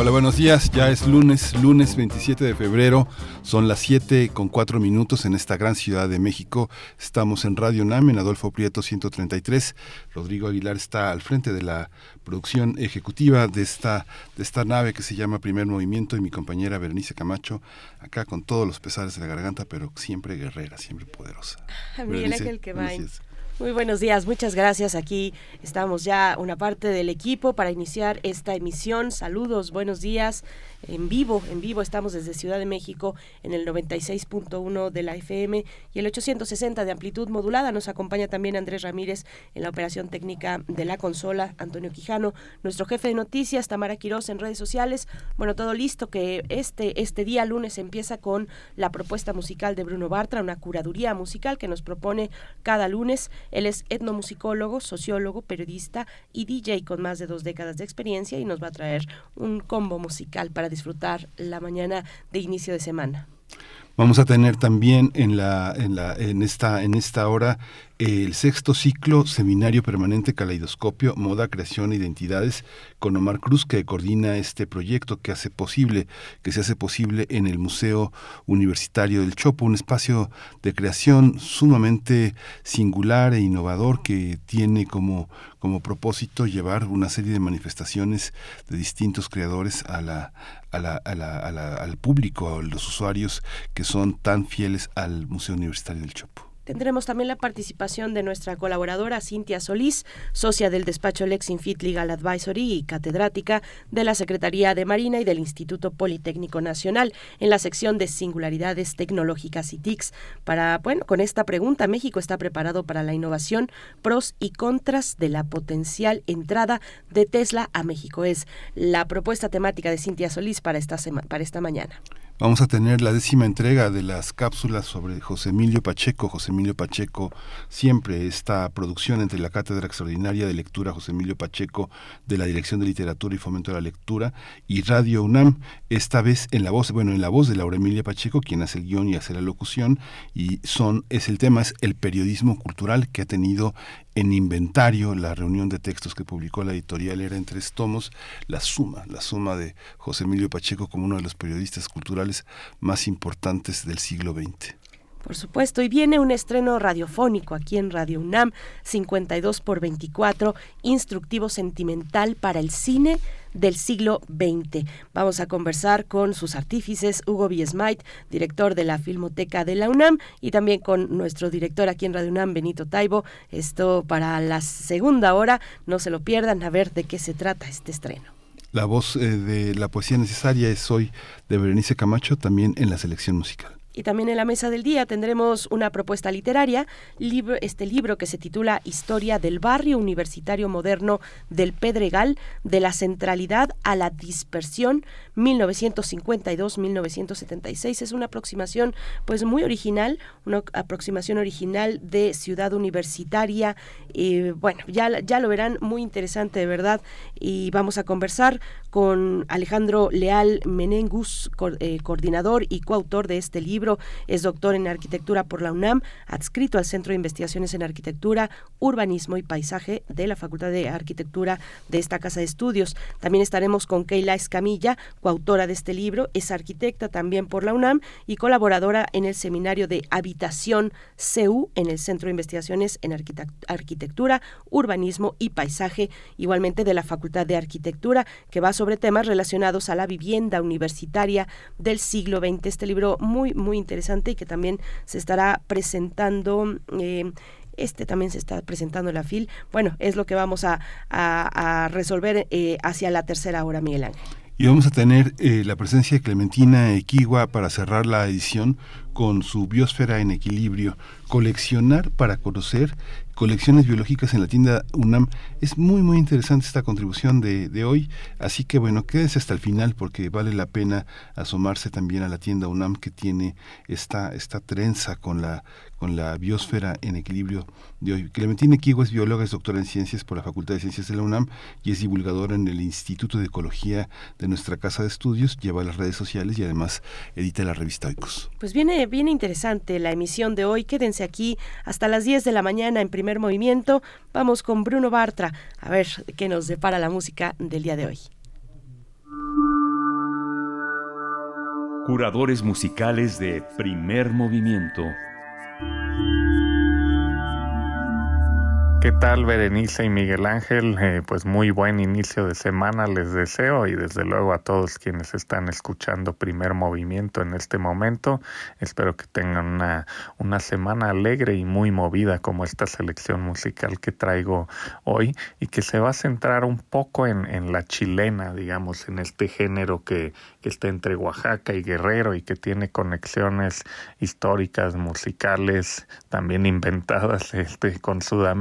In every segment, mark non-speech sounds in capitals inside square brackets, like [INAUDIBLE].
Hola, buenos días. Ya es lunes, lunes 27 de febrero. Son las 7 con 4 minutos en esta gran ciudad de México. Estamos en Radio NAM, en Adolfo Prieto 133. Rodrigo Aguilar está al frente de la producción ejecutiva de esta, de esta nave que se llama Primer Movimiento y mi compañera Berenice Camacho, acá con todos los pesares de la garganta, pero siempre guerrera, siempre poderosa. [LAUGHS] Miguel Ángel muy buenos días, muchas gracias. Aquí estamos ya una parte del equipo para iniciar esta emisión. Saludos, buenos días en vivo, en vivo estamos desde Ciudad de México en el 96.1 de la FM y el 860 de amplitud modulada. Nos acompaña también Andrés Ramírez en la operación técnica de la consola, Antonio Quijano, nuestro jefe de noticias, Tamara Quiroz en redes sociales. Bueno, todo listo que este, este día lunes empieza con la propuesta musical de Bruno Bartra, una curaduría musical que nos propone cada lunes. Él es etnomusicólogo, sociólogo, periodista y DJ con más de dos décadas de experiencia y nos va a traer un combo musical para disfrutar la mañana de inicio de semana. Vamos a tener también en la en la en esta en esta hora el sexto ciclo Seminario Permanente Caleidoscopio, Moda, Creación e Identidades, con Omar Cruz, que coordina este proyecto que hace posible, que se hace posible en el Museo Universitario del Chopo, un espacio de creación sumamente singular e innovador que tiene como, como propósito llevar una serie de manifestaciones de distintos creadores a la, a la, a la, al público, a los usuarios que son tan fieles al Museo Universitario del Chopo. Tendremos también la participación de nuestra colaboradora Cintia Solís, socia del despacho Lexinfit Legal Advisory y catedrática de la Secretaría de Marina y del Instituto Politécnico Nacional en la sección de Singularidades Tecnológicas y TICs. Para, bueno, con esta pregunta, ¿México está preparado para la innovación? Pros y contras de la potencial entrada de Tesla a México. Es la propuesta temática de Cintia Solís para esta, para esta mañana. Vamos a tener la décima entrega de las cápsulas sobre José Emilio Pacheco. José Emilio Pacheco, siempre esta producción entre la Cátedra Extraordinaria de Lectura José Emilio Pacheco de la Dirección de Literatura y Fomento de la Lectura y Radio UNAM, esta vez en la voz, bueno, en la voz de Laura Emilia Pacheco, quien hace el guion y hace la locución, y son, es el tema, es el periodismo cultural que ha tenido en inventario la reunión de textos que publicó la editorial era en tres tomos, la suma, la suma de José Emilio Pacheco como uno de los periodistas culturales más importantes del siglo XX. Por supuesto, y viene un estreno radiofónico aquí en Radio UNAM, 52 por 24, instructivo sentimental para el cine del siglo XX. Vamos a conversar con sus artífices, Hugo Biesmait, director de la Filmoteca de la UNAM, y también con nuestro director aquí en Radio UNAM, Benito Taibo. Esto para la segunda hora, no se lo pierdan, a ver de qué se trata este estreno. La voz eh, de la poesía necesaria es hoy de Berenice Camacho, también en la selección musical. Y también en la mesa del día tendremos una propuesta literaria, libro, este libro que se titula Historia del barrio universitario moderno del Pedregal, de la centralidad a la dispersión, 1952-1976. Es una aproximación pues muy original, una aproximación original de ciudad universitaria. y bueno, ya, ya lo verán, muy interesante de verdad. Y vamos a conversar con Alejandro Leal Menengus, eh, coordinador y coautor de este libro es doctor en arquitectura por la UNAM, adscrito al Centro de Investigaciones en Arquitectura, Urbanismo y Paisaje de la Facultad de Arquitectura de esta Casa de Estudios. También estaremos con Keila Escamilla, coautora de este libro, es arquitecta también por la UNAM y colaboradora en el seminario de Habitación CEU en el Centro de Investigaciones en Arquitectura, Urbanismo y Paisaje, igualmente de la Facultad de Arquitectura, que va sobre temas relacionados a la vivienda universitaria del siglo XX. Este libro muy, muy interesante y que también se estará presentando. Eh, este también se está presentando en la FIL. Bueno, es lo que vamos a, resolver eh, hacia la tercera hora, Miguel Ángel. Y vamos a tener eh, la presencia de Clementina Equigua para cerrar la edición con su biosfera en equilibrio, coleccionar para conocer colecciones biológicas en la tienda UNAM. Es muy, muy interesante esta contribución de, de hoy, así que bueno, quédese hasta el final porque vale la pena asomarse también a la tienda UNAM que tiene esta, esta trenza con la, con la biosfera en equilibrio de hoy. Clementina Kigo es bióloga, es doctora en ciencias por la Facultad de Ciencias de la UNAM y es divulgadora en el Instituto de Ecología de nuestra casa de estudios, lleva las redes sociales y además edita la revista Oikos. Pues viene, viene interesante la emisión de hoy. Quédense aquí hasta las 10 de la mañana en primer movimiento. Vamos con Bruno Bartra a ver qué nos depara la música del día de hoy. Curadores musicales de primer movimiento. ¿Qué tal Berenice y Miguel Ángel? Eh, pues muy buen inicio de semana les deseo y desde luego a todos quienes están escuchando primer movimiento en este momento. Espero que tengan una, una semana alegre y muy movida como esta selección musical que traigo hoy y que se va a centrar un poco en, en la chilena, digamos, en este género que, que está entre Oaxaca y Guerrero y que tiene conexiones históricas, musicales, también inventadas [LAUGHS] este, con Sudamérica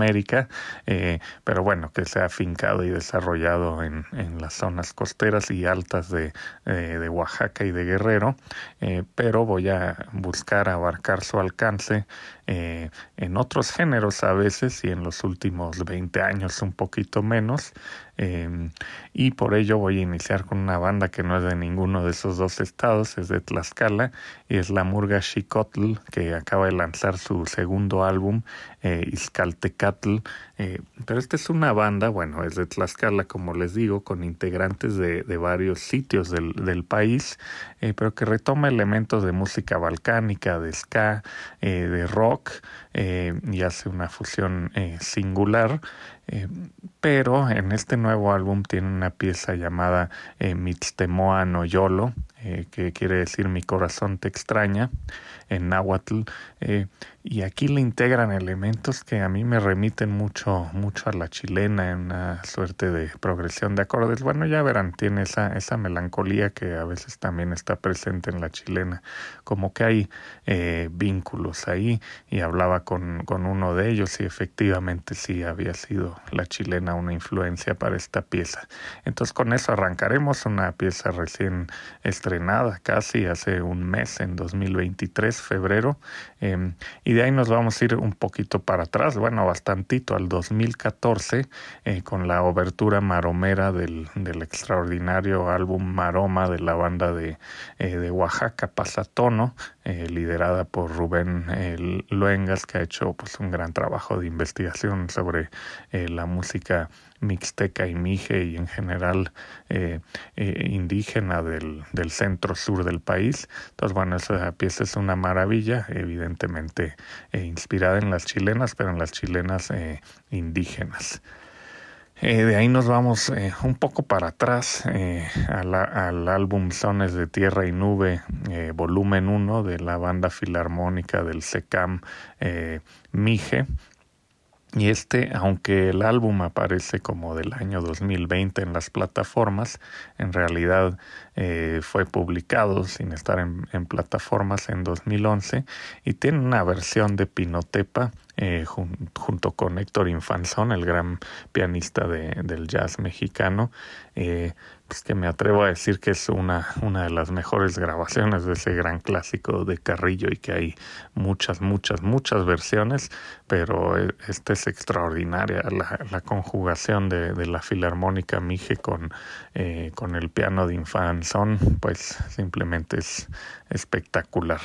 eh, pero bueno, que se ha afincado y desarrollado en, en las zonas costeras y altas de, eh, de Oaxaca y de Guerrero, eh, pero voy a buscar abarcar su alcance en otros géneros a veces y en los últimos 20 años un poquito menos. Em, y por ello voy a iniciar con una banda que no es de ninguno de esos dos estados, es de Tlaxcala y es la Murga Xicotl, que acaba de lanzar su segundo álbum, eh, Iscaltecatl. Eh, pero esta es una banda, bueno, es de Tlaxcala, como les digo, con integrantes de, varios sitios del, país, eh, pero que retoma elementos de música balcánica, de ska, eh, de rock, y hace una fusión singular. Pero en este nuevo álbum tiene una pieza llamada Mitztemoa no Yolo, que quiere decir mi corazón te extraña en náhuatl. Eh, y aquí le integran elementos que a mí me remiten mucho, mucho a la chilena en una suerte de progresión de acordes. Bueno, ya verán, tiene esa, esa melancolía que a veces también está presente en la chilena. Como que hay eh, vínculos ahí y hablaba con, con uno de ellos y efectivamente sí había sido la chilena una influencia para esta pieza. Entonces con eso arrancaremos una pieza recién estrenada casi hace un mes en 2023 febrero em, y de ahí nos vamos a ir un poquito para atrás, bueno, bastantito al 2014 eh, con la obertura maromera del, extraordinario álbum Maroma de la banda de, eh, Oaxaca, Pasatono, eh, liderada por Rubén Luengas, que ha hecho pues un gran trabajo de investigación sobre la música mixteca y mije y en general eh, eh, indígena del, del, centro sur del país. Entonces, bueno, esa pieza es una maravilla, evidentemente eh, inspirada en las chilenas, pero en las chilenas indígenas. de ahí nos vamos un poco para atrás al álbum Sones de Tierra y Nube, volumen 1 de la banda filarmónica del SECAM Mije. Y este, aunque el álbum aparece como del año 2020 en las plataformas, en realidad eh, fue publicado sin estar en, plataformas en 2011 y tiene una versión de Pinotepa eh, junto con Héctor Infanzón, el gran pianista de, del jazz mexicano, eh, pues que me atrevo a decir que es una, una de las mejores grabaciones de ese gran clásico de Carrillo y que hay muchas, muchas, muchas versiones, pero eh, esta es extraordinaria, la, la conjugación de, de, la filarmónica Mije con, eh, con el piano de Infanzón, pues simplemente es espectacular.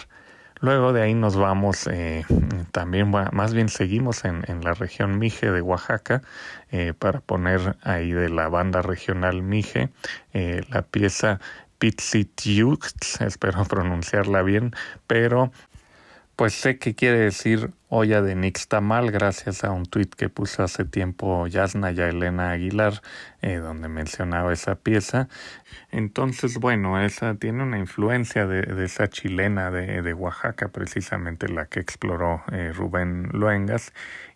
Luego de ahí nos vamos, eh, también más bien seguimos en, la región Mije de Oaxaca eh, para poner ahí de la banda regional Mije eh, la pieza Pitzitiux, [LAUGHS] espero pronunciarla bien, pero pues sé que quiere decir olla de Nixtamal gracias a un tuit que puso hace tiempo Yasna y Elena Aguilar eh, donde mencionaba esa pieza entonces, bueno, esa tiene una influencia de, de esa chilena de, de, Oaxaca, precisamente la que exploró eh, Rubén Luengas.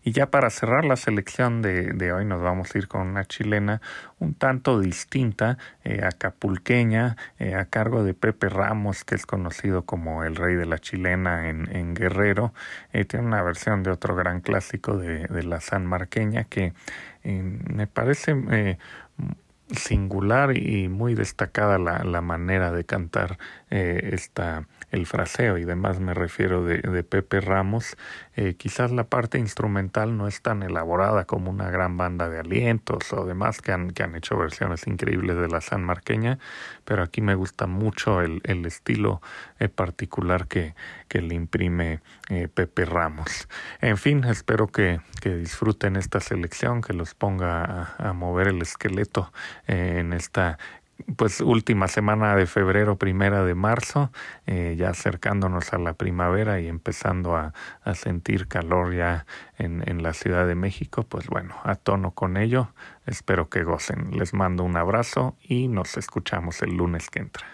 Y ya para cerrar la selección de, de, hoy nos vamos a ir con una chilena un tanto distinta, eh, acapulqueña, eh, a cargo de Pepe Ramos, que es conocido como el rey de la chilena en, en Guerrero. Eh, tiene una versión de otro gran clásico de, de la San Marqueña que me parece singular y muy destacada la, la manera de cantar esta el fraseo y demás me refiero de, Pepe Ramos eh, quizás la parte instrumental no es tan elaborada como una gran banda de alientos o demás que han, que han hecho versiones increíbles de la San Marqueña, pero aquí me gusta mucho el, el estilo eh, particular que, que le imprime eh, Pepe Ramos. En fin, espero que, que disfruten esta selección, que los ponga a mover el esqueleto en esta pues última semana de febrero, primera de marzo, eh, ya acercándonos a la primavera y empezando a, a sentir calor ya en, en, la Ciudad de México, pues bueno, a tono con ello, espero que gocen. Les mando un abrazo y nos escuchamos el lunes que entra.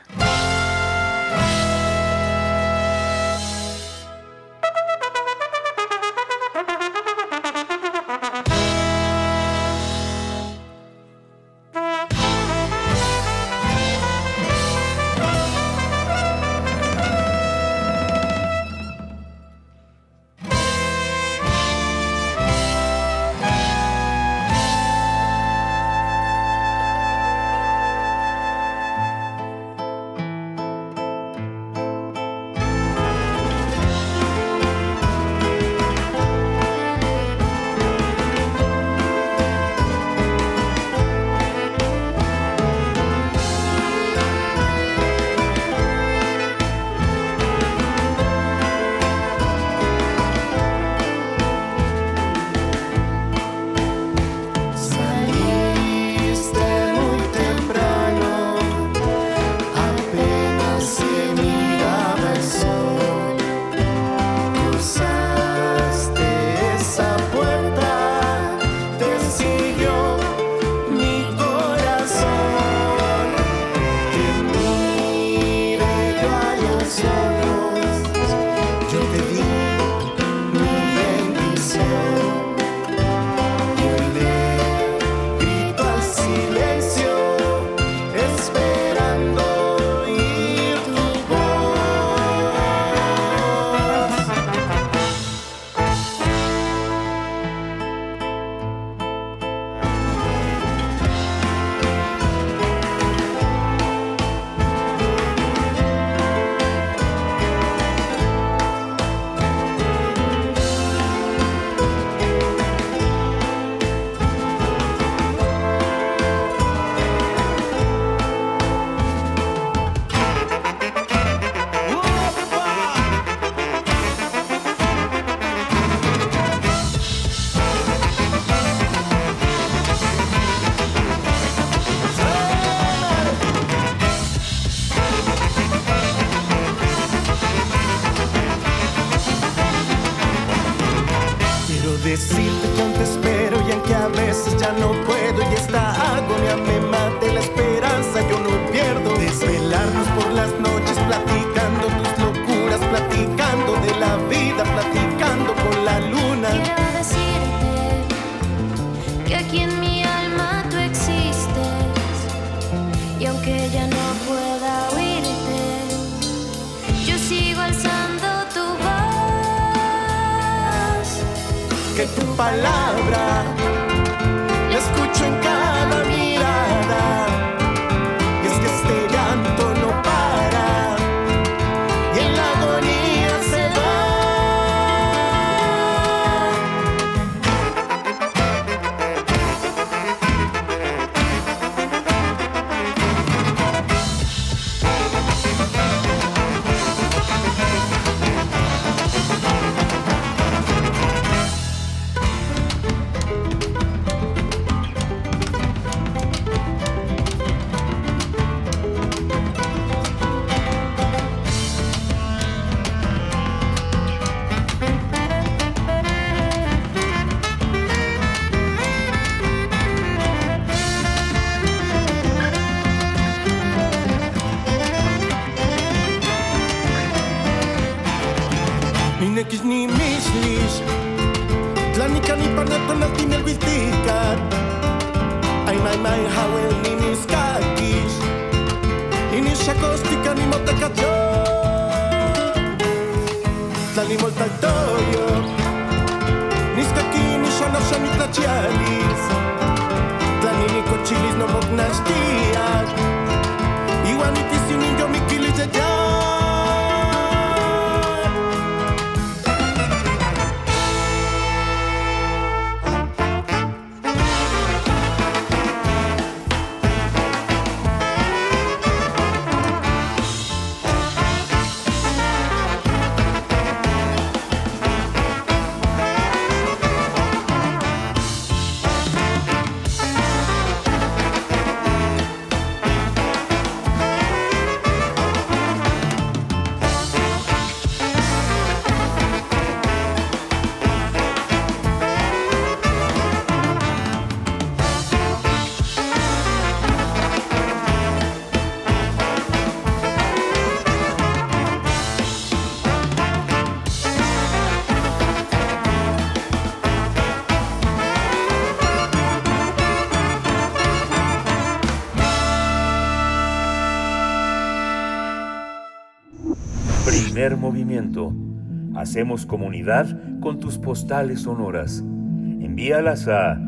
Hacemos comunidad con tus postales sonoras. Envíalas a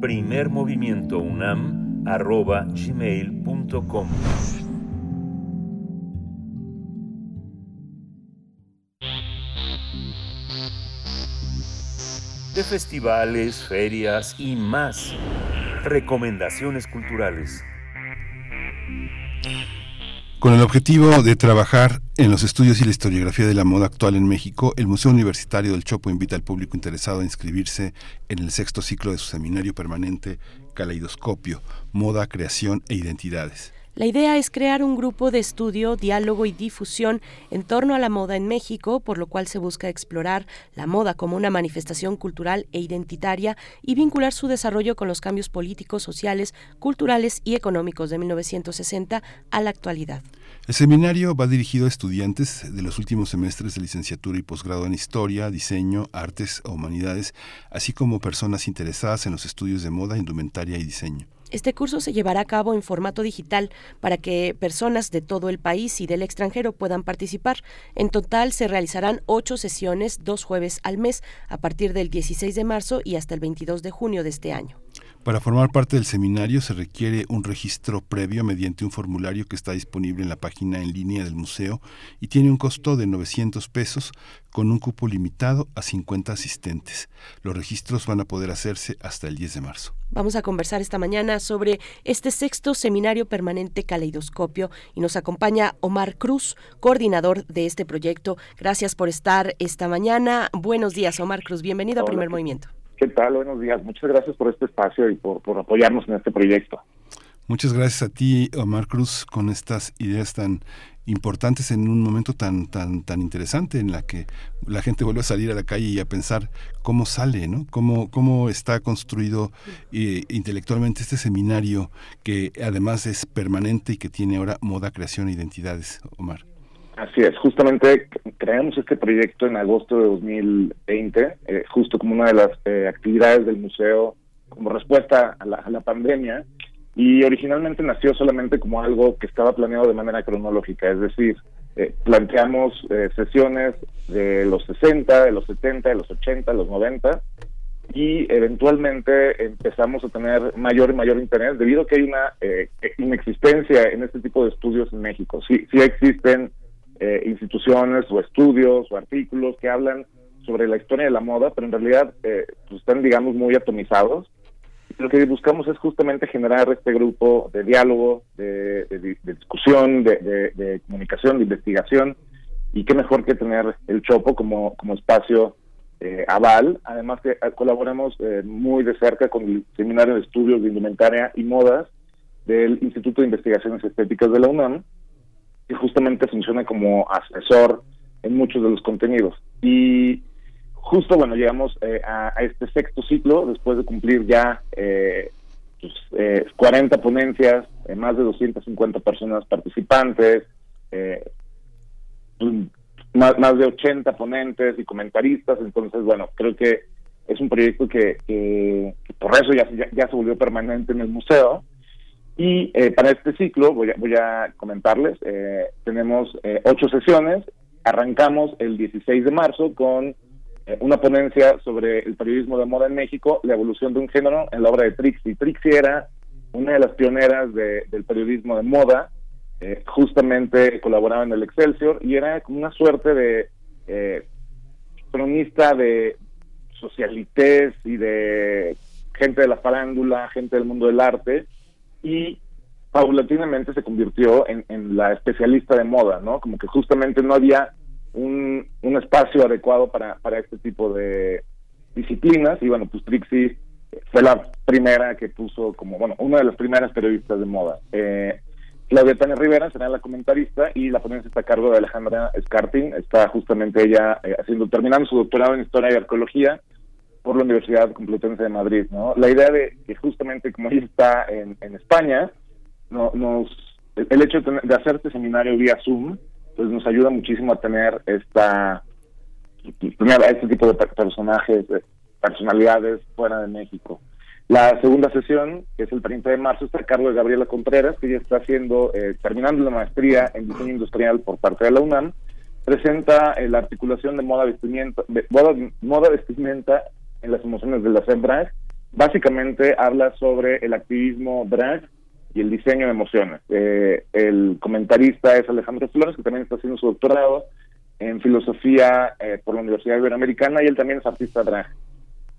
primermovimientounam.gmail.com De festivales, ferias y más. Recomendaciones culturales. Con el objetivo de trabajar en los estudios y la historiografía de la moda actual en México, el Museo Universitario del Chopo invita al público interesado a inscribirse en el sexto ciclo de su seminario permanente Caleidoscopio, Moda, Creación e Identidades. La idea es crear un grupo de estudio, diálogo y difusión en torno a la moda en México, por lo cual se busca explorar la moda como una manifestación cultural e identitaria y vincular su desarrollo con los cambios políticos, sociales, culturales y económicos de 1960 a la actualidad. El seminario va dirigido a estudiantes de los últimos semestres de licenciatura y posgrado en Historia, Diseño, Artes o Humanidades, así como personas interesadas en los estudios de moda, indumentaria y diseño. Este curso se llevará a cabo en formato digital para que personas de todo el país y del extranjero puedan participar. En total se realizarán ocho sesiones, dos jueves al mes, a partir del 16 de marzo y hasta el 22 de junio de este año. Para formar parte del seminario se requiere un registro previo mediante un formulario que está disponible en la página en línea del museo y tiene un costo de 900 pesos con un cupo limitado a 50 asistentes. Los registros van a poder hacerse hasta el 10 de marzo. Vamos a conversar esta mañana sobre este sexto seminario permanente Caleidoscopio y nos acompaña Omar Cruz, coordinador de este proyecto. Gracias por estar esta mañana. Buenos días, Omar Cruz. Bienvenido a Primer Movimiento. ¿Qué tal? Buenos días. Muchas gracias por este espacio y por, apoyarnos en este proyecto. Muchas gracias a ti, Omar Cruz, con estas ideas tan importantes en un momento tan tan tan interesante en la que la gente vuelve a salir a la calle y a pensar cómo sale, ¿no? Cómo cómo está construido eh, intelectualmente este seminario que además es permanente y que tiene ahora moda, creación e identidades, Omar. Así es, justamente creamos este proyecto en agosto de 2020, eh, justo como una de las eh, actividades del museo como respuesta a la, pandemia, y originalmente nació solamente como algo que estaba planeado de manera cronológica, es decir, eh, planteamos sesiones de los 60, de los 70, de los 80, de los 90, y eventualmente empezamos a tener mayor y mayor interés debido a que hay una inexistencia en este tipo de estudios en México. Sí, sí existen eh, instituciones o estudios o artículos que hablan sobre la historia de la moda, pero en realidad eh, pues están, digamos, muy atomizados. Lo que buscamos es justamente generar este grupo de diálogo, de, discusión, de, comunicación, de investigación, y qué mejor que tener el Chopo como, como espacio eh, aval. Además que colaboramos muy de cerca con el Seminario de Estudios de Indumentaria y Modas del Instituto de Investigaciones Estéticas de la UNAM, que justamente funciona como asesor en muchos de los contenidos. Y justo, bueno, llegamos eh, a, este sexto ciclo después de cumplir ya eh, pues, 40 eh, ponencias, eh, más de 250 personas participantes, pues, más, más de 80 ponentes y comentaristas. Entonces, bueno, creo que es un proyecto que, por eso ya, ya se volvió permanente en el museo y eh, para este ciclo, voy a, voy a comentarles, eh, tenemos eh, ocho sesiones. Arrancamos el 16 de marzo con una ponencia sobre el periodismo de moda en México, la evolución de un género en la obra de Trixie. Trixie era una de las pioneras del periodismo de moda, justamente colaboraba en el Excelsior y era como una suerte de cronista de socialites y de gente de la farándula, gente del mundo del arte, y paulatinamente se convirtió en, la especialista de moda, ¿no? Como que justamente no había un, espacio adecuado para, para este tipo de disciplinas, y bueno, pues Trixie fue la primera que puso como, bueno, una de las primeras periodistas de moda. Eh, Claudia Tania Rivera será la comentarista y la ponencia está a cargo de Alejandra Scarpin. Está justamente ella eh, haciendo, terminando su doctorado en Historia y Arqueología por la Universidad Complutense de Madrid. ¿no? La idea de que justamente como ella está en, España, no, nos el hecho de, hacer este seminario vía Zoom, pues nos ayuda muchísimo a tener esta este tipo de personajes, personalidades fuera de México. La segunda sesión, que es el 30 de marzo, está a cargo de Gabriela Contreras, que ya está haciendo, eh, terminando la maestría en diseño industrial por parte de la UNAM. Presenta eh, la articulación de moda vestimenta, moda vestimenta en las emociones de la drag. Básicamente habla sobre el activismo drag y el diseño de emociones. Eh, el comentarista es Alejandro Flores, que también está haciendo su doctorado en filosofía por la Universidad Iberoamericana y él también es artista drag.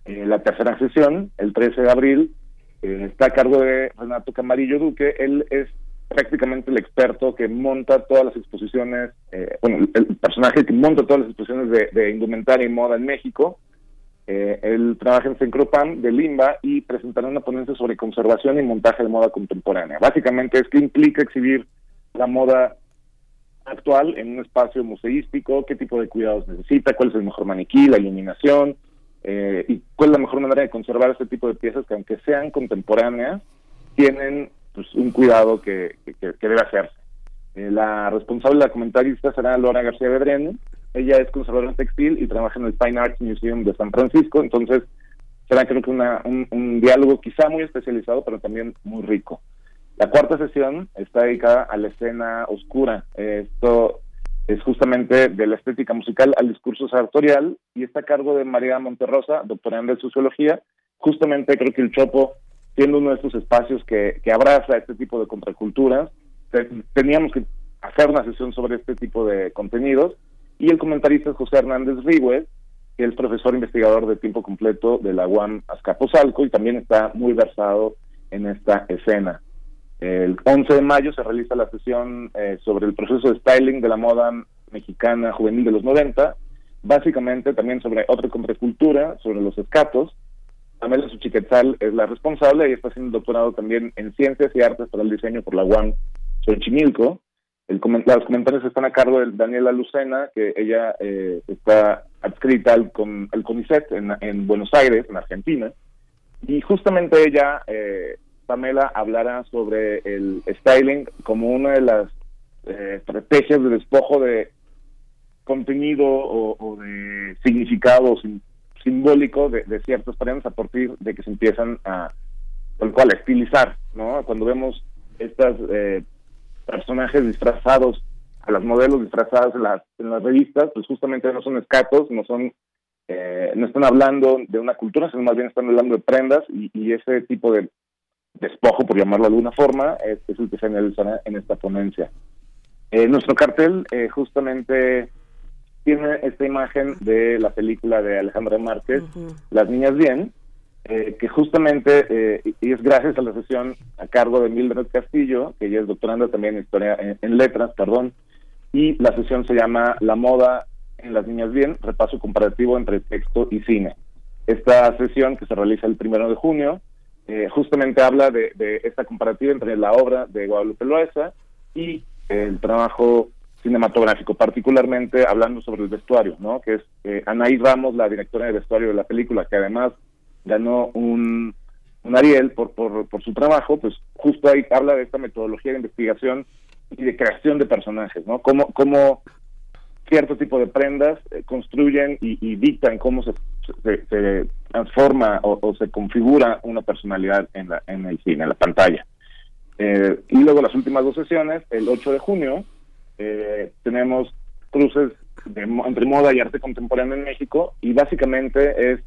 Eh, la tercera sesión, el 13 de abril, eh, está a cargo de Renato Camarillo Duque. Él es prácticamente el experto que monta todas las exposiciones, eh, bueno, el personaje que monta todas las exposiciones de, indumentaria y moda en México. Él trabaja en Sencropam de Limba y presentará una ponencia sobre conservación y montaje de moda contemporánea. Básicamente es que implica exhibir la moda actual en un espacio museístico, qué tipo de cuidados necesita, cuál es el mejor maniquí, la iluminación, eh, y cuál es la mejor manera de conservar este tipo de piezas que aunque sean contemporáneas, tienen pues, un cuidado que, debe hacerse. Eh, la responsable, la comentarista será Laura García Bedren. Ella es conservadora textil y trabaja en el Fine Arts Museum de San Francisco, entonces será creo que una, un, un diálogo quizá muy especializado, pero también muy rico. La cuarta sesión está dedicada a la escena oscura. Esto es justamente de la estética musical al discurso sartorial y está a cargo de María Monterrosa, doctoranda en sociología. Justamente creo que el Chopo, siendo uno de estos espacios que, que abraza este tipo de contraculturas, teníamos que hacer una sesión sobre este tipo de contenidos. Y el comentarista es José Hernández Ríguez, que es profesor investigador de tiempo completo de la UAM Azcapotzalco y también está muy versado en esta escena. El 11 de mayo se realiza la sesión eh, sobre el proceso de styling de la moda mexicana juvenil de los 90, básicamente también sobre otra contracultura, sobre los escatos. Amelia Suchiquetzal es la responsable y está haciendo doctorado también en Ciencias y Artes para el Diseño por la UAM Xochimilco. El, los comentarios están a cargo de Daniela Lucena, que ella eh, está adscrita al, con, en, en, Buenos Aires, en Argentina. Y justamente ella eh, Pamela hablará sobre el styling como una de las eh, estrategias de despojo de contenido o, de significado simbólico de, ciertas prendas a partir de que se empiezan a, tal cual, estilizar, ¿no? Cuando vemos estos eh, personajes disfrazados, a las modelos disfrazadas en las, en las revistas, pues justamente no son escatos, no son eh, no están hablando de una cultura, sino más bien están hablando de prendas y ese tipo de despojo, por llamarlo de alguna forma, es, el que se analizará en esta ponencia. Eh, nuestro cartel eh, justamente tiene esta imagen de la película de Alejandra Márquez, Las Niñas Bien, eh, que justamente, y es gracias a la sesión a cargo de Mildred Castillo, que ella es doctoranda también en historia, en, letras, perdón, y la sesión se llama La moda en Las Niñas Bien, repaso comparativo entre texto y cine. Esta sesión que se realiza el primero de junio eh, justamente habla de, esta comparativa entre la obra de Guadalupe Loesa y el trabajo cinematográfico, particularmente hablando sobre el vestuario, ¿no? Que es eh, Anaí Ramos, la directora de vestuario de la película, que además ganó un, un Ariel por, por, por su trabajo, pues justo ahí habla de esta metodología de investigación y de creación de personajes, ¿no? Cómo, cómo cierto tipo de prendas eh, construyen y, dictan cómo se, se, transforma o, se configura una personalidad en, la, en el cine, en la pantalla. Eh, y luego las últimas dos sesiones, el 8 de junio, eh, tenemos cruces entre moda y arte contemporáneo en México y básicamente es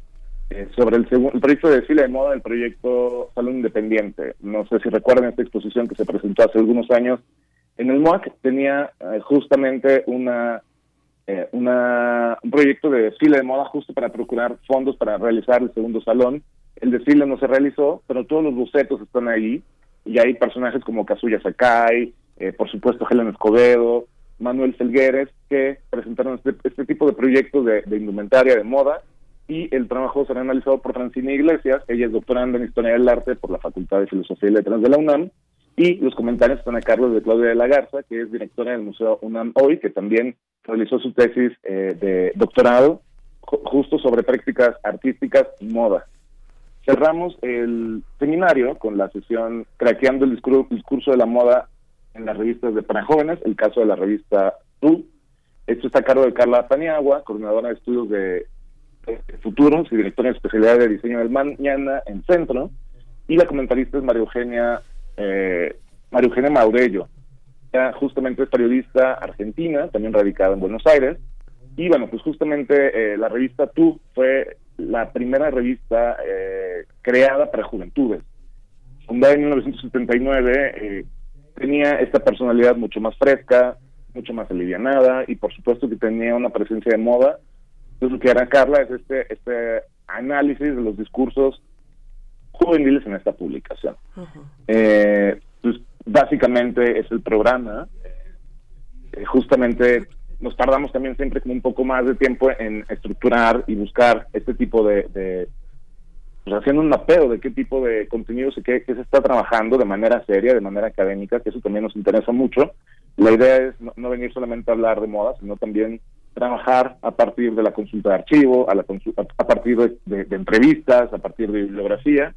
eh, sobre el, el proyecto de desfile de moda, el proyecto Salón Independiente. No sé si recuerdan esta exposición que se presentó hace algunos años en el MOAC, tenía eh, justamente una, eh, una, un proyecto de desfile de moda justo para procurar fondos para realizar el segundo salón. El desfile no se realizó, pero todos los bocetos están ahí y hay personajes como Kazuya Sakai, por supuesto Helen Escobedo, Manuel Felgueres, que presentaron este, este tipo de proyectos de indumentaria de moda y el trabajo será analizado por Francine Iglesias, ella es doctoranda en Historia del Arte por la Facultad de Filosofía y Letras de la UNAM, y los comentarios están a cargo de Claudia de la Garza, que es directora del Museo UNAM hoy, que también realizó su tesis eh, de doctorado justo sobre prácticas artísticas y moda. Cerramos el seminario con la sesión Craqueando el discurso, de la moda en las revistas de para jóvenes, el caso de la revista TU. Esto está a cargo de Carla Paniagua, coordinadora de estudios de futuros y directora de especialidad de diseño del mañana en Centro, y la comentarista es María Eugenia, eh, María Eugenia Maurello. Ella justamente es periodista argentina, también radicada en Buenos Aires, y bueno, pues justamente eh, la revista Tú fue la primera revista eh, creada para juventudes. Fundada en 1979, eh, tenía esta personalidad mucho más fresca, mucho más alivianada y por supuesto que tenía una presencia de moda entonces, lo que hará Carla es este, este análisis de los discursos juveniles en esta publicación. Eh, pues, básicamente es el programa. Eh, justamente nos tardamos también siempre como un poco más de tiempo en estructurar y buscar este tipo de, pues haciendo un mapeo de qué tipo de contenidos y qué, se está trabajando de manera seria, de manera académica, que eso también nos interesa mucho. La idea es no venir solamente a hablar de moda, sino también trabajar a partir de la consulta de archivo, a, la a partir de, entrevistas, a partir de bibliografía,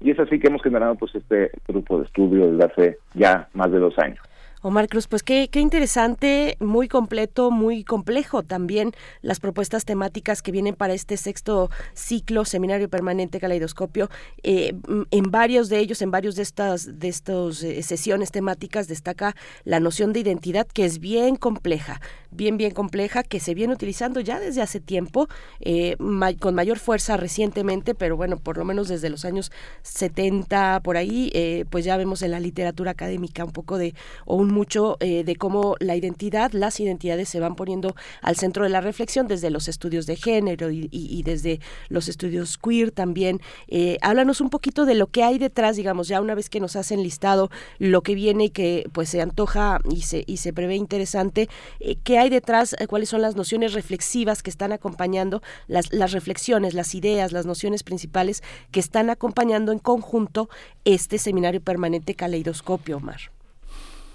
y es así que hemos generado pues este grupo de estudio desde hace ya más de dos años. Omar Cruz, pues qué, interesante, muy completo, muy complejo también las propuestas temáticas que vienen para este sexto ciclo, seminario permanente caleidoscopio. Eh, en varios de ellos, en varios de estas de estos, eh, sesiones temáticas, destaca la noción de identidad que es bien compleja, bien, bien compleja, que se viene utilizando ya desde hace tiempo, eh, con mayor fuerza recientemente, pero bueno, por lo menos desde los años 70 por ahí, pues ya vemos en la literatura académica un poco de, o un mucho eh, de cómo la identidad, las identidades se van poniendo al centro de la reflexión desde los estudios de género y, desde los estudios queer también. Eh, háblanos un poquito de lo que hay detrás, digamos, ya una vez que nos hacen listado lo que viene y que pues se antoja y se, y se prevé interesante, eh, ¿qué hay detrás? ¿Cuáles son las nociones reflexivas que están acompañando, las, las reflexiones, las ideas, las nociones principales que están acompañando en conjunto este seminario permanente Caleidoscopio, Omar?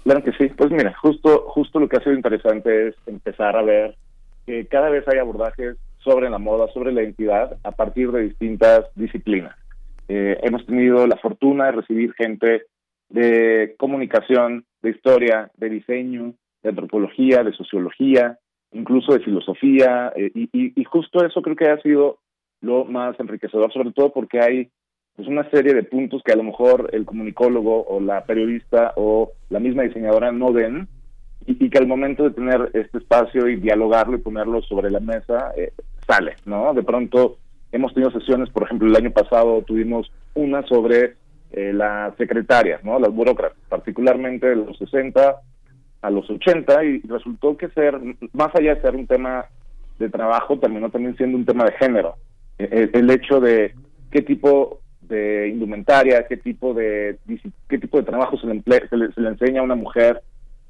Claro que sí. Pues mira, justo, justo lo que ha sido interesante es empezar a ver que cada vez hay abordajes sobre la moda, sobre la identidad, a partir de distintas disciplinas. Eh, hemos tenido la fortuna de recibir gente de comunicación, de historia, de diseño, de antropología, de sociología, incluso de filosofía, eh, y, y justo eso creo que ha sido lo más enriquecedor, sobre todo porque hay pues una serie de puntos que a lo mejor el comunicólogo o la periodista o la misma diseñadora no ven y, que al momento de tener este espacio y dialogarlo y ponerlo sobre la mesa eh, sale, ¿no? De pronto hemos tenido sesiones, por ejemplo, el año pasado tuvimos una sobre eh, las secretarias, ¿no? Las burócratas, particularmente de los 60 a los 80 y resultó que ser, más allá de ser un tema de trabajo, terminó también siendo un tema de género. E, el hecho de qué tipo indumentaria, qué tipo de qué tipo de trabajo se le, se le, enseña a una mujer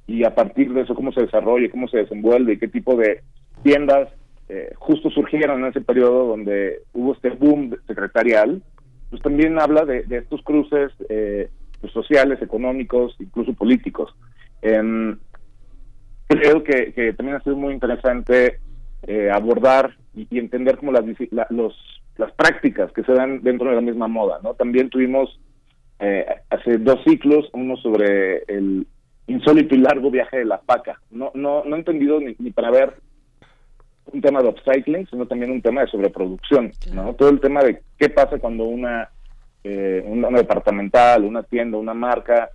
y a partir de eso cómo se desarrolla, cómo se desenvuelve y qué tipo de tiendas eh, justo surgieron en ese periodo donde hubo este boom secretarial, pues también habla de, estos cruces eh, pues sociales, económicos, incluso políticos. Em, creo que, también ha sido muy interesante eh, abordar y, entender cómo los las prácticas que se dan dentro de la misma moda, ¿no? También tuvimos eh, hace dos ciclos uno sobre el insólito y largo viaje de la paca. No, no, no he entendido ni, para ver un tema de upcycling, sino también un tema de sobreproducción, ¿no? Todo el tema de qué pasa cuando una, eh, una, departamental, una tienda, una marca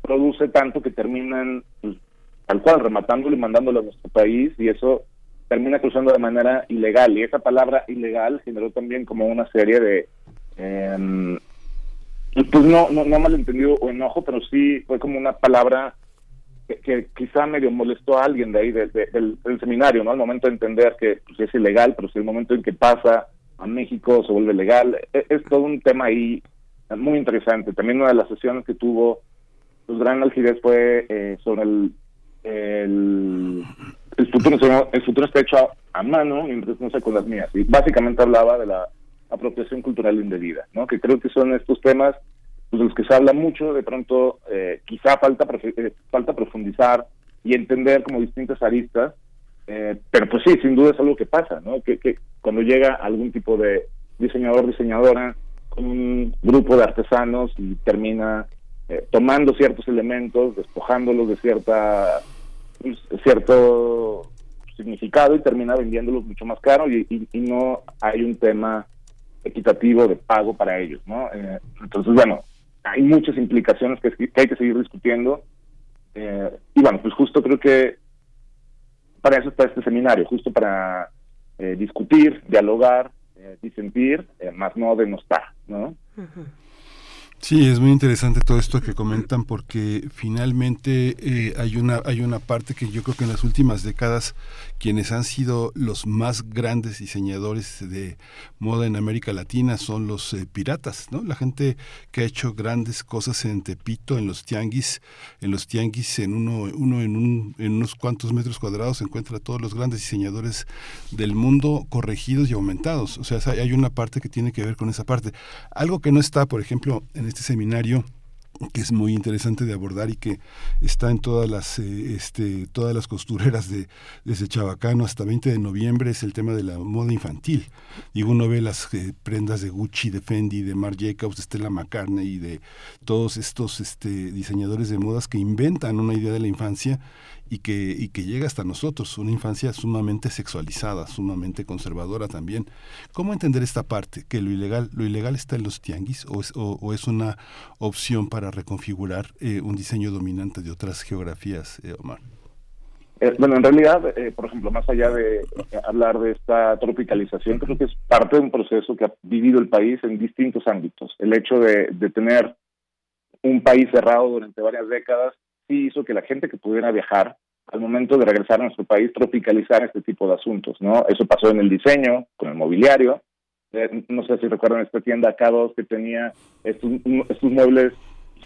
produce tanto que terminan pues, tal cual rematándolo y mandándolo a nuestro país y eso termina cruzando de manera ilegal. Y esa palabra ilegal generó también como una serie de, em, pues no, no, no malentendido o enojo, pero sí fue como una palabra que, quizá medio molestó a alguien de ahí del, seminario, ¿no? Al momento de entender que pues, es ilegal, pero si el momento en que pasa a México se vuelve legal, e, es, todo un tema ahí muy interesante. También una de las sesiones que tuvo pues gran algidez fue eh, sobre el, el, futuro el futuro está hecho a, mano y no sé con las mías. Y básicamente hablaba de la apropiación cultural indebida no que creo que son estos temas pues, de los que se habla mucho de pronto eh, quizá falta eh, falta profundizar y entender como distintas aristas pero pues sí sin duda es algo que pasa no que, que cuando llega algún tipo de diseñador diseñadora con un grupo de artesanos y termina eh, tomando ciertos elementos, despojándolos de cierta cierto significado y termina vendiéndolos mucho más caro y, no hay un tema equitativo de pago para ellos, ¿no? Eh, entonces, bueno, hay muchas implicaciones que, hay que seguir discutiendo eh, y bueno, pues justo creo que para eso está este seminario, justo para discutir, dialogar, disentir, más no denostar, ¿no? Sí, es muy interesante todo esto que comentan porque finalmente eh, hay una hay una parte que yo creo que en las últimas décadas quienes han sido los más grandes diseñadores de moda en América Latina son los eh, piratas, ¿no? La gente que ha hecho grandes cosas en Tepito, en los tianguis, en los tianguis en uno uno en, un, en unos cuantos metros cuadrados se encuentra todos los grandes diseñadores del mundo corregidos y aumentados. O sea, hay una parte que tiene que ver con esa parte. Algo que no está, por ejemplo, en este seminario que es muy interesante de abordar y que está en todas las eh, este, todas las costureras de desde Chabacano hasta 20 de noviembre es el tema de la moda infantil. Y uno ve las eh, prendas de Gucci, de Fendi, de Marc Jacobs, de Stella McCartney y de todos estos este, diseñadores de modas que inventan una idea de la infancia y que, y que llega hasta nosotros, una infancia sumamente sexualizada, sumamente conservadora también. ¿Cómo entender esta parte? ¿Que lo ilegal, lo ilegal está en los tianguis o es, o, es una opción para reconfigurar eh, un diseño dominante de otras geografías, eh, Omar? Eh, bueno, en realidad, por ejemplo, más allá de hablar de esta tropicalización, creo que es parte de un proceso que ha vivido el país en distintos ámbitos. El hecho de, de tener un país cerrado durante varias décadas sí hizo que la gente que pudiera viajar al momento de regresar a nuestro país tropicalizar este tipo de asuntos, ¿no? Eso pasó en el diseño, con el mobiliario. Eh, no sé si recuerdan esta tienda K2 que tenía estos, estos muebles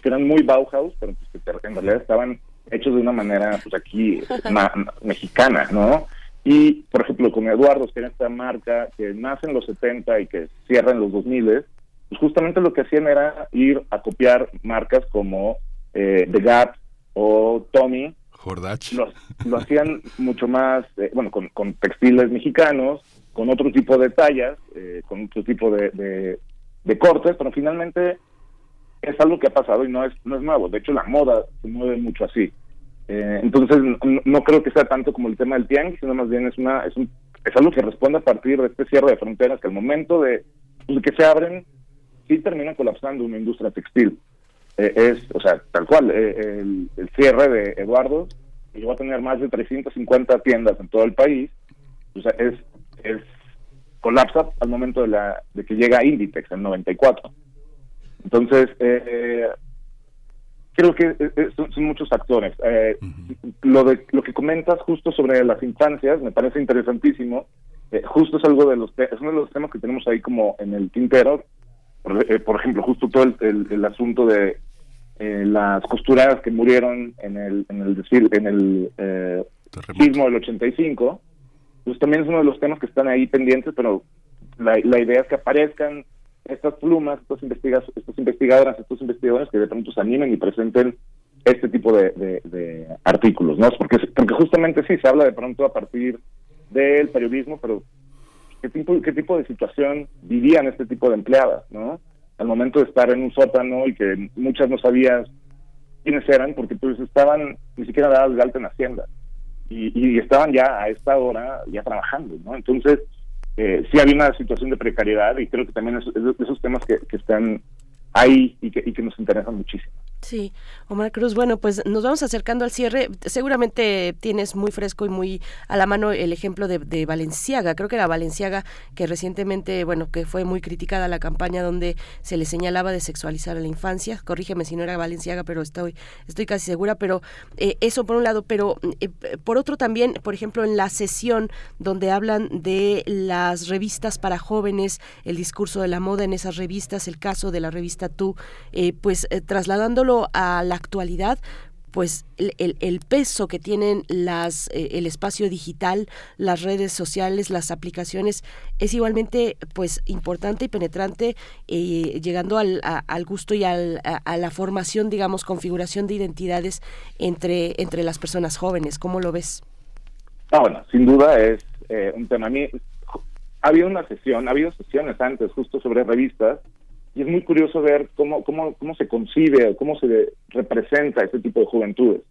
que eran muy Bauhaus, pero pues que en realidad estaban hechos de una manera, pues aquí, [LAUGHS] mexicana, ¿no? Y, por ejemplo, con Eduardo, que era esta marca que nace en los 70 y que cierra en los 2000, pues justamente lo que hacían era ir a copiar marcas como eh, The Gap o Tommy, lo, hacían mucho más, eh, bueno, con, textiles mexicanos, con otro tipo de tallas, eh, con otro tipo de, cortes, pero finalmente es algo que ha pasado y no es, no es nuevo. De hecho, la moda se mueve mucho así. Eh, entonces, no, creo que sea tanto como el tema del tianguis, sino más bien es, una, es, un, es algo que responde a partir de este cierre de fronteras que al momento de que se abren, sí termina colapsando una industria textil. Eh, es, o sea, tal cual, eh, el, cierre de Eduardo llegó a tener más de 350 tiendas en todo el país, o sea, es, es colapsa al momento de, la, de que llega Inditex en 94. Entonces, eh, creo que son, muchos factores. lo, de, lo que comentas justo sobre las infancias me parece interesantísimo. justo es algo de los es uno de los temas que tenemos ahí como en el tintero. Por, ejemplo, justo todo el asunto de eh, las costureras que murieron en el en el en el eh, sismo del 85 pues también es uno de los temas que están ahí pendientes pero la, idea es que aparezcan estas plumas estos investigas estos investigadoras estos investigadores que de pronto se animen y presenten este tipo de, artículos no porque porque justamente sí se habla de pronto a partir del periodismo pero qué tipo qué tipo de situación vivían este tipo de empleadas no al momento de estar en un sótano y que muchas no sabías quiénes eran porque pues estaban ni siquiera dadas de alta en Hacienda y, estaban ya a esta hora ya trabajando, ¿no? Entonces, eh, sí había una situación de precariedad y creo que también es, de esos temas que, están ahí y que, y que nos interesan muchísimo. Sí, Omar Cruz, bueno, pues nos vamos acercando al cierre. Seguramente tienes muy fresco y muy a la mano el ejemplo de, de, Valenciaga. Creo que era Valenciaga que recientemente, bueno, que fue muy criticada la campaña donde se le señalaba de sexualizar a la infancia. Corrígeme si no era Valenciaga, pero estoy, estoy casi segura. Pero eh, eso por un lado, pero eh, por otro también, por ejemplo, en la sesión donde hablan de las revistas para jóvenes, el discurso de la moda en esas revistas, el caso de la revista Tú, eh, pues a la actualidad, pues el, peso que tienen las eh, el espacio digital, las redes sociales, las aplicaciones es igualmente pues importante y penetrante, eh, llegando al, al, gusto y al, a, la formación, digamos, configuración de identidades entre entre las personas jóvenes. ¿Cómo lo ves? Ah, bueno, sin duda es eh, un tema. A mí había una sesión, ha habido sesiones antes justo sobre revistas y es muy curioso ver cómo, cómo, cómo se concibe o cómo se representa este tipo de juventudes.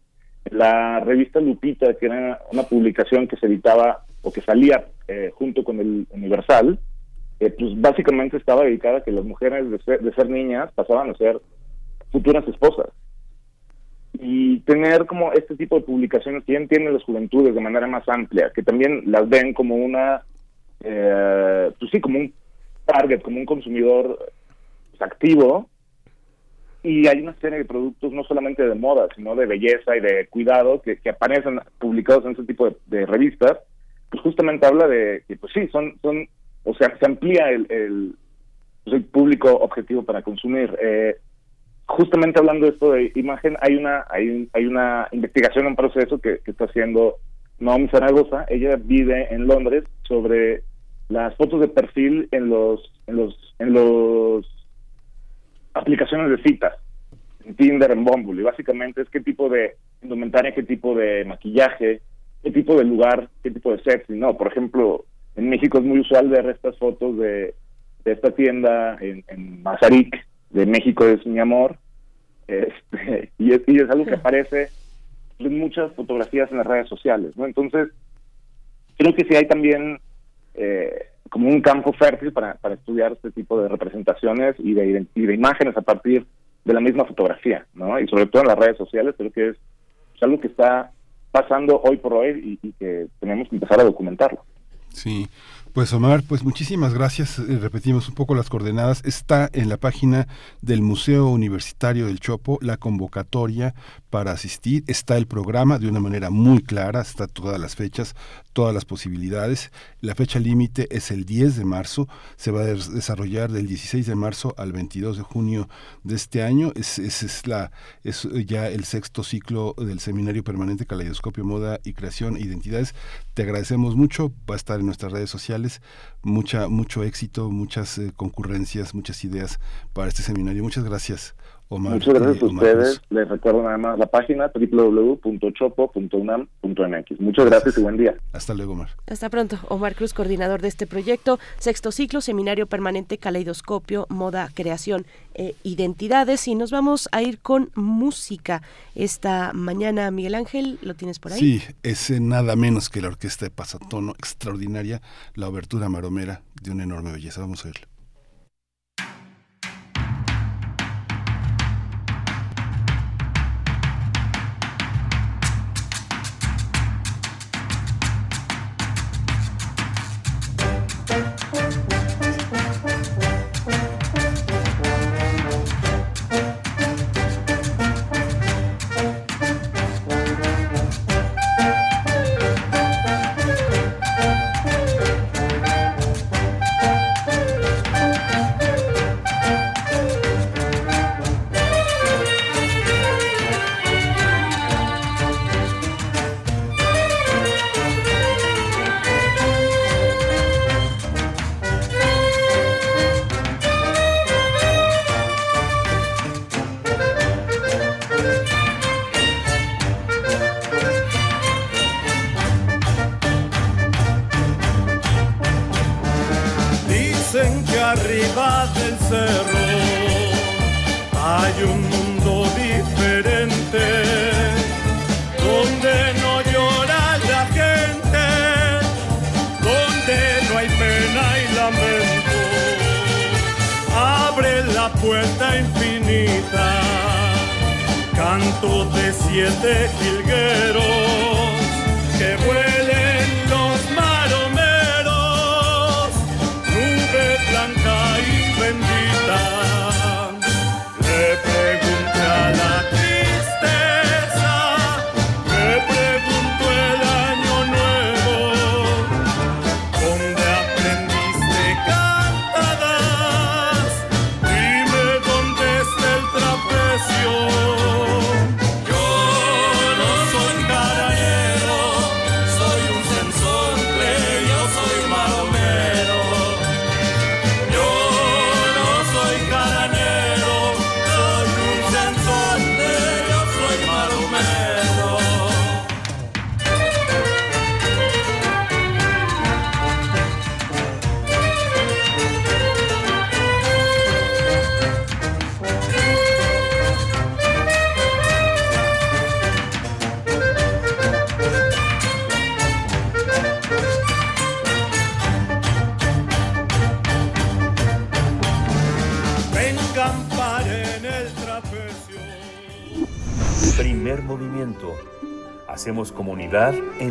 La revista Lupita, que era una publicación que se editaba o que salía eh, junto con el Universal, eh, pues básicamente estaba dedicada a que las mujeres de ser, niñas pasaban a ser futuras esposas. Y tener como este tipo de publicaciones que ya entienden las juventudes de manera más amplia, que también las ven como una, eh, pues sí, como un target, como un consumidor activo y hay una serie de productos no solamente de moda, sino de belleza y de cuidado que, aparecen publicados en ese tipo de, revistas, pues justamente habla de que, pues sí, son, son o sea, se amplía el, el, pues público objetivo para consumir. Eh, justamente hablando de esto de imagen, hay una hay, hay una investigación, un proceso que, que está haciendo Naomi Zaragoza. Ella vive en Londres sobre las fotos de perfil en los en los en los aplicaciones de citas, en Tinder, en Bumble, y básicamente es qué tipo de indumentaria, qué tipo de maquillaje, qué tipo de lugar, qué tipo de sexy, no, por ejemplo, en México es muy usual ver estas fotos de, de esta tienda en, en Mazarik, de México es mi amor, este, [LAUGHS] y, es, y es algo que aparece en muchas fotografías en las redes sociales, ¿no? Entonces, creo que sí hay también eh, como un campo fértil para, para estudiar este tipo de representaciones y de, y de imágenes a partir de la misma fotografía, ¿no? Y sobre todo en las redes sociales, creo que es, algo que está pasando hoy por hoy y, que tenemos que empezar a documentarlo. Sí, pues Omar, pues muchísimas gracias. Eh, repetimos un poco las coordenadas. Está en la página del Museo Universitario del Chopo la convocatoria para asistir. Está el programa de una manera muy clara, está todas las fechas, todas las posibilidades. La fecha límite es el 10 de marzo. Se va a desarrollar del 16 de marzo al 22 de junio de este año. Es, es, la, es ya el sexto ciclo del Seminario Permanente Caleidoscopio, Moda y Creación e Identidades. Te agradecemos mucho. Va a estar en nuestras redes sociales mucha, mucho éxito, muchas eh, concurrencias, muchas ideas para este seminario. Muchas gracias. Omar, Muchas gracias a ustedes. Les recuerdo nada más la página www.chopo.unam.mx. Muchas gracias y buen día. Hasta luego, Omar. Hasta pronto. Omar Cruz, coordinador de este proyecto. Sexto ciclo, seminario permanente, caleidoscopio, moda, creación, e identidades. Y nos vamos a ir con música esta mañana. Miguel Ángel, ¿lo tienes por ahí? Sí, es nada menos que la orquesta de Pasatono, extraordinaria, la obertura maromera de una enorme belleza. Vamos a verla.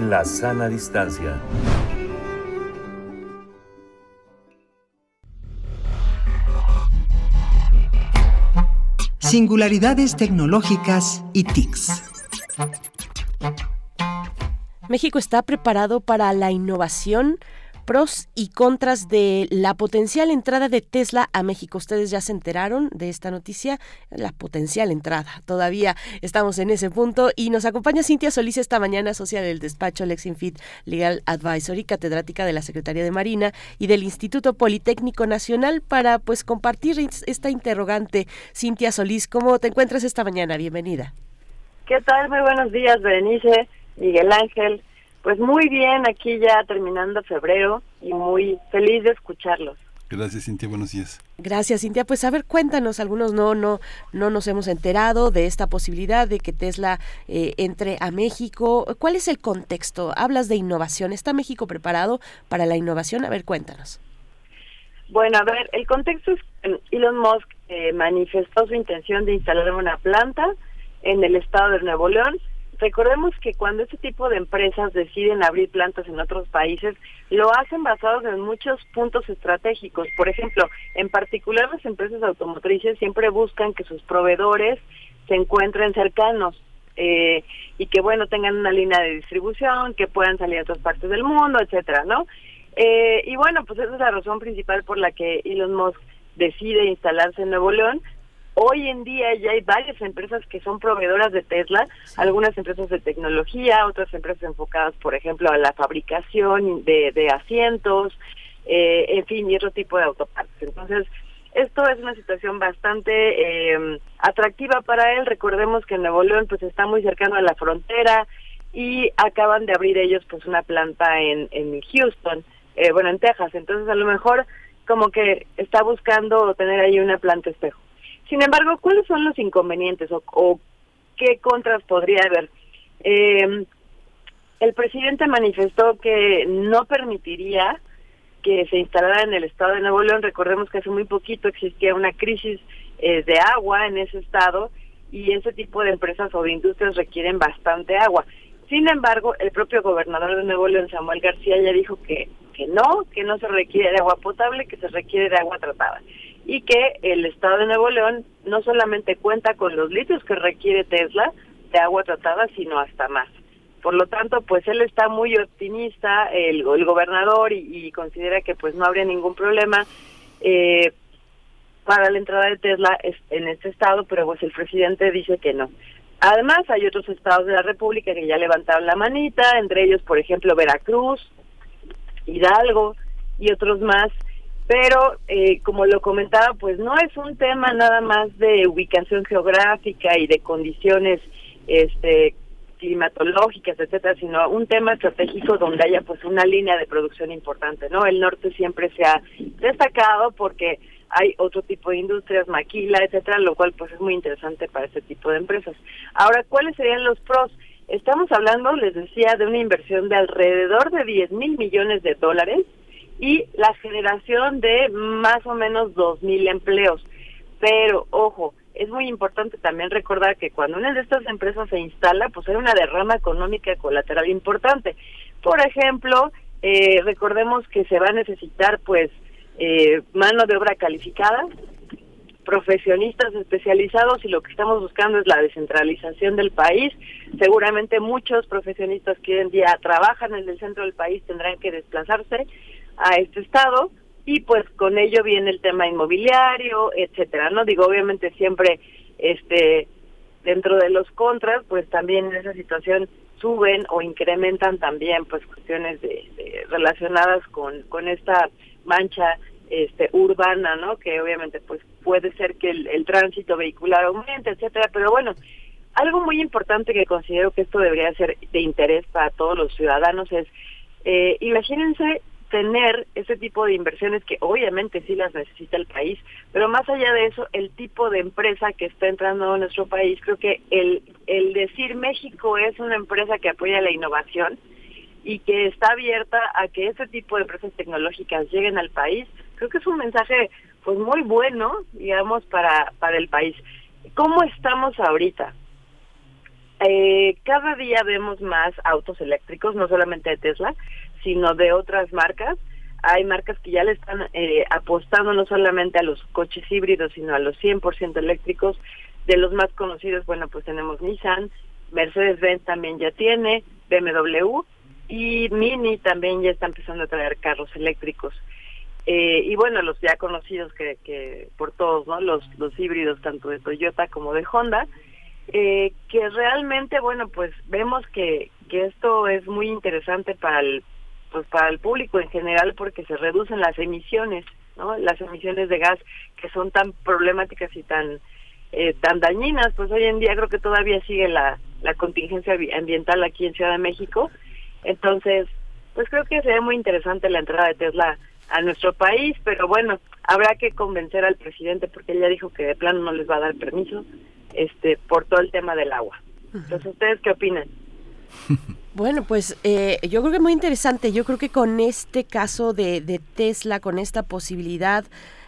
La sana distancia. Singularidades tecnológicas y TICs. México está preparado para la innovación, pros y contras de la potencial entrada de Tesla a México. Ustedes ya se enteraron de esta noticia, la potencial entrada. Todavía estamos en ese punto y nos acompaña Cintia Solís esta mañana, socia del despacho Lexinfit Legal Advisory, catedrática de la Secretaría de Marina y del Instituto Politécnico Nacional para pues compartir esta interrogante. Cintia Solís, ¿cómo te encuentras esta mañana? Bienvenida. ¿Qué tal? Muy buenos días, Berenice, Miguel Ángel. Pues muy bien, aquí ya terminando febrero y muy feliz de escucharlos. Gracias, Cintia. Buenos días. Gracias, Cintia. Pues a ver, cuéntanos, algunos no, no, no nos hemos enterado de esta posibilidad de que Tesla eh, entre a México. ¿Cuál es el contexto? Hablas de innovación. ¿Está México preparado para la innovación? A ver, cuéntanos. Bueno, a ver, el contexto es que Elon Musk eh, manifestó su intención de instalar una planta en el estado de Nuevo León. Recordemos que cuando este tipo de empresas deciden abrir plantas en otros países, lo hacen basados en muchos puntos estratégicos. Por ejemplo, en particular las empresas automotrices siempre buscan que sus proveedores se encuentren cercanos eh, y que, bueno, tengan una línea de distribución, que puedan salir a otras partes del mundo, etcétera, ¿no? Eh, y bueno, pues esa es la razón principal por la que Elon Musk decide instalarse en Nuevo León. Hoy en día ya hay varias empresas que son proveedoras de Tesla, algunas empresas de tecnología, otras empresas enfocadas, por ejemplo, a la fabricación de, de asientos, eh, en fin, y otro tipo de autopartes. Entonces, esto es una situación bastante eh, atractiva para él. Recordemos que Nuevo León pues está muy cercano a la frontera y acaban de abrir ellos pues una planta en, en Houston, eh, bueno, en Texas. Entonces, a lo mejor como que está buscando tener ahí una planta espejo. Sin embargo, ¿cuáles son los inconvenientes o, o qué contras podría haber? Eh, el presidente manifestó que no permitiría que se instalara en el estado de Nuevo León. Recordemos que hace muy poquito existía una crisis eh, de agua en ese estado y ese tipo de empresas o de industrias requieren bastante agua. Sin embargo, el propio gobernador de Nuevo León, Samuel García, ya dijo que, que no, que no se requiere de agua potable, que se requiere de agua tratada. Y que el estado de Nuevo León no solamente cuenta con los litros que requiere Tesla de agua tratada, sino hasta más. Por lo tanto, pues él está muy optimista, el, el gobernador, y, y, considera que pues no habría ningún problema eh, para la entrada de Tesla en este estado, pero pues el presidente dice que no. Además, hay otros estados de la República que ya levantaron la manita, entre ellos, por ejemplo, Veracruz, Hidalgo y otros más. Pero, eh, como lo comentaba, pues no es un tema nada más de ubicación geográfica y de condiciones este, climatológicas, etcétera, sino un tema estratégico donde haya pues una línea de producción importante, ¿no? El norte siempre se ha destacado porque hay otro tipo de industrias, maquila, etcétera, lo cual pues es muy interesante para este tipo de empresas. Ahora, ¿cuáles serían los pros? Estamos hablando, les decía, de una inversión de alrededor de 10 mil millones de dólares y la generación de más o menos 2 mil empleos. Pero, ojo, es muy importante también recordar que cuando una de estas empresas se instala, pues hay una derrama económica colateral importante. Por ejemplo, eh, recordemos que se va a necesitar pues eh, mano de obra calificada, profesionistas especializados y lo que estamos buscando es la descentralización del país. Seguramente muchos profesionistas que hoy en día trabajan en el centro del país tendrán que desplazarse a este estado y pues con ello viene el tema inmobiliario, etcétera, ¿no? Digo, obviamente siempre este dentro de los contras, pues también en esa situación suben o incrementan también pues cuestiones de, relacionadas con con esta mancha este urbana, ¿no? Que obviamente pues puede ser que el, tránsito vehicular aumente, etcétera, pero bueno, algo muy importante que considero que esto debería ser de interés para todos los ciudadanos es eh, imagínense tener ese tipo de inversiones que obviamente sí las necesita el país, pero más allá de eso, el tipo de empresa que está entrando a nuestro país, creo que el, el decir México es una empresa que apoya la innovación y que está abierta a que ese tipo de empresas tecnológicas lleguen al país, creo que es un mensaje pues muy bueno, digamos, para, para el país. ¿Cómo estamos ahorita? Eh, cada día vemos más autos eléctricos, no solamente de Tesla, sino de otras marcas. Hay marcas que ya le están eh, apostando no solamente a los coches híbridos, sino a los 100% eléctricos. De los más conocidos, bueno, pues tenemos Nissan, Mercedes-Benz también ya tiene, BMW y Mini también ya está empezando a traer carros eléctricos. Eh, y bueno, los ya conocidos que, que por todos, ¿no? Los, los híbridos tanto de Toyota como de Honda, eh, que realmente, bueno, pues vemos que, que esto es muy interesante para el, pues para el público en general porque se reducen las emisiones, ¿no? Las emisiones de gas que son tan problemáticas y tan eh, tan dañinas, pues hoy en día creo que todavía sigue la, la contingencia ambiental aquí en Ciudad de México. Entonces, pues creo que sería muy interesante la entrada de Tesla a nuestro país, pero bueno, habrá que convencer al presidente porque él ya dijo que de plano no les va a dar permiso este por todo el tema del agua. Entonces, ¿ustedes qué opinan? [LAUGHS] Bueno, pues eh, yo creo que es muy interesante. Yo creo que con este caso de, de Tesla, con esta posibilidad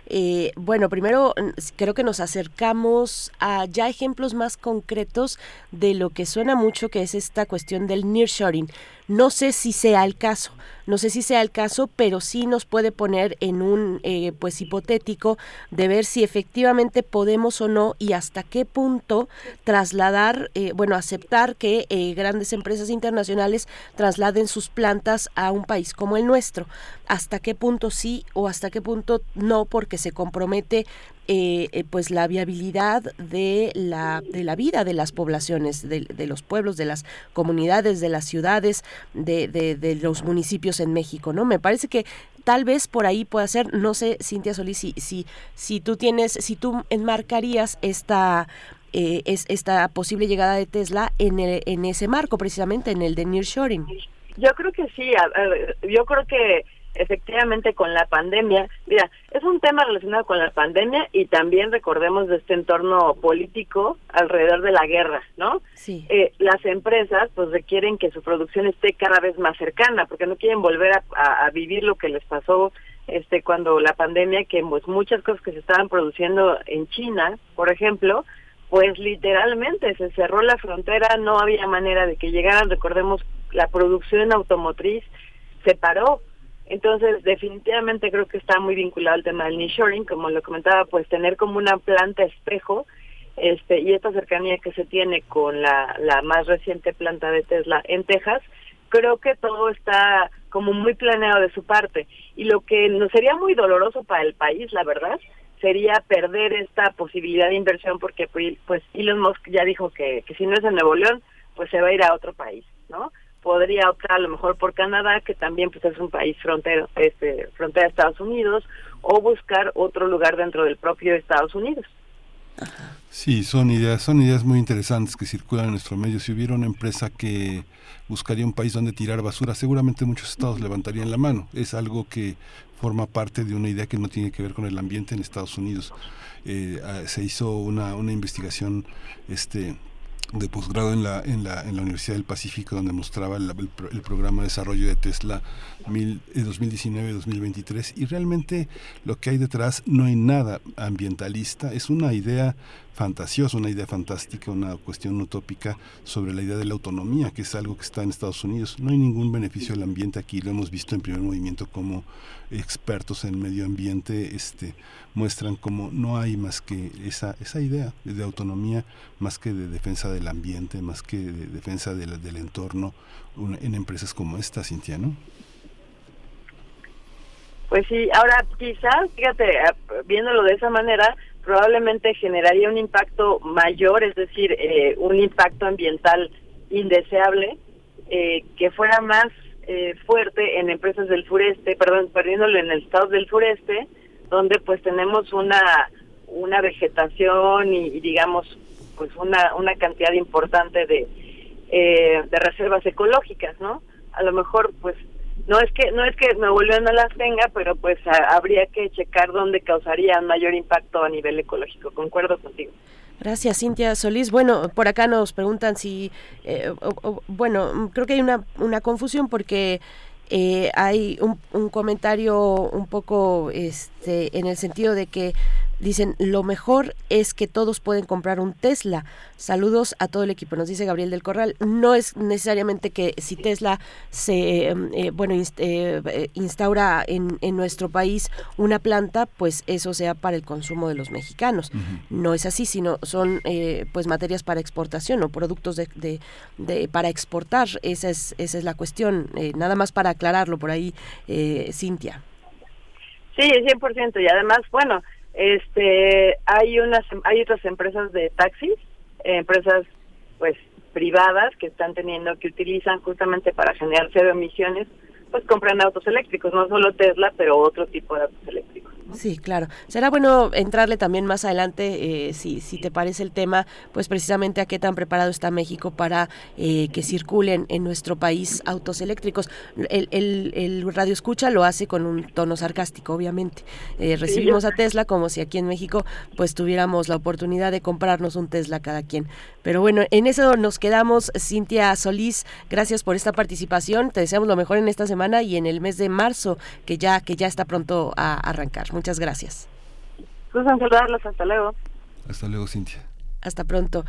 eh, bueno, primero creo que nos acercamos a ya ejemplos más concretos de lo que suena mucho, que es esta cuestión del nearshoring. No sé si sea el caso, no sé si sea el caso, pero sí nos puede poner en un eh, pues hipotético de ver si efectivamente podemos o no y hasta qué punto trasladar, eh, bueno, aceptar que grandes empresas internacionales trasladen sus plantas a un país como el nuestro. Hasta qué punto sí o hasta qué punto no, porque se compromete eh, eh, pues la viabilidad de la, de la vida de las poblaciones, de, los pueblos, de las comunidades, de las ciudades, de, de, los municipios en México, ¿no? Me parece que tal vez por ahí pueda ser, no sé, Cintia Solís, si, si, si tú tienes, si tú enmarcarías esta eh, es, esta posible llegada de Tesla en, el, en ese marco, precisamente en el de nearshoring. Yo creo que sí, yo creo que efectivamente con la pandemia, mira, es un tema relacionado con la pandemia y también recordemos de este entorno político alrededor de la guerra, ¿no? Sí. Eh, las empresas pues requieren que su producción esté cada vez más cercana porque no quieren volver a, vivir lo que les pasó este cuando la pandemia que pues muchas cosas que se estaban produciendo en China, por ejemplo, pues literalmente se cerró la frontera, no había manera de que llegaran, recordemos la producción automotriz se paró entonces, definitivamente creo que está muy vinculado al tema del nearshoring, como lo comentaba, pues tener como una planta espejo este y esta cercanía que se tiene con la, más reciente planta de Tesla en Texas, creo que todo está como muy planeado de su parte. Y lo que nos sería muy doloroso para el país, la verdad, sería perder esta posibilidad de inversión porque pues Elon Musk ya dijo que, que si no es en Nuevo León, pues se va a ir a otro país, ¿no? Podría optar a lo mejor por Canadá, que también pues es un país frontero, este, frontera de Estados Unidos, o buscar otro lugar dentro del propio Estados Unidos. Sí, son ideas, son ideas muy interesantes que circulan en nuestro medio. Si hubiera una empresa que buscaría un país donde tirar basura, seguramente muchos estados levantarían la mano. Es algo que forma parte de una idea que no tiene que ver con el ambiente en Estados Unidos. Eh, ah, se hizo una, una investigación este, de posgrado en la, en, la, en la Universidad del Pacífico, donde mostraba el, el, programa de desarrollo de Tesla 2019-2023. Eh, y realmente lo que hay detrás no hay nada ambientalista, es una idea fantasiosa, una idea fantástica, una cuestión utópica sobre la idea de la autonomía, que es algo que está en Estados Unidos. No hay ningún beneficio al ambiente aquí, lo hemos visto en primer movimiento como expertos en medio ambiente este, muestran como no hay más que esa, esa idea de autonomía, más que de defensa del ambiente, más que de defensa del entorno en empresas como esta, Cintia, ¿no? Pues sí, ahora quizás, fíjate, eh, viéndolo de esa manera, probablemente generaría un impacto mayor, es decir, eh, un impacto ambiental indeseable, eh, que fuera más eh, fuerte en empresas del sureste, perdón, perdiéndolo en el estado del sureste, donde pues tenemos una una vegetación y, digamos pues una una cantidad importante de eh, de reservas ecológicas, ¿no? A lo mejor pues no es que no es que Nuevo León no las tenga, pero pues habría que checar dónde causaría mayor impacto a nivel ecológico. Concuerdo contigo. Gracias, Cintia Solís. Bueno, por acá nos preguntan si, eh, bueno, creo que hay una, una confusión porque eh, hay un, un, comentario un poco este, en el sentido de que Dicen, lo mejor es que todos pueden comprar un Tesla. Saludos a todo el equipo, nos dice Gabriel del Corral. No es necesariamente que si Tesla se, em, eh, bueno, eh, instaura en, en, nuestro país una planta, pues eso sea para el consumo de los mexicanos. No es así, sino son eh, pues materias para exportación o productos de, de, de, para exportar. Esa es, esa es la cuestión. nada más para aclararlo por ahí, Cintia. Sí, 100%. Y además, bueno, este, hay unas, hay otras empresas de taxis, empresas, pues, privadas que están teniendo, que utilizan justamente para generar cero emisiones, pues compran autos eléctricos, no solo Tesla, pero otro tipo de autos eléctricos. Sí, claro. Será bueno entrarle también más adelante, eh, si, si te parece el tema, pues precisamente a qué tan preparado está México para eh, que circulen en nuestro país autos eléctricos. El, el, radio escucha lo hace con un tono sarcástico, obviamente. Eh, recibimos a Tesla como si aquí en México pues tuviéramos la oportunidad de comprarnos un Tesla cada quien. Pero bueno, en eso nos quedamos. Cintia Solís, gracias por esta participación. Te deseamos lo mejor en esta semana y en el mes de marzo, que ya, que ya está pronto a arrancar. Muchas gracias. Susan, saludarlos. Hasta luego. Hasta luego, Cintia. Hasta pronto.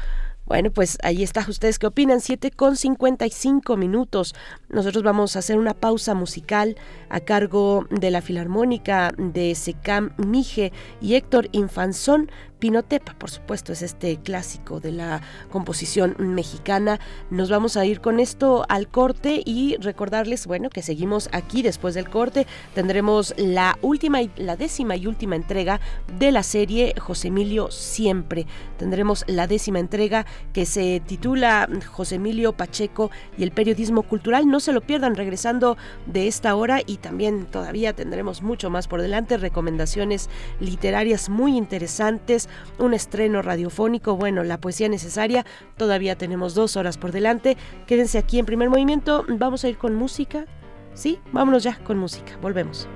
Bueno, pues ahí está. ¿Ustedes qué opinan? 7 con 55 minutos. Nosotros vamos a hacer una pausa musical a cargo de la Filarmónica de Secam Mije y Héctor Infanzón. Pinotepa, por supuesto, es este clásico de la composición mexicana. Nos vamos a ir con esto al corte y recordarles, bueno, que seguimos aquí después del corte. Tendremos la última y la décima y última entrega de la serie José Emilio Siempre. Tendremos la décima entrega que se titula José Emilio Pacheco y el periodismo cultural. No se lo pierdan regresando de esta hora y también todavía tendremos mucho más por delante. Recomendaciones literarias muy interesantes un estreno radiofónico, bueno, la poesía necesaria, todavía tenemos dos horas por delante, quédense aquí en primer movimiento, vamos a ir con música, ¿sí? Vámonos ya con música, volvemos.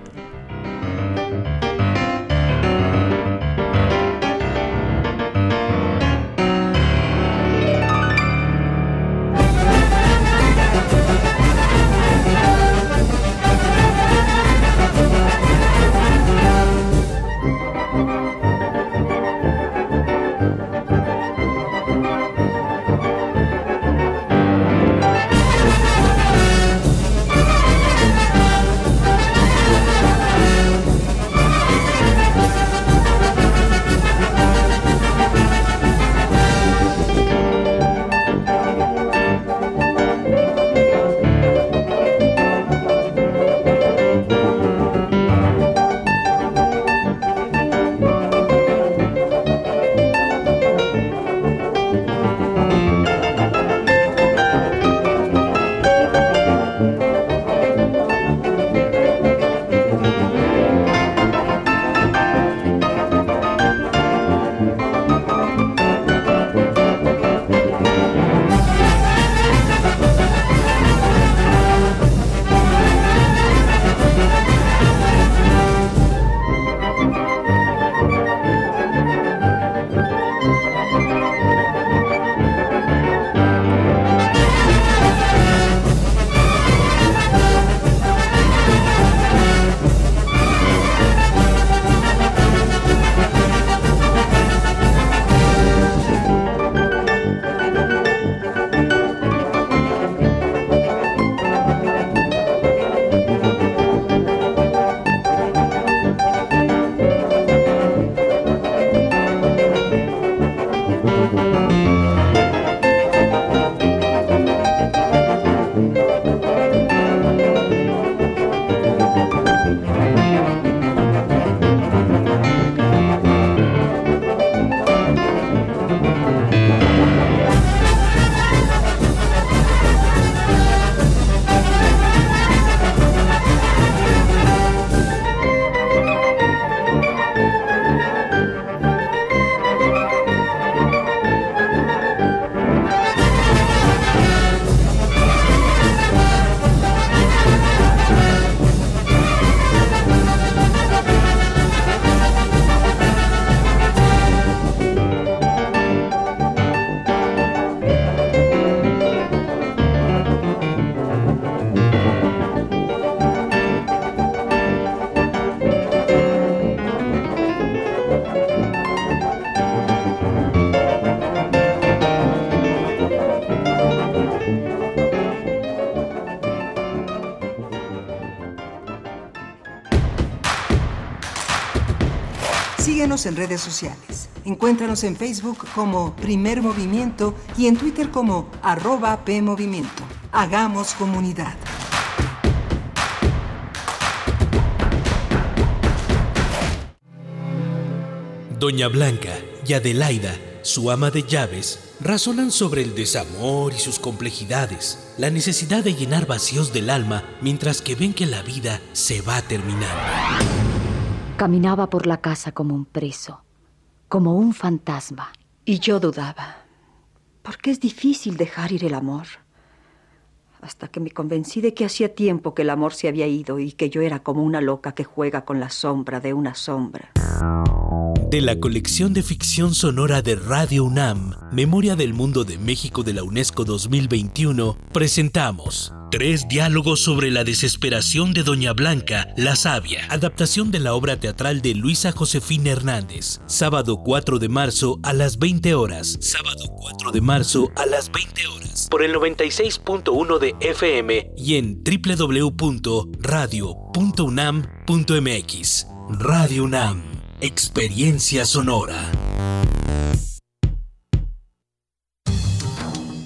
En redes sociales. Encuéntranos en Facebook como Primer Movimiento y en Twitter como arroba PMovimiento. Hagamos comunidad. Doña Blanca y Adelaida, su ama de llaves, razonan sobre el desamor y sus complejidades, la necesidad de llenar vacíos del alma mientras que ven que la vida se va terminando. Caminaba por la casa como un preso, como un fantasma. Y yo dudaba, porque es difícil dejar ir el amor. Hasta que me convencí de que hacía tiempo que el amor se había ido y que yo era como una loca que juega con la sombra de una sombra. De la colección de ficción sonora de Radio UNAM, Memoria del Mundo de México de la UNESCO 2021, presentamos Tres diálogos sobre la desesperación de Doña Blanca, la sabia, adaptación de la obra teatral de Luisa Josefina Hernández, sábado 4 de marzo a las 20 horas, sábado 4 de marzo a las 20 horas, por el 96.1 de FM y en www.radio.unam.mx. Radio UNAM, experiencia sonora.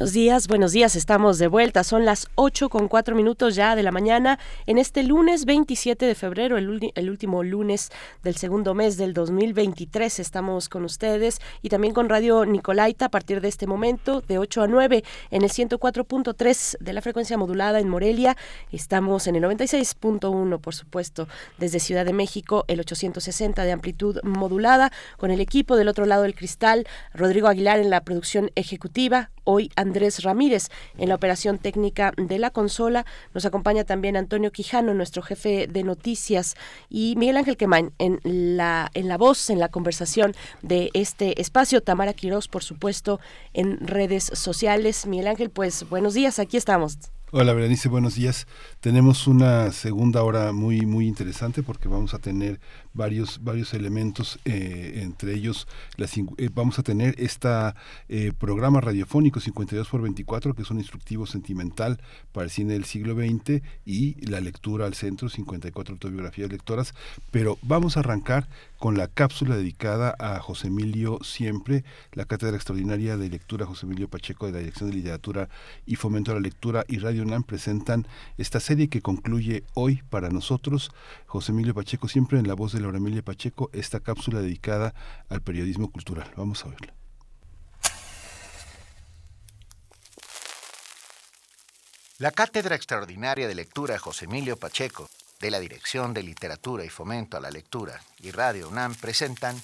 Buenos días, buenos días, estamos de vuelta. Son las 8 con 4 minutos ya de la mañana en este lunes 27 de febrero, el, último lunes del segundo mes del 2023. Estamos con ustedes y también con Radio Nicolaita a partir de este momento de 8 a 9 en el 104.3 de la frecuencia modulada en Morelia. Estamos en el 96.1, por supuesto, desde Ciudad de México, el 860 de amplitud modulada, con el equipo del otro lado del cristal, Rodrigo Aguilar en la producción ejecutiva. Hoy Andrés Ramírez en la operación técnica de la consola. Nos acompaña también Antonio Quijano, nuestro jefe de noticias, y Miguel Ángel Quemain en la, en la voz, en la conversación de este espacio. Tamara Quiroz, por supuesto, en redes sociales. Miguel Ángel, pues buenos días, aquí estamos. Hola Berenice, buenos días. Tenemos una segunda hora muy muy interesante porque vamos a tener varios varios elementos eh, entre ellos las, eh, vamos a tener este programa radiofónico 52 por 24 que es un instructivo sentimental para el cine del siglo XX y la lectura al centro 54 autobiografías lectoras pero vamos a arrancar con la cápsula dedicada a José Emilio Siempre, la Cátedra Extraordinaria de Lectura José Emilio Pacheco de la Dirección de Literatura y Fomento a la Lectura y Radio UNAM presentan esta serie que concluye hoy para nosotros. José Emilio Pacheco, siempre en la voz de Laura Emilia Pacheco, esta cápsula dedicada al periodismo cultural. Vamos a verla. La Cátedra Extraordinaria de Lectura José Emilio Pacheco de la Dirección de Literatura y Fomento a la Lectura y Radio UNAM presentan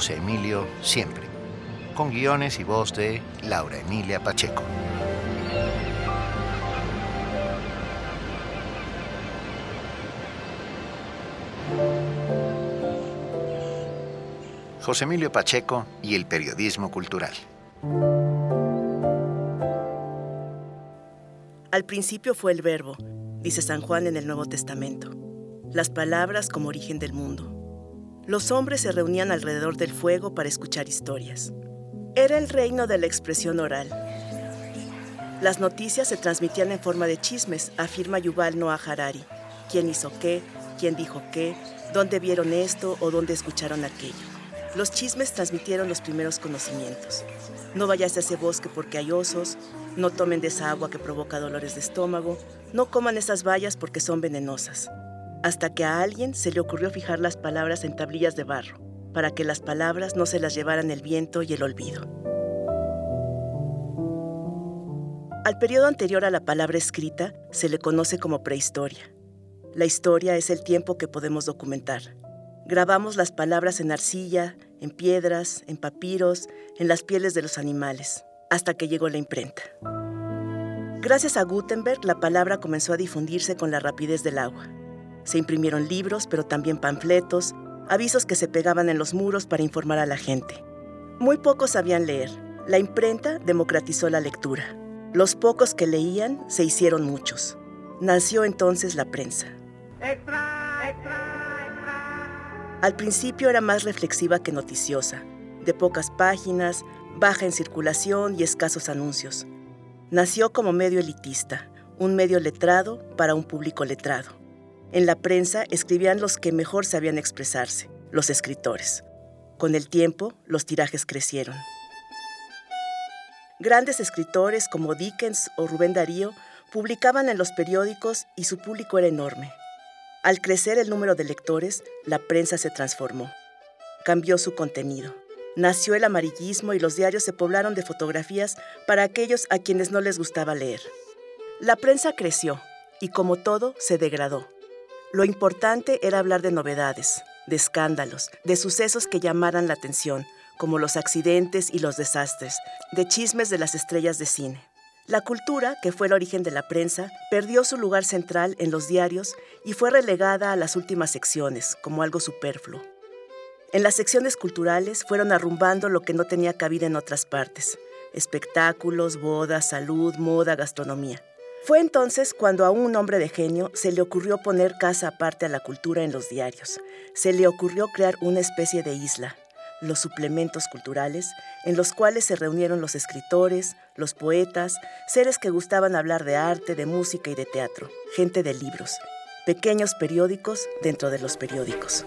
José Emilio Siempre, con guiones y voz de Laura Emilia Pacheco. José Emilio Pacheco y el periodismo cultural. Al principio fue el verbo, dice San Juan en el Nuevo Testamento, las palabras como origen del mundo. Los hombres se reunían alrededor del fuego para escuchar historias. Era el reino de la expresión oral. Las noticias se transmitían en forma de chismes, afirma Yuval Noah Harari. ¿Quién hizo qué? ¿Quién dijo qué? ¿Dónde vieron esto o dónde escucharon aquello? Los chismes transmitieron los primeros conocimientos. No vayas a ese bosque porque hay osos, no tomen de esa agua que provoca dolores de estómago, no coman esas bayas porque son venenosas. Hasta que a alguien se le ocurrió fijar las palabras en tablillas de barro, para que las palabras no se las llevaran el viento y el olvido. Al periodo anterior a la palabra escrita se le conoce como prehistoria. La historia es el tiempo que podemos documentar. Grabamos las palabras en arcilla, en piedras, en papiros, en las pieles de los animales, hasta que llegó la imprenta. Gracias a Gutenberg, la palabra comenzó a difundirse con la rapidez del agua. Se imprimieron libros, pero también panfletos, avisos que se pegaban en los muros para informar a la gente. Muy pocos sabían leer. La imprenta democratizó la lectura. Los pocos que leían se hicieron muchos. Nació entonces la prensa. Al principio era más reflexiva que noticiosa, de pocas páginas, baja en circulación y escasos anuncios. Nació como medio elitista, un medio letrado para un público letrado. En la prensa escribían los que mejor sabían expresarse, los escritores. Con el tiempo, los tirajes crecieron. Grandes escritores como Dickens o Rubén Darío publicaban en los periódicos y su público era enorme. Al crecer el número de lectores, la prensa se transformó. Cambió su contenido. Nació el amarillismo y los diarios se poblaron de fotografías para aquellos a quienes no les gustaba leer. La prensa creció y como todo se degradó. Lo importante era hablar de novedades, de escándalos, de sucesos que llamaran la atención, como los accidentes y los desastres, de chismes de las estrellas de cine. La cultura, que fue el origen de la prensa, perdió su lugar central en los diarios y fue relegada a las últimas secciones, como algo superfluo. En las secciones culturales fueron arrumbando lo que no tenía cabida en otras partes, espectáculos, bodas, salud, moda, gastronomía. Fue entonces cuando a un hombre de genio se le ocurrió poner casa aparte a la cultura en los diarios. Se le ocurrió crear una especie de isla, los suplementos culturales, en los cuales se reunieron los escritores, los poetas, seres que gustaban hablar de arte, de música y de teatro, gente de libros, pequeños periódicos dentro de los periódicos.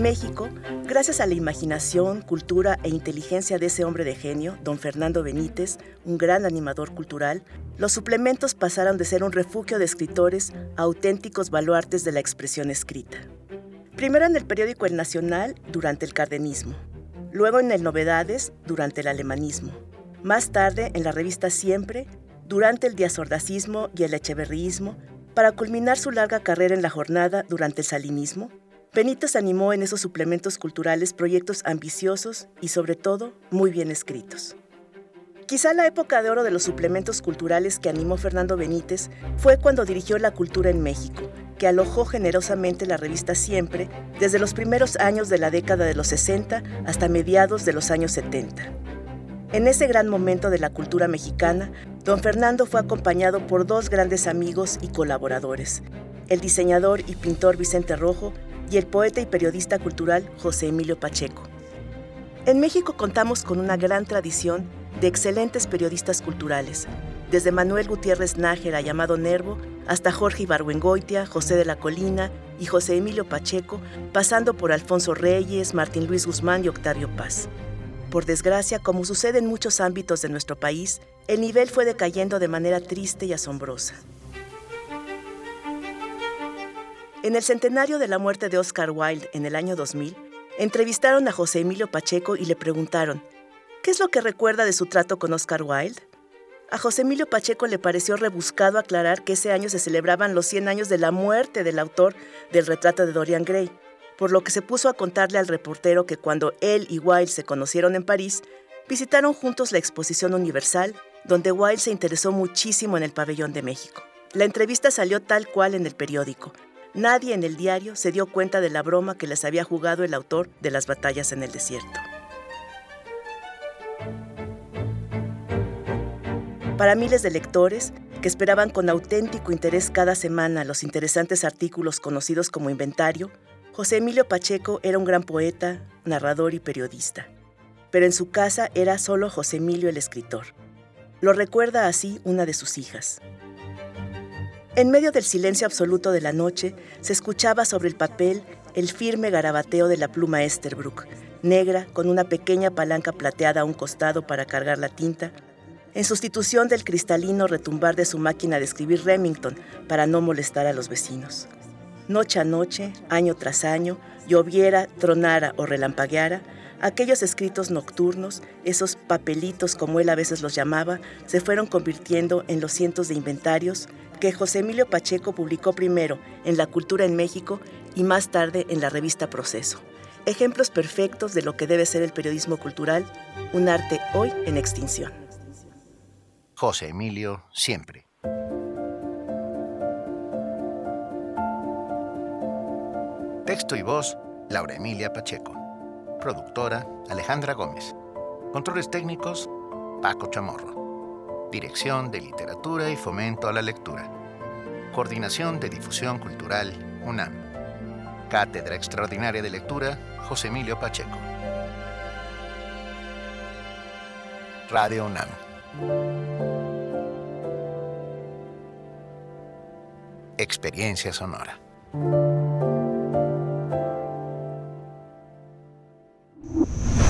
México, Gracias a la imaginación, cultura e inteligencia de ese hombre de genio, don Fernando Benítez, un gran animador cultural, los suplementos pasaron de ser un refugio de escritores a auténticos baluartes de la expresión escrita. Primero en el periódico El Nacional durante el cardenismo, luego en el Novedades durante el alemanismo, más tarde en la revista Siempre durante el diasordacismo y el echeverriismo, para culminar su larga carrera en la jornada durante el salinismo, Benítez animó en esos suplementos culturales proyectos ambiciosos y sobre todo muy bien escritos. Quizá la época de oro de los suplementos culturales que animó Fernando Benítez fue cuando dirigió La Cultura en México, que alojó generosamente la revista Siempre desde los primeros años de la década de los 60 hasta mediados de los años 70. En ese gran momento de la cultura mexicana, don Fernando fue acompañado por dos grandes amigos y colaboradores, el diseñador y pintor Vicente Rojo y el poeta y periodista cultural José Emilio Pacheco. En México contamos con una gran tradición de excelentes periodistas culturales, desde Manuel Gutiérrez Nájera, llamado Nervo, hasta Jorge Ibargüengoitia, José de la Colina y José Emilio Pacheco, pasando por Alfonso Reyes, Martín Luis Guzmán y Octavio Paz. Por desgracia, como sucede en muchos ámbitos de nuestro país, el nivel fue decayendo de manera triste y asombrosa. En el centenario de la muerte de Oscar Wilde en el año 2000, entrevistaron a José Emilio Pacheco y le preguntaron, ¿qué es lo que recuerda de su trato con Oscar Wilde? A José Emilio Pacheco le pareció rebuscado aclarar que ese año se celebraban los 100 años de la muerte del autor del retrato de Dorian Gray, por lo que se puso a contarle al reportero que cuando él y Wilde se conocieron en París, visitaron juntos la Exposición Universal, donde Wilde se interesó muchísimo en el pabellón de México. La entrevista salió tal cual en el periódico, Nadie en el diario se dio cuenta de la broma que les había jugado el autor de las batallas en el desierto. Para miles de lectores que esperaban con auténtico interés cada semana los interesantes artículos conocidos como inventario, José Emilio Pacheco era un gran poeta, narrador y periodista. Pero en su casa era solo José Emilio el escritor. Lo recuerda así una de sus hijas. En medio del silencio absoluto de la noche, se escuchaba sobre el papel el firme garabateo de la pluma Esterbrook, negra con una pequeña palanca plateada a un costado para cargar la tinta, en sustitución del cristalino retumbar de su máquina de escribir Remington para no molestar a los vecinos. Noche a noche, año tras año, lloviera, tronara o relampagueara, aquellos escritos nocturnos, esos papelitos como él a veces los llamaba, se fueron convirtiendo en los cientos de inventarios, que José Emilio Pacheco publicó primero en La Cultura en México y más tarde en la revista Proceso. Ejemplos perfectos de lo que debe ser el periodismo cultural, un arte hoy en extinción. José Emilio, siempre. Texto y voz, Laura Emilia Pacheco. Productora, Alejandra Gómez. Controles técnicos, Paco Chamorro. Dirección de Literatura y Fomento a la Lectura. Coordinación de Difusión Cultural, UNAM. Cátedra Extraordinaria de Lectura, José Emilio Pacheco. Radio UNAM. Experiencia sonora.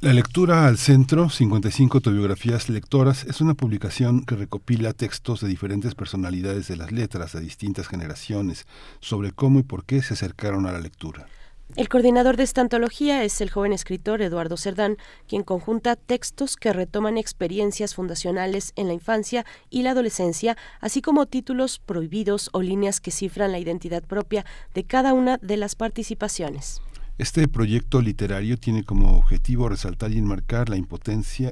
La lectura al centro, 55 autobiografías lectoras, es una publicación que recopila textos de diferentes personalidades de las letras de distintas generaciones sobre cómo y por qué se acercaron a la lectura. El coordinador de esta antología es el joven escritor Eduardo Cerdán, quien conjunta textos que retoman experiencias fundacionales en la infancia y la adolescencia, así como títulos prohibidos o líneas que cifran la identidad propia de cada una de las participaciones. Este proyecto literario tiene como objetivo resaltar y enmarcar la importancia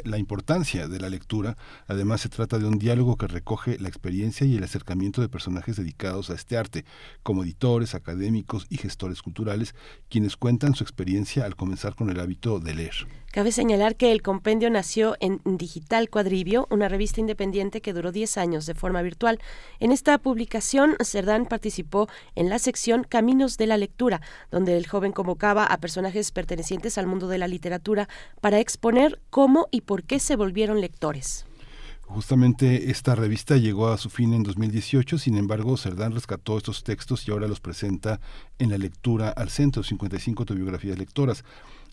de la lectura. Además, se trata de un diálogo que recoge la experiencia y el acercamiento de personajes dedicados a este arte, como editores, académicos y gestores culturales, quienes cuentan su experiencia al comenzar con el hábito de leer. Cabe señalar que el compendio nació en Digital Cuadribio, una revista independiente que duró 10 años de forma virtual. En esta publicación, Cerdán participó en la sección Caminos de la Lectura, donde el joven a personajes pertenecientes al mundo de la literatura para exponer cómo y por qué se volvieron lectores. Justamente esta revista llegó a su fin en 2018, sin embargo, Cerdán rescató estos textos y ahora los presenta en la lectura al centro, 55 autobiografías lectoras.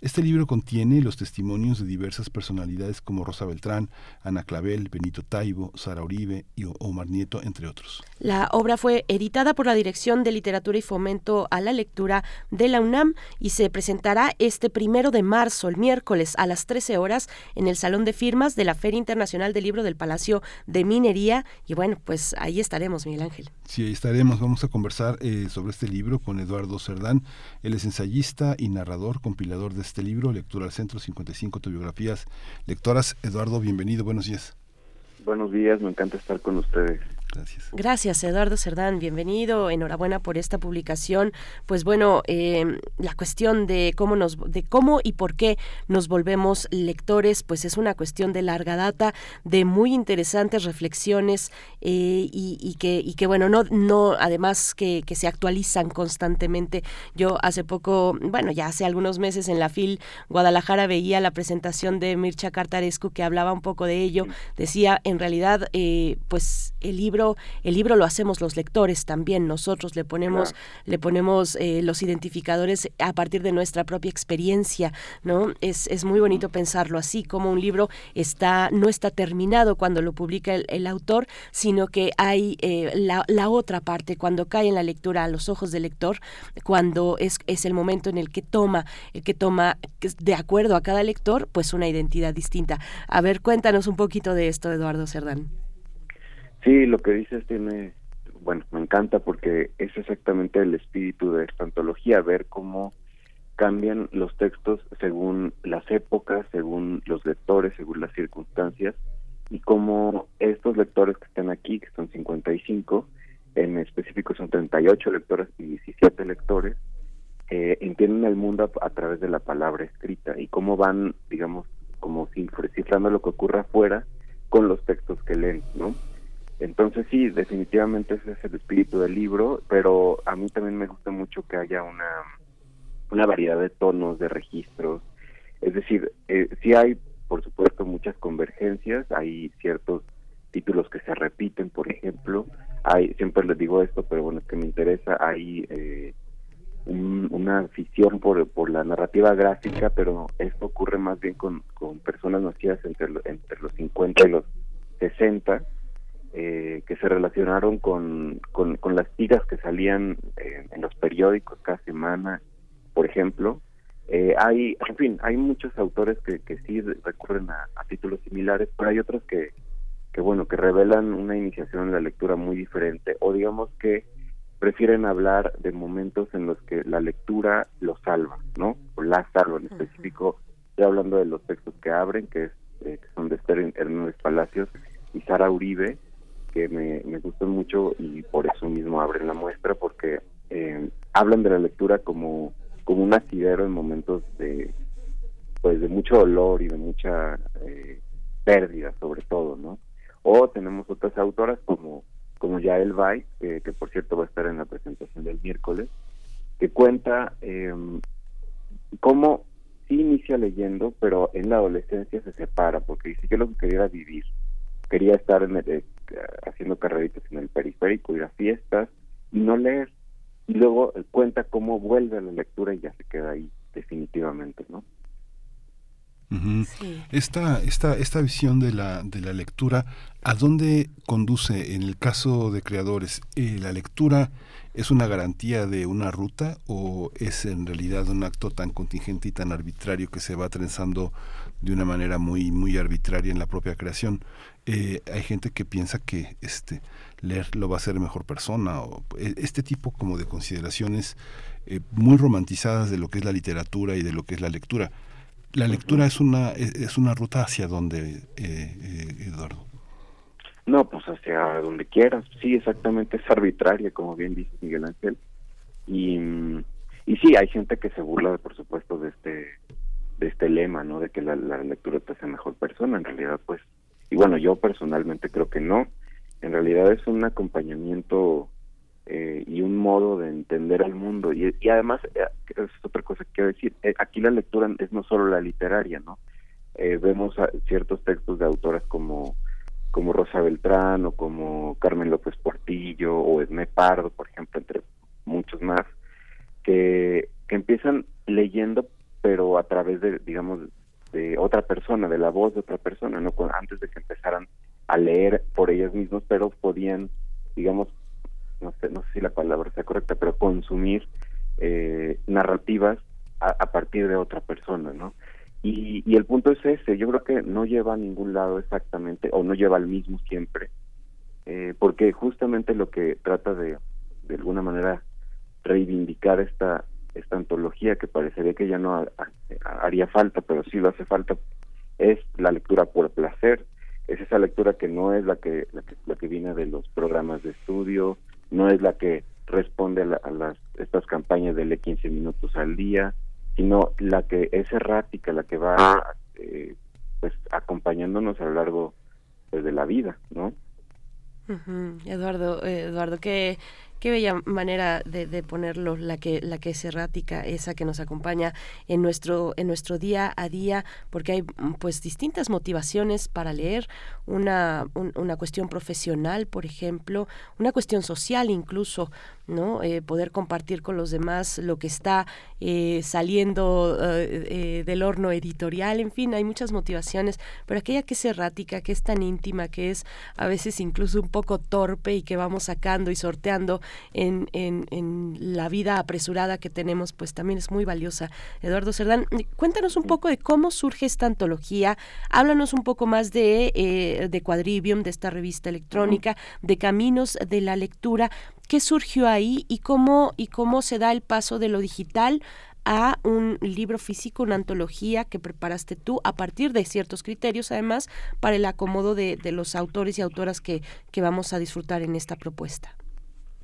Este libro contiene los testimonios de diversas personalidades como Rosa Beltrán, Ana Clavel, Benito Taibo, Sara Uribe y Omar Nieto, entre otros. La obra fue editada por la Dirección de Literatura y Fomento a la Lectura de la UNAM y se presentará este primero de marzo, el miércoles, a las 13 horas, en el Salón de Firmas de la Feria Internacional del Libro del Palacio de Minería. Y bueno, pues ahí estaremos, Miguel Ángel. Sí, ahí estaremos. Vamos a conversar eh, sobre este libro con Eduardo Cerdán. Él es ensayista y narrador, compilador de este libro, Lectura al Centro, 55 autobiografías lectoras. Eduardo, bienvenido, buenos días. Buenos días, me encanta estar con ustedes. Gracias. Gracias, Eduardo Cerdán. Bienvenido. Enhorabuena por esta publicación. Pues bueno, eh, la cuestión de cómo nos, de cómo y por qué nos volvemos lectores, pues es una cuestión de larga data, de muy interesantes reflexiones eh, y, que, y que bueno, no, no, además que, que, se actualizan constantemente. Yo hace poco, bueno, ya hace algunos meses en la FIL Guadalajara veía la presentación de Mircha Cartarescu que hablaba un poco de ello. Decía, en realidad, eh, pues el libro el libro lo hacemos los lectores también, nosotros le ponemos, le ponemos eh, los identificadores a partir de nuestra propia experiencia, ¿no? Es, es muy bonito pensarlo así, como un libro está, no está terminado cuando lo publica el, autor, sino que hay eh, la, la, otra parte, cuando cae en la lectura a los ojos del lector, cuando es, es el momento en el que toma, el que toma de acuerdo a cada lector, pues una identidad distinta. A ver, cuéntanos un poquito de esto, Eduardo Cerdán. Sí, lo que dices tiene, bueno, me encanta porque es exactamente el espíritu de esta antología, ver cómo cambian los textos según las épocas, según los lectores, según las circunstancias, y cómo estos lectores que están aquí, que son 55, en específico son 38 lectores y 17 lectores, eh, entienden el mundo a, través de la palabra escrita y cómo van, digamos, como cifrando lo que ocurre afuera con los textos que leen, ¿no? Entonces sí, definitivamente ese es el espíritu del libro, pero a mí también me gusta mucho que haya una, una variedad de tonos, de registros. Es decir, eh, sí hay, por supuesto, muchas convergencias, hay ciertos títulos que se repiten, por ejemplo, hay, siempre les digo esto, pero bueno, es que me interesa, hay eh, una afición por, por la narrativa gráfica, pero esto ocurre más bien con, con personas nacidas entre, entre los 50 y los 60, eh, que se relacionaron con, con, las tiras que salían eh, en los periódicos cada semana, por ejemplo. Eh, hay, en fin, hay muchos autores que, que sí recurren a, títulos similares, pero hay otros que, que, bueno, que revelan una iniciación en la lectura muy diferente, o digamos que prefieren hablar de momentos en los que la lectura lo salva, ¿no? O la salva, en específico, estoy hablando de los textos que abren, que, es, que son de Esther Hernández Palacios y Sara Uribe, que me, gustan mucho y por eso mismo abren la muestra porque eh, hablan de la lectura como como un asidero en momentos de pues de mucho dolor y de mucha eh, pérdida sobre todo no o tenemos otras autoras como como Yael Bay que, que por cierto va a estar en la presentación del miércoles que cuenta eh, cómo sí inicia leyendo pero en la adolescencia se separa porque dice yo lo que quería era vivir quería estar en eh, haciendo carreritas en el periférico, ir a fiestas y no leer. Y luego eh, cuenta cómo vuelve a la lectura y ya se queda ahí definitivamente, ¿no? esta, esta, esta visión de la, de la lectura, ¿a dónde conduce en el caso de creadores? Eh, ¿La lectura es una garantía de una ruta o es en realidad un acto tan contingente y tan arbitrario que se va trenzando de una manera muy, muy arbitraria en la propia creación? Eh, hay gente que piensa que este leer lo va a hacer mejor persona o eh, este tipo como de consideraciones eh, muy romantizadas de lo que es la literatura y de lo que es la lectura. La lectura es una es una ruta hacia donde, Eduardo. No, pues hacia donde quieras. Sí, exactamente, es arbitraria, como bien dice Miguel Ángel. Y, y sí, hay gente que se burla, por supuesto, de este de este lema, ¿no? De que la, lectura te hace mejor persona. En realidad, pues, y bueno, yo personalmente creo que no. En realidad es un acompañamiento eh, y un modo de entender al mundo. Y, y además, eh, es otra cosa que quiero decir, eh, aquí la lectura es no solo la literaria, ¿no? vemos ciertos textos de autoras como como Rosa Beltrán o como Carmen López Portillo o Esme Pardo, por ejemplo, entre muchos más, que, que empiezan leyendo pero a través de, digamos, de otra persona, de la voz de otra persona, no antes de que empezaran a leer por ellas mismas, pero podían, digamos, no sé, no sé si la palabra sea correcta, pero consumir eh, narrativas a, a, partir de otra persona, ¿no? Y, y el punto es ese, yo creo que no lleva a ningún lado exactamente, o no lleva al mismo siempre, eh, porque justamente lo que trata de, de alguna manera, reivindicar esta esta antología que parecería que ya no haría falta, pero sí lo hace falta, es la lectura por placer, es esa lectura que no es la que la que, la que viene de los programas de estudio, no es la que responde a, las estas campañas de lee 15 minutos al día, sino la que es errática, la que va eh, pues acompañándonos a lo largo pues, de la vida, ¿no? Eduardo, eh, Eduardo, que Qué bella manera de, ponerlo, la que, la que es errática, esa que nos acompaña en nuestro, en nuestro día a día, porque hay mm, pues distintas motivaciones para leer, una, una cuestión profesional, por ejemplo, una cuestión social incluso, ¿no? Eh, poder compartir con los demás lo que está eh, saliendo eh, del horno editorial, en fin, hay muchas motivaciones, pero aquella que es errática, que es tan íntima, que es a veces incluso un poco torpe y que vamos sacando y sorteando en, en, en la vida apresurada que tenemos, pues también es muy valiosa. Eduardo Cerdán, cuéntanos un poco de cómo surge esta antología, háblanos un poco más de, eh, de Quadrivium, de esta revista electrónica, de Caminos de la Lectura, qué surgió ahí y cómo, y cómo se da el paso de lo digital a un libro físico, una antología que preparaste tú a partir de ciertos criterios, además, para el acomodo de, de los autores y autoras que, que vamos a disfrutar en esta propuesta.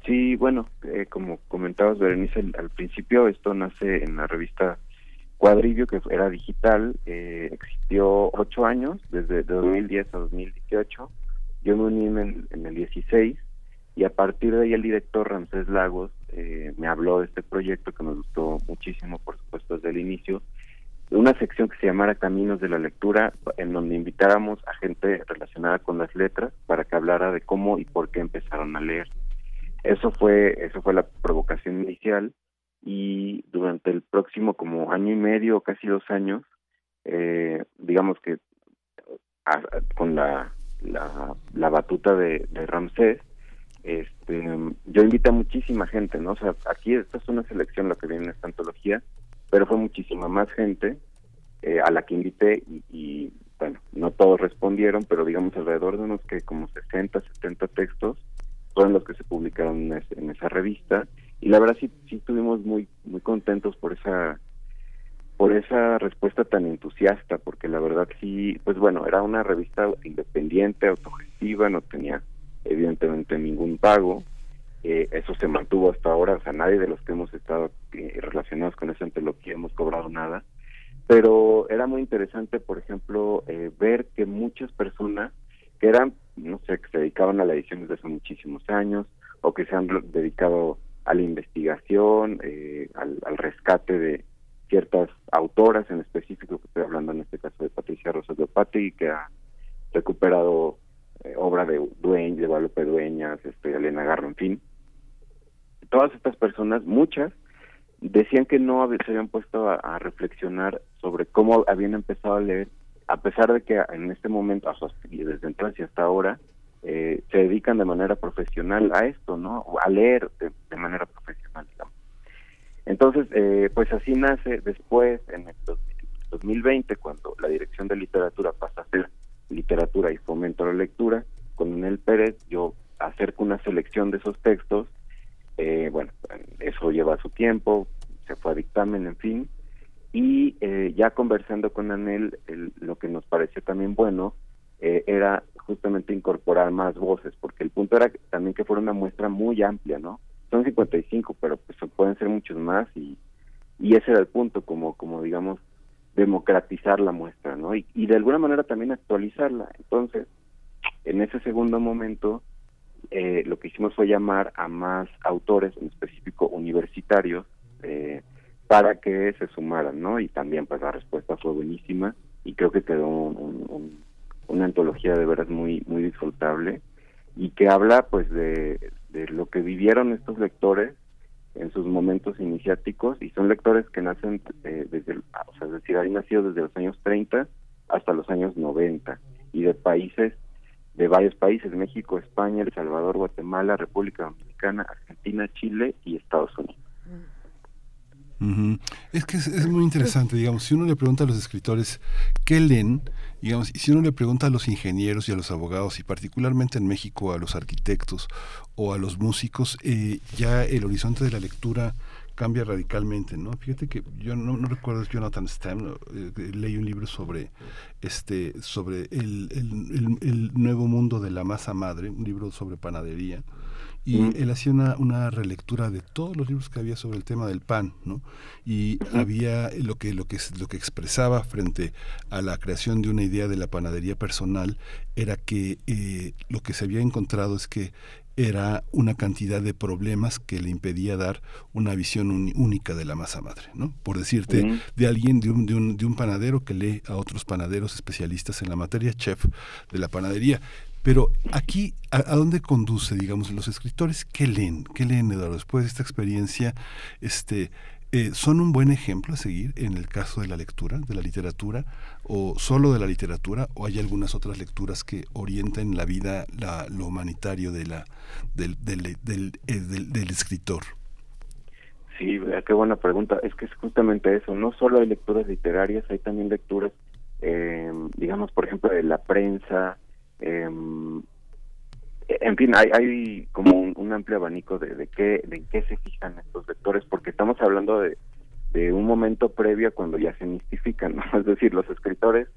Sí, bueno, eh, como comentabas, Berenice, al, principio esto nace en la revista Cuadrillo, que era digital, eh, existió ocho años, desde 2010 a 2018. Yo me uní en el, 16 y a partir de ahí el director Ramsés Lagos eh, me habló de este proyecto que me gustó muchísimo, por supuesto, desde el inicio, una sección que se llamara Caminos de la Lectura, en donde invitáramos a gente relacionada con las letras para que hablara de cómo y por qué empezaron a leer. Eso fue, eso fue la provocación inicial y durante el próximo como año y medio, casi dos años, eh, digamos que con la, la, batuta de, Ramsés, este, yo invité a muchísima gente, ¿no? O sea, aquí esta es una selección lo que viene en esta antología, pero fue muchísima más gente eh, a la que invité y, y, bueno, no todos respondieron, pero digamos alrededor de unos que como 60, 70 textos fueron los que se publicaron en, esa revista. Y la verdad sí sí estuvimos muy muy contentos por esa por esa respuesta tan entusiasta porque la verdad sí pues bueno era una revista independiente autogestiva no tenía evidentemente ningún pago. Eh, eso se mantuvo hasta ahora o sea nadie de los que hemos estado eh, relacionados con esa antología hemos cobrado nada. Pero era muy interesante por ejemplo eh, ver que muchas personas que eran no sé, que se dedicaban a la edición desde hace muchísimos años o que se han dedicado a la investigación, eh, al, rescate de ciertas autoras en específico, que estoy hablando en este caso de Patricia Rosas de Opati, que ha recuperado eh, obra de Dueñas, de Guadalupe Dueñas, este, Elena Garro, en fin. Todas estas personas, muchas, decían que no se habían puesto a reflexionar sobre cómo habían empezado a leer a pesar de que en este momento, desde entonces hasta ahora, eh, se dedican de manera profesional a esto, ¿no? A leer de, manera profesional, digamos. Entonces, eh, pues así nace después, en el 2020, cuando la Dirección de Literatura pasa a ser Literatura y Fomento a la Lectura, con Nel Pérez, yo acerco una selección de esos textos Eh, bueno, eso lleva su tiempo, se fue a dictamen, en fin. Y eh, ya conversando con Anel, lo que nos pareció también bueno eh, era justamente incorporar más voces, porque el punto era también que fuera una muestra muy amplia, ¿no? Son 55, pero pues pueden ser muchos más y, y ese era el punto, como, como digamos, democratizar la muestra, ¿no? Y, y de alguna manera también actualizarla. Entonces, en ese segundo momento, eh, lo que hicimos fue llamar a más autores, en específico universitarios, eh, para que se sumaran, ¿no? Y también pues la respuesta fue buenísima y creo que quedó una antología de veras muy muy disfrutable y que habla pues de, lo que vivieron estos lectores en sus momentos iniciáticos y son lectores que nacen eh, desde, o sea, decir, han nacido desde los años 30 hasta los años 90 y de países de varios países, México, España, El Salvador, Guatemala, República Dominicana, Argentina, Chile y Estados Unidos. Es que es, muy interesante, digamos, si uno le pregunta a los escritores qué leen, digamos, y si uno le pregunta a los ingenieros y a los abogados, y particularmente en México a los arquitectos o a los músicos, eh, ya el horizonte de la lectura cambia radicalmente, ¿no? Fíjate que yo no, no recuerdo, Jonathan Stem, eh, leí un libro sobre este sobre el, el, nuevo mundo de la masa madre, un libro sobre panadería, y él hacía una, una, relectura de todos los libros que había sobre el tema del pan, ¿no? Y había lo que, lo, que, lo que expresaba frente a la creación de una idea de la panadería personal era que eh, lo que se había encontrado es que era una cantidad de problemas que le impedía dar una visión única de la masa madre, ¿no? Por decirte, de alguien, de un, de, un, de un panadero que lee a otros panaderos especialistas en la materia, chef de la panadería. Pero aquí, ¿a, dónde conduce, digamos, los escritores? ¿Qué leen? ¿Qué leen, Eduardo? Después de esta experiencia, este, eh, ¿son un buen ejemplo a seguir en el caso de la lectura, de la literatura, o solo de la literatura, o hay algunas otras lecturas que orientan la vida, la, lo humanitario de la, del, del, del, eh, escritor? Sí, qué buena pregunta. Es que es justamente eso. No solo hay lecturas literarias, hay también lecturas, eh, digamos, por ejemplo, de la prensa, eh, en fin, hay, hay como un, amplio abanico de, de, qué, de en qué se fijan estos lectores, porque estamos hablando de, de un momento previo a cuando ya se mistifican, ¿no? [LAUGHS] es decir, los escritores,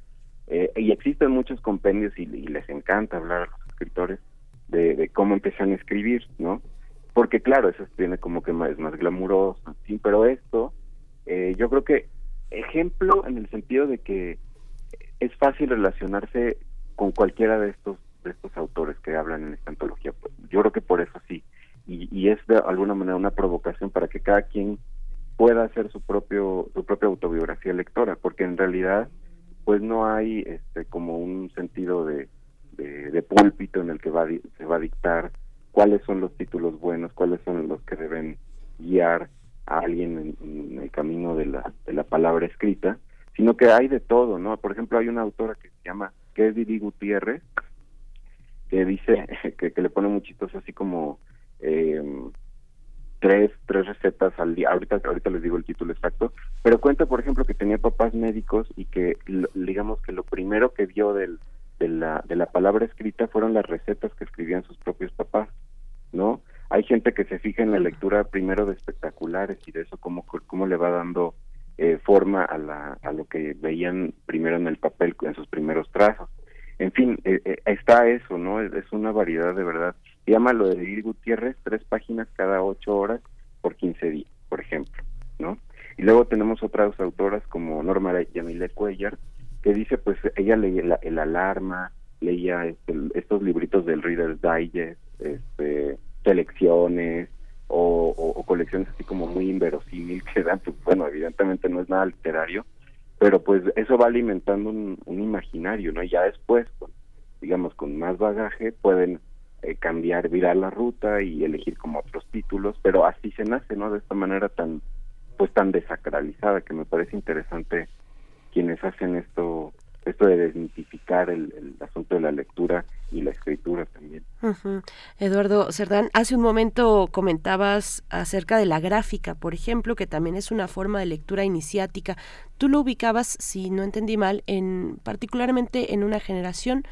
eh, y existen muchos compendios y, les encanta hablar a los escritores de, de, cómo empiezan a escribir, ¿no? Porque claro, eso tiene como que más, es más glamuroso, sí, pero esto, eh, yo creo que ejemplo en el sentido de que es fácil relacionarse con cualquiera de estos de estos autores que hablan en esta antología. Yo creo que por eso sí. Y, y es de alguna manera una provocación para que cada quien pueda hacer su propio su propia autobiografía lectora, porque en realidad pues no hay este como un sentido de, de, púlpito en el que va se va a dictar cuáles son los títulos buenos, cuáles son los que deben guiar a alguien en, el camino de la, de la palabra escrita, sino que hay de todo, ¿no? Por ejemplo, hay una autora que se llama que es Didi Gutiérrez, que dice [LAUGHS] que, le pone muy chistoso así como eh, tres tres recetas al día ahorita ahorita les digo el título exacto pero cuenta por ejemplo que tenía papás médicos y que digamos que lo primero que vio del de la de la palabra escrita fueron las recetas que escribían sus propios papás no hay gente que se fija en la lectura primero de espectaculares y de eso cómo cómo le va dando eh, forma a la a lo que veían primero en el papel en sus primeros trazos en fin, eh, eh, está eso, ¿no? Es, una variedad de verdad. Llama lo de Edith Gutiérrez, tres páginas cada ocho horas por quince días, por ejemplo, ¿no? Y luego tenemos otras autoras como Norma Yamile Cuellar, que dice, pues ella leía el, Alarma, leía este, estos libritos del Reader's Digest, este, selecciones o, o, colecciones así como muy inverosímil que dan, pues, bueno, evidentemente no es nada literario, pero pues eso va alimentando un, imaginario, ¿no? Y ya después, digamos, con más bagaje, pueden eh, cambiar, virar la ruta y elegir como otros títulos, pero así se nace, ¿no? De esta manera tan, pues tan desacralizada, que me parece interesante quienes hacen esto esto de desmitificar el, asunto de la lectura y la escritura también. Eduardo Cerdán, hace un momento comentabas acerca de la gráfica, por ejemplo, que también es una forma de lectura iniciática. Tú lo ubicabas, si no entendí mal, en particularmente en una generación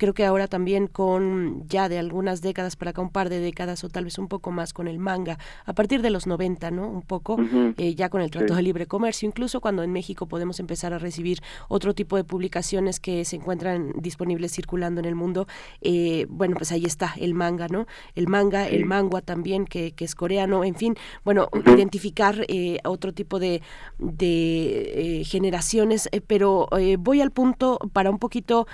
creo que ahora también con ya de algunas décadas para acá, un par de décadas o tal vez un poco más con el manga, a partir de los 90, ¿no? Un poco, eh, ya con el Trato de Libre Comercio, incluso cuando en México podemos empezar a recibir otro tipo de publicaciones que se encuentran disponibles circulando en el mundo, eh, bueno, pues ahí está el manga, ¿no? El manga, el mangua también, que, que, es coreano, en fin, bueno, identificar eh, otro tipo de, de generaciones, pero voy al punto para un poquito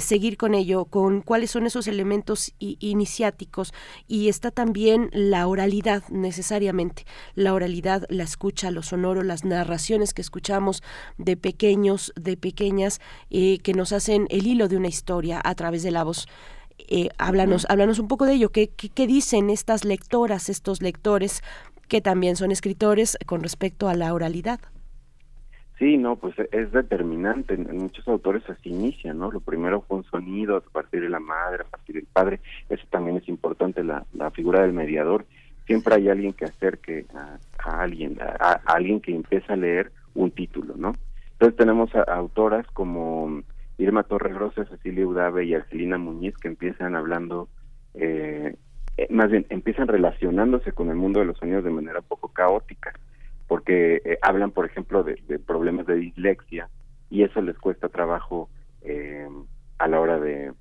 seguir con ello, con cuáles son esos elementos iniciáticos y está también la oralidad necesariamente, la oralidad, la escucha, lo sonoro, las narraciones que escuchamos de pequeños, de pequeñas, eh, que nos hacen el hilo de una historia a través de la voz. Eh, háblanos, háblanos un poco de ello. ¿Qué, ¿Qué, dicen estas lectoras, estos lectores que también son escritores con respecto a la oralidad? Sí, no, pues es determinante. En muchos autores así inician, ¿no? Lo primero fue un sonido a partir de la madre, a partir del padre. Eso también es importante, la, la figura del mediador. Siempre hay alguien que acerque a, alguien, a, alguien que empieza a leer un título, ¿no? Entonces tenemos a, autoras como Irma Torregrosa, Cecilia Udave y Argelina Muñiz que empiezan hablando, eh, eh, más bien, empiezan relacionándose con el mundo de los sonidos de manera poco caótica porque eh, hablan, por ejemplo, de, problemas de dislexia y eso les cuesta trabajo eh, a la hora de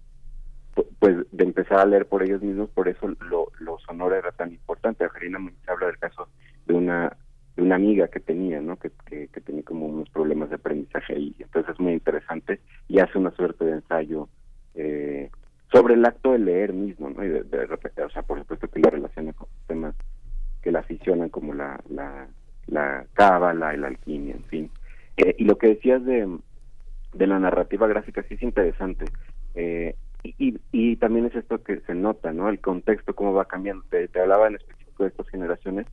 pues de empezar a leer por ellos mismos, por eso lo, lo sonoro era tan importante. Angelina Muñoz habla del caso de una de una amiga que tenía, ¿no? Que, que, tenía como unos problemas de aprendizaje y entonces es muy interesante y hace una suerte de ensayo eh, sobre el acto de leer mismo, ¿no? Y de, de, o sea, por supuesto que lo relaciona con temas que la aficionan como la, la la cábala, la alquimia, en fin. Eh, y lo que decías de, de la narrativa gráfica sí es interesante. Eh, y, y también es esto que se nota, ¿no? El contexto, cómo va cambiando. Te, hablaba en específico de estas generaciones,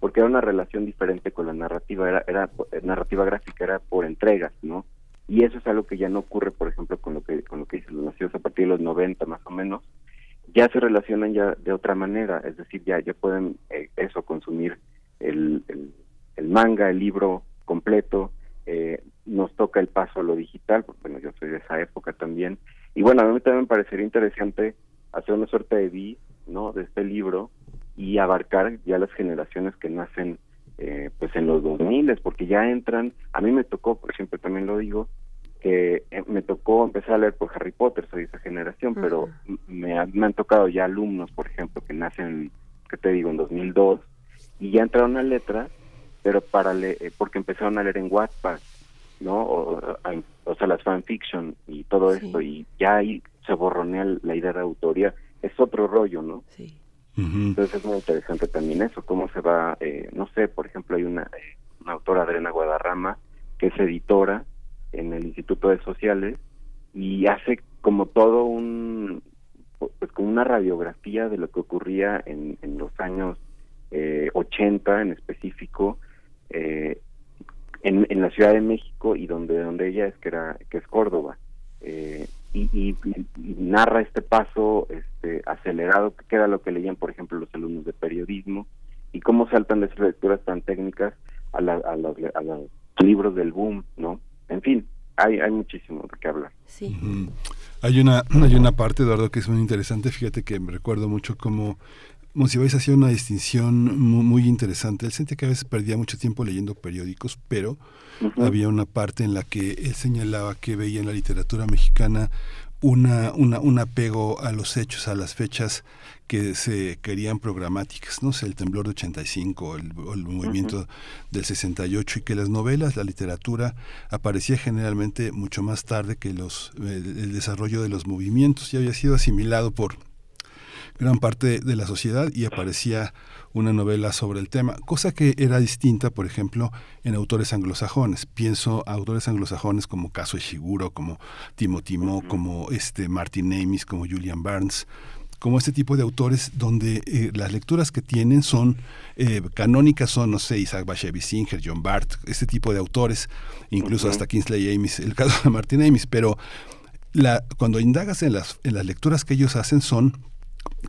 porque era una relación diferente con la narrativa, era, era narrativa gráfica, era por entregas, ¿no? Y eso es algo que ya no ocurre, por ejemplo, con lo que con lo que dicen los nacidos a partir de los 90 más o menos, ya se relacionan ya de otra manera, es decir, ya ya pueden eh, eso consumir el, el, el manga, el libro completo, eh, nos toca el paso a lo digital, porque bueno, yo soy de esa época también, y bueno, a mí también me parecería interesante hacer una suerte de vi, ¿no?, de este libro y abarcar ya las generaciones que nacen eh, pues en los 2000, porque ya entran, a mí me tocó, por ejemplo, también lo digo, que eh, me tocó empezar a leer por Harry Potter, soy de esa generación, pero me, me, han tocado ya alumnos, por ejemplo, que nacen, que te digo, en 2002, y ya entraron a letras pero para leer, eh, porque empezaron a leer en Wattpad, ¿no? O, o sea, las fanfiction y todo esto, y ya ahí se borronea la idea de autoría, es otro rollo, ¿no? Sí. Entonces es muy interesante también eso, cómo se va, eh, no sé, por ejemplo, hay una, eh, una autora, Adriana Guadarrama, que es editora en el Instituto de Sociales y hace como todo un, pues como una radiografía de lo que ocurría en, en los años eh, 80 en específico, eh, en, en, la Ciudad de México y donde donde ella es que era que es Córdoba eh, y, y, narra este paso este acelerado que era lo que leían por ejemplo los alumnos de periodismo y cómo saltan de esas lecturas tan técnicas a, la, a, los, a los libros del boom no en fin hay, hay muchísimo de qué hablar. Sí. Hay una, hay una parte, Eduardo, que es muy interesante. Fíjate que me recuerdo mucho cómo Monsiváis hacía una distinción muy, interesante. Él sentía que a veces perdía mucho tiempo leyendo periódicos, pero había una parte en la que él señalaba que veía en la literatura mexicana una, una, un apego a los hechos, a las fechas que se querían programáticas, no sé, el temblor de 85, el, el movimiento del 68, y que las novelas, la literatura, aparecía generalmente mucho más tarde que los, el desarrollo de los movimientos y había sido asimilado por gran parte de la sociedad y aparecía una novela sobre el tema, cosa que era distinta, por ejemplo, en autores anglosajones. Pienso a autores anglosajones como Kazuo Ishiguro, como Timothy Mo, como este Martin Amis, como Julian Barnes, como este tipo de autores donde eh, las lecturas que tienen son eh, canónicas, son, no sé, Isaac Bashevis Singer, John Bart, este tipo de autores, incluso hasta Kingsley Amis, el caso de Martin Amis, pero la, cuando indagas en las, en las lecturas que ellos hacen son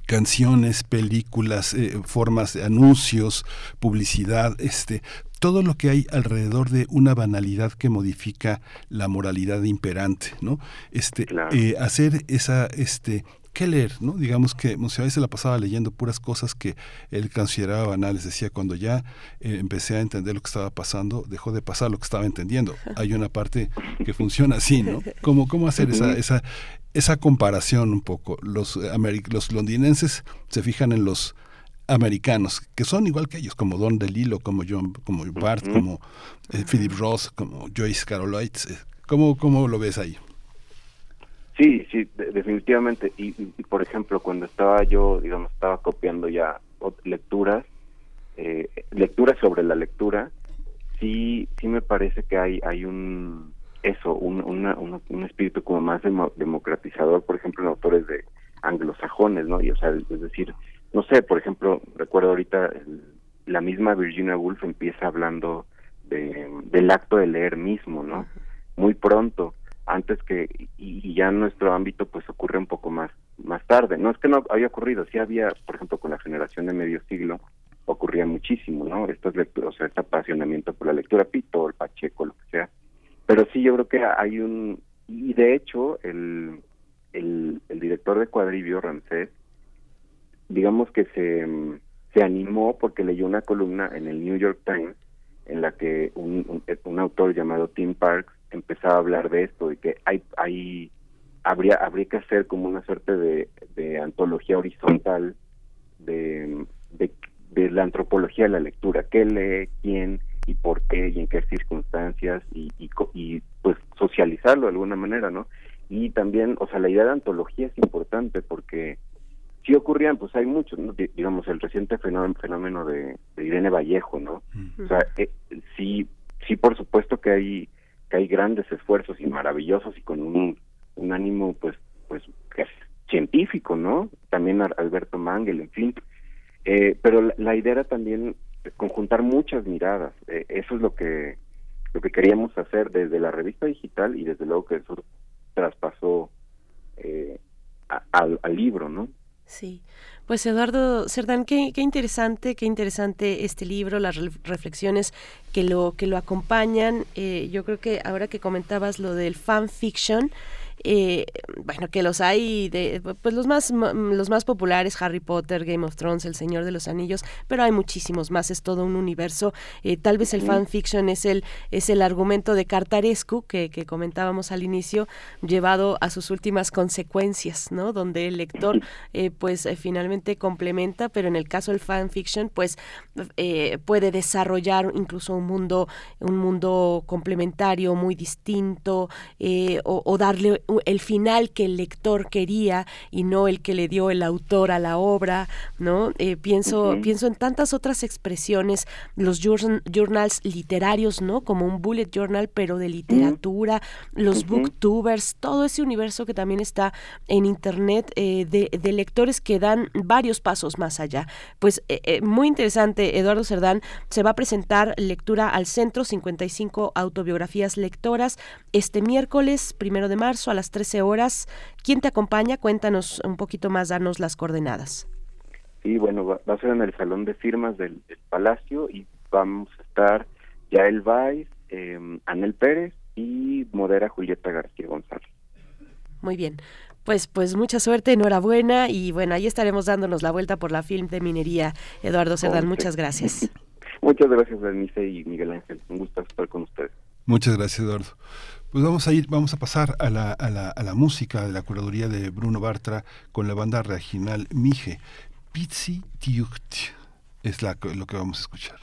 canciones, películas, eh, formas de anuncios, publicidad, este, todo lo que hay alrededor de una banalidad que modifica la moralidad imperante, ¿no? Este, eh, hacer esa, este, ¿qué leer? ¿no? Digamos que Monsiváis se la pasaba leyendo puras cosas que él consideraba banales. Decía, cuando ya eh, empecé a entender lo que estaba pasando, dejó de pasar lo que estaba entendiendo. Hay una parte que funciona así, ¿no? ¿Cómo, cómo hacer esa, esa, esa comparación un poco? Los, eh, los londinenses se fijan en los americanos que son igual que ellos como Don DeLillo como John como Bart como eh, Philip Ross como Joyce Carol Oates ¿cómo, ¿cómo lo ves ahí? Sí, sí, definitivamente. Y, por ejemplo, cuando estaba yo, digamos, estaba copiando ya lecturas, eh, lecturas sobre la lectura, sí, sí me parece que hay, hay un, eso, un, un espíritu como más democratizador, por ejemplo, en autores de anglosajones, ¿no? Y, o sea, es decir, no sé, por ejemplo, recuerdo ahorita la misma Virginia Woolf empieza hablando de, del acto de leer mismo, ¿no? Muy pronto antes que y, ya en nuestro ámbito pues ocurre un poco más más tarde. No es que no había ocurrido sí había por ejemplo con la generación de medio siglo ocurría muchísimo no estas lecturas o sea este apasionamiento por la lectura Pito el Pacheco lo que sea. Pero sí yo creo que hay un y de hecho el el, el director de Cuadrivio Ramsés digamos que se se animó porque leyó una columna en el New York Times en la que un, un autor llamado Tim Parks empezaba a hablar de esto, de que hay, hay habría, habría que hacer como una suerte de, de antología horizontal de, de, la antropología de la lectura, qué lee, quién y por qué y en qué circunstancias y, y, y pues socializarlo de alguna manera, ¿no? Y también, o sea, la idea de antología es importante porque si ocurrían, pues hay muchos, ¿no? digamos, el reciente fenómeno, fenómeno de, Irene Vallejo, ¿no? O sea, eh, sí, sí, por supuesto que hay hay grandes esfuerzos y maravillosos y con un, un ánimo pues pues científico, ¿no? También Alberto Mangel, en fin. Eh, pero la, idea era también conjuntar muchas miradas. Eh, eso es lo que lo que queríamos hacer desde la revista digital y desde luego que eso traspasó eh, al, al libro, ¿no? Sí. Pues Eduardo Cerdán, qué, qué, interesante, qué interesante este libro, las reflexiones que lo que lo acompañan. Eh, yo creo que ahora que comentabas lo del fan fiction, eh, bueno, que los hay, de, pues los más, los más populares, Harry Potter, Game of Thrones, El Señor de los Anillos, pero hay muchísimos más, es todo un universo. Eh, tal vez el fanfiction es el, es el argumento de Cartarescu, que, que comentábamos al inicio, llevado a sus últimas consecuencias, ¿no? Donde el lector, eh, pues finalmente complementa, pero en el caso del fanfiction, pues puede desarrollar incluso un mundo, un mundo complementario muy distinto, o, o darle el final que el lector quería y no el que le dio el autor a la obra, ¿no? Eh, pienso, pienso en tantas otras expresiones, los journals literarios, ¿no? Como un bullet journal, pero de literatura, los booktubers, todo ese universo que también está en internet eh, de, lectores que dan varios pasos más allá. Pues eh, muy interesante, Eduardo Cerdán, se va a presentar lectura al centro, 55 autobiografías lectoras, este miércoles, primero de marzo, a las 13 horas. ¿Quién te acompaña? Cuéntanos un poquito más, danos las coordenadas. Sí, bueno, va, a ser en el Salón de Firmas del, Palacio y vamos a estar Yael Valls, eh, Anel Pérez y modera Julieta García González. Muy bien. Pues, pues mucha suerte, enhorabuena y bueno, ahí estaremos dándonos la vuelta por la film de minería. Eduardo Cerdán, [LAUGHS] muchas gracias. muchas gracias, Bernice y Miguel Ángel. Un gusto estar con ustedes. Muchas gracias, Eduardo. Pues vamos a ir, vamos a pasar a la, a la, a la música de la curaduría de Bruno Bartra con la banda regional Mije. Pizzi Tiucht es la, lo que vamos a escuchar.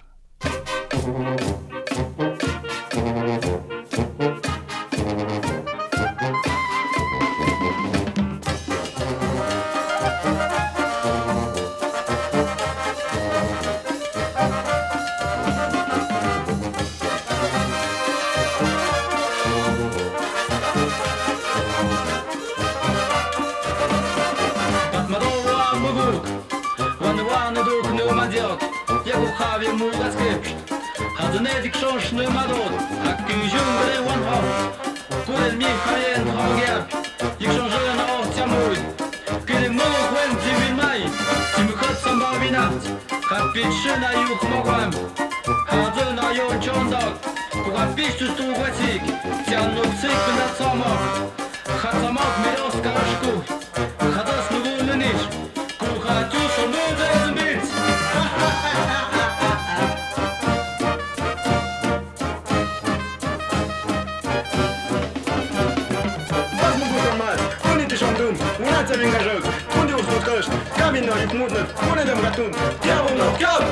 stawię mój basket Hadnedy książny madon, taki ziągle one Kuren mi hajen hogier, i książę na owcia mój Kiedy mógł łędzi wilmaj, tym chodcą bawinat Kapitrzyna już mogłem, chodzę na ją ciądok Kukapiszczu tu łecik, cianuk cyk na comok Chacomok mi rozkażku ringajăg Unde uși ducăști? Ca minori murnăt Pune-ne-mi gatun Ia un cap!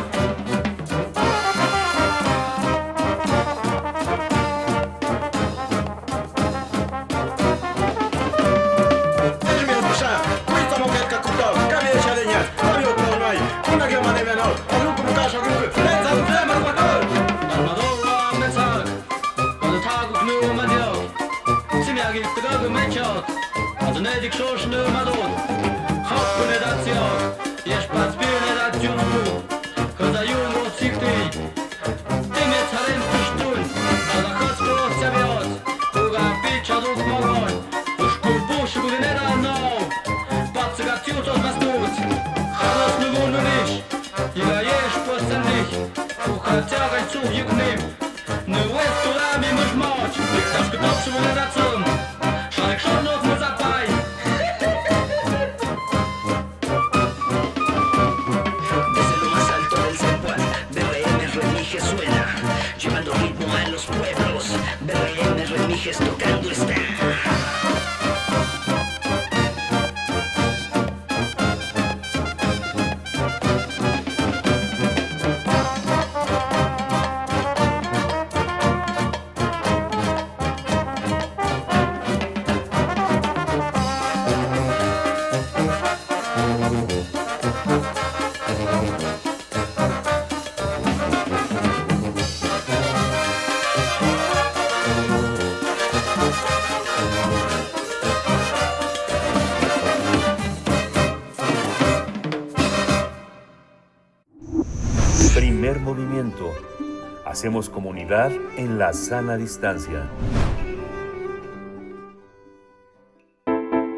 Hacemos comunidad en la sana distancia.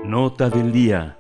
Nota del día.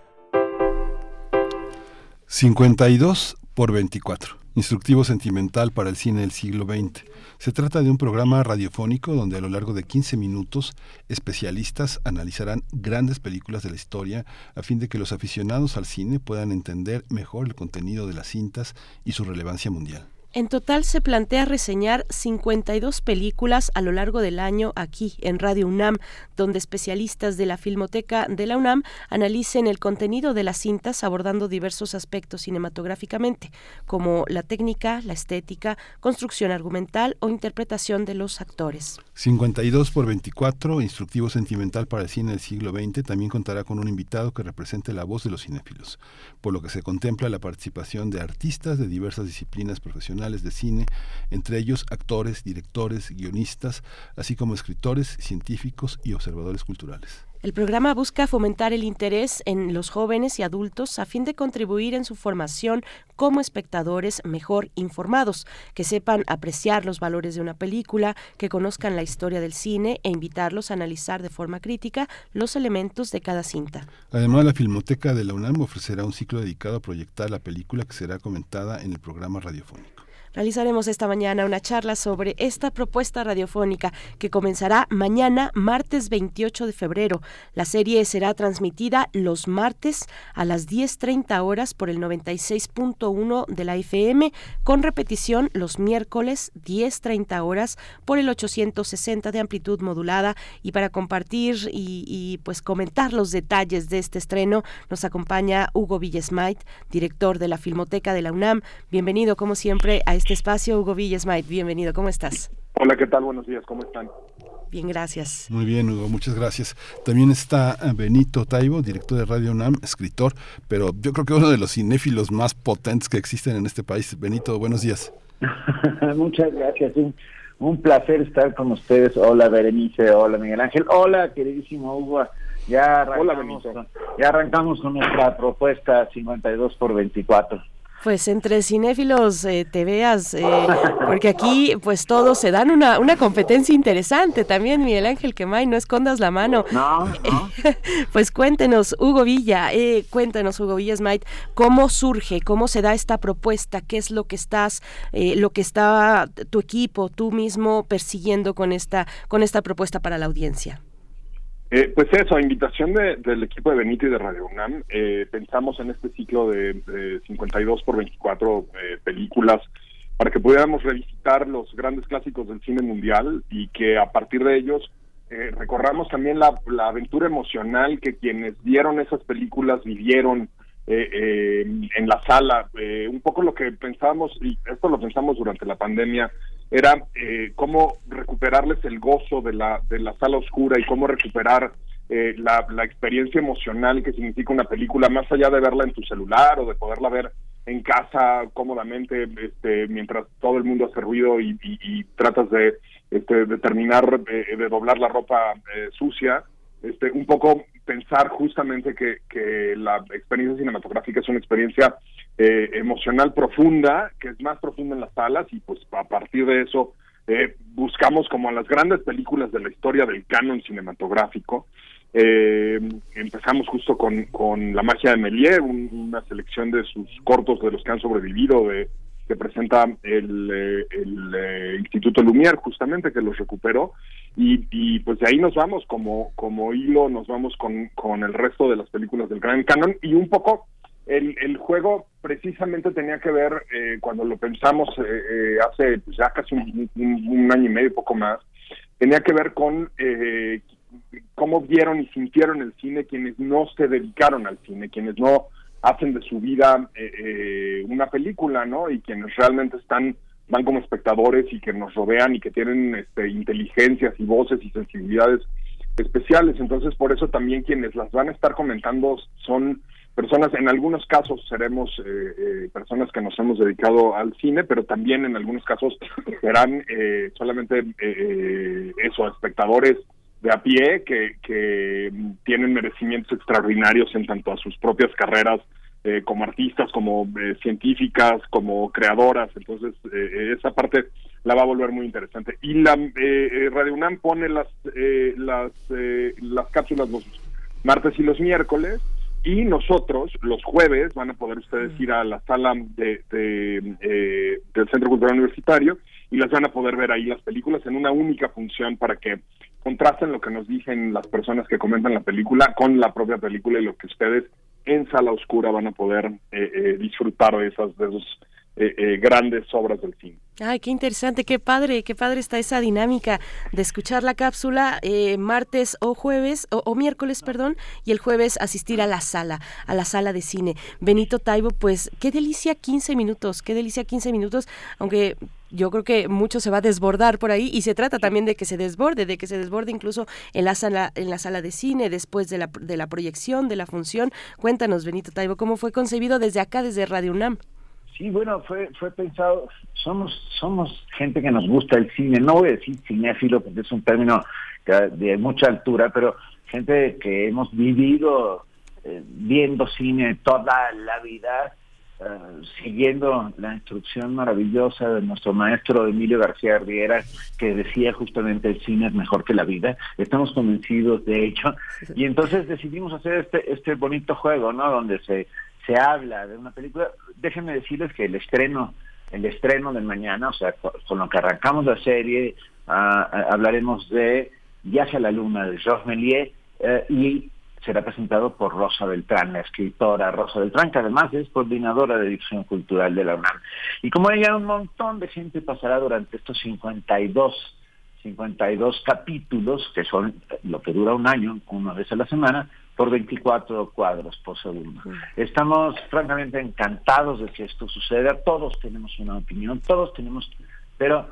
52 por 24. Instructivo sentimental para el cine del siglo XX. Se trata de un programa radiofónico donde a lo largo de 15 minutos especialistas analizarán grandes películas de la historia a fin de que los aficionados al cine puedan entender mejor el contenido de las cintas y su relevancia mundial. En total se plantea reseñar 52 películas a lo largo del año aquí en Radio UNAM, donde especialistas de la Filmoteca de la UNAM analicen el contenido de las cintas abordando diversos aspectos cinematográficamente, como la técnica, la estética, construcción argumental o interpretación de los actores. 52 por 24, instructivo sentimental para el cine del siglo XX, también contará con un invitado que represente la voz de los cinéfilos, por lo que se contempla la participación de artistas de diversas disciplinas profesionales de cine, entre ellos actores, directores, guionistas, así como escritores, científicos y observadores culturales. El programa busca fomentar el interés en los jóvenes y adultos a fin de contribuir en su formación como espectadores mejor informados, que sepan apreciar los valores de una película, que conozcan la historia del cine e invitarlos a analizar de forma crítica los elementos de cada cinta. Además, la Filmoteca de la UNAM ofrecerá un ciclo dedicado a proyectar la película que será comentada en el programa radiofónico. Realizaremos esta mañana una charla sobre esta propuesta radiofónica que comenzará mañana, martes 28 de febrero. La serie será transmitida los martes a las 10.30 horas por el 96.1 de la FM, con repetición los miércoles 10.30 horas por el 860 de amplitud modulada. Y para compartir y, pues comentar los detalles de este estreno, nos acompaña Hugo Villesmait, director de la Filmoteca de la UNAM. Bienvenido, como siempre, a este espacio. Hugo Villesmait, bienvenido, ¿cómo estás? Hola, ¿qué tal? Buenos días, ¿cómo están? Bien, gracias. Muy bien, Hugo, muchas gracias. También está eh, Benito Taibo, director de Radio UNAM, escritor, pero yo creo que uno de los cinéfilos más potentes que existen en este país. Benito, buenos días. [LAUGHS] muchas gracias. Un, un placer estar con ustedes. Hola, Berenice. Hola, Miguel Ángel. Hola, queridísimo Hugo. Ya arrancamos, Hola, ya arrancamos con nuestra propuesta 52 por 24. Pues entre cinéfilos eh, te veas, eh, porque aquí pues todos se dan una, una competencia interesante también, Miguel Ángel Quemay, no escondas la mano. No, no. [LAUGHS] pues cuéntenos, Hugo Villa, eh, cuéntenos, Hugo Villa Smite, cómo surge, cómo se da esta propuesta, qué es lo que estás, eh, lo que está tu equipo, tú mismo persiguiendo con esta, con esta propuesta para la audiencia. Eh, pues eso, a invitación de, del equipo de Benito y de Radio UNAM, eh, pensamos en este ciclo de, de 52 por 24 eh, películas para que pudiéramos revisitar los grandes clásicos del cine mundial y que a partir de ellos eh, recorramos también la, la, aventura emocional que quienes vieron esas películas vivieron eh, eh, en la sala. Un poco lo que pensábamos, y esto lo pensamos durante la pandemia, era eh, cómo recuperarles el gozo de la, de la sala oscura y cómo recuperar eh, la, la experiencia emocional que significa una película, más allá de verla en tu celular o de poderla ver en casa cómodamente este, mientras todo el mundo hace ruido y, y, y tratas de, este, de terminar de, de doblar la ropa eh, sucia. Este, un poco pensar justamente que, que la experiencia cinematográfica es una experiencia eh, emocional profunda, que es más profunda en las salas y pues a partir de eso eh, buscamos como las grandes películas de la historia del canon cinematográfico. Eh, empezamos justo con, con La magia de Méliès, un, una selección de sus cortos de los que han sobrevivido, de, que presenta el, eh, eh, Instituto Lumière, justamente, que los recuperó. Y, y, pues de ahí nos vamos, como, como hilo, nos vamos con, con el resto de las películas del Gran Canon. Y un poco el juego precisamente tenía que ver, eh, cuando lo pensamos eh, eh, hace pues, ya casi un, un, año y medio, poco más, tenía que ver con eh, cómo vieron y sintieron el cine quienes no se dedicaron al cine, quienes no hacen de su vida eh, eh, una película, ¿no? Y quienes realmente están van como espectadores y que nos rodean y que tienen este, inteligencias y voces y sensibilidades especiales. Entonces, por eso también quienes las van a estar comentando son personas, en algunos casos seremos eh, eh, personas que nos hemos dedicado al cine, pero también en algunos casos serán eh, solamente eh, eso, espectadores de a pie que, que tienen merecimientos extraordinarios en tanto a sus propias carreras eh, como artistas, como eh, científicas, como creadoras. Entonces, eh, esa parte la va a volver muy interesante. Y la Radio UNAM pone las las las cápsulas los martes y los miércoles y nosotros los jueves van a poder ustedes ir a la sala de, de del Centro Cultural Universitario y las van a poder ver ahí las películas en una única función para que contrasten lo que nos dicen las personas que comentan la película con la propia película y lo que ustedes en sala oscura van a poder eh, eh, disfrutar de esas de esos eh, eh, grandes obras del cine. Ay, qué interesante, qué padre, qué padre está esa dinámica de escuchar la cápsula eh, martes o jueves, o, o, miércoles, perdón, y el jueves asistir a la sala, a la sala de cine. Benito Taibo, pues qué delicia 15 minutos, qué delicia 15 minutos, aunque yo creo que mucho se va a desbordar por ahí y se trata también de que se desborde, de que se desborde incluso en la sala, en la sala de cine, después de la, de la proyección, de la función. Cuéntanos, Benito Taibo, cómo fue concebido desde acá, desde Radio UNAM. Sí, bueno, fue fue pensado, somos somos gente que nos gusta el cine, no voy a decir cinéfilo porque es un término de mucha altura, pero gente que hemos vivido eh, viendo cine toda la vida, eh, siguiendo la instrucción maravillosa de nuestro maestro Emilio García Riera, que decía justamente el cine es mejor que la vida. Estamos convencidos de ello. Y entonces decidimos hacer este, este bonito juego, ¿no? Donde se se habla de una película, déjenme decirles que el estreno, el estreno de mañana, o sea, con lo que arrancamos la serie, uh, hablaremos de Viaje a la Luna de Georges Méliès uh, y será presentado por Rosa Beltrán, la escritora Rosa Beltrán, que además es coordinadora de Difusión Cultural de la UNAM. Y como ella, un montón de gente pasará durante estos 52 52 capítulos, que son lo que dura un año, una vez a la semana, por 24 cuadros por segundo. Estamos francamente encantados de que esto suceda, todos tenemos una opinión, todos tenemos, pero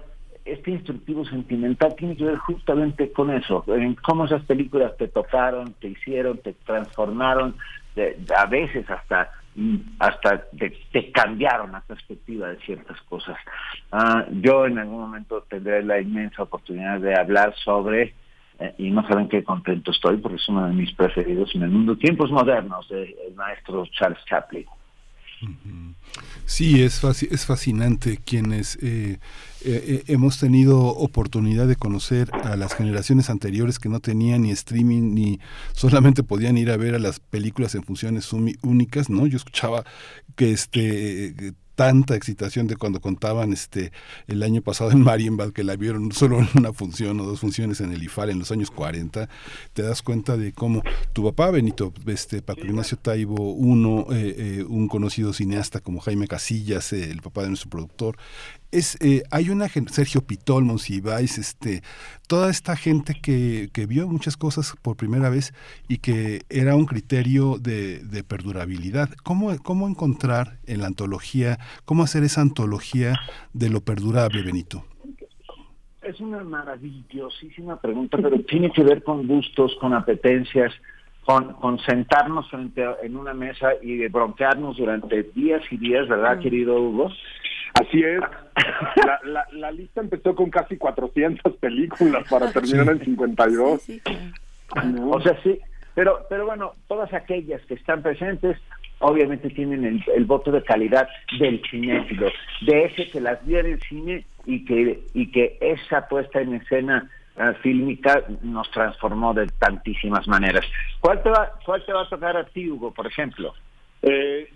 este instructivo sentimental tiene que ver justamente con eso, en cómo esas películas te tocaron, te hicieron, te transformaron, a veces hasta hasta te, te, cambiaron la perspectiva de ciertas cosas. Uh, yo en algún momento tendré la inmensa oportunidad de hablar sobre eh, y no saben qué contento estoy porque es uno de mis preferidos en el mundo, Tiempos Modernos, del de maestro Charles Chaplin. Sí, es, es fascinante quienes eh, eh, hemos tenido oportunidad de conocer a las generaciones anteriores que no tenían ni streaming ni solamente podían ir a ver a las películas en funciones únicas, ¿no? Yo escuchaba que este tanta excitación de cuando contaban este el año pasado en Marienbad que la vieron solo en una función o dos funciones en el IFAL en los años 40, te das cuenta de cómo tu papá Benito, este Paco Ignacio Taibo, uno, eh, eh, un conocido cineasta como Jaime Casillas, eh, el papá de nuestro productor, es eh, hay una Sergio Pitol, Monsiváis, este, toda esta gente que, que vio muchas cosas por primera vez y que era un criterio de, de perdurabilidad. ¿Cómo, ¿Cómo encontrar en la antología, cómo hacer esa antología de lo perdurable, Benito? Es una maravillosísima pregunta, pero tiene que ver con gustos, con apetencias, con, con sentarnos frente a- en una mesa y de broncearnos durante días y días, ¿verdad, querido Hugo? Así es. La, la, la lista empezó con casi 400 películas para terminar en 52. O sea, sí, pero, pero bueno, todas aquellas que están presentes obviamente tienen el, el voto de calidad del cinéfilo, de ese que las vio en el cine y que, y que esa puesta en escena eh, fílmica nos transformó de tantísimas maneras. ¿Cuál te, va, ¿Cuál te va a tocar a ti, Hugo, por ejemplo? Eh,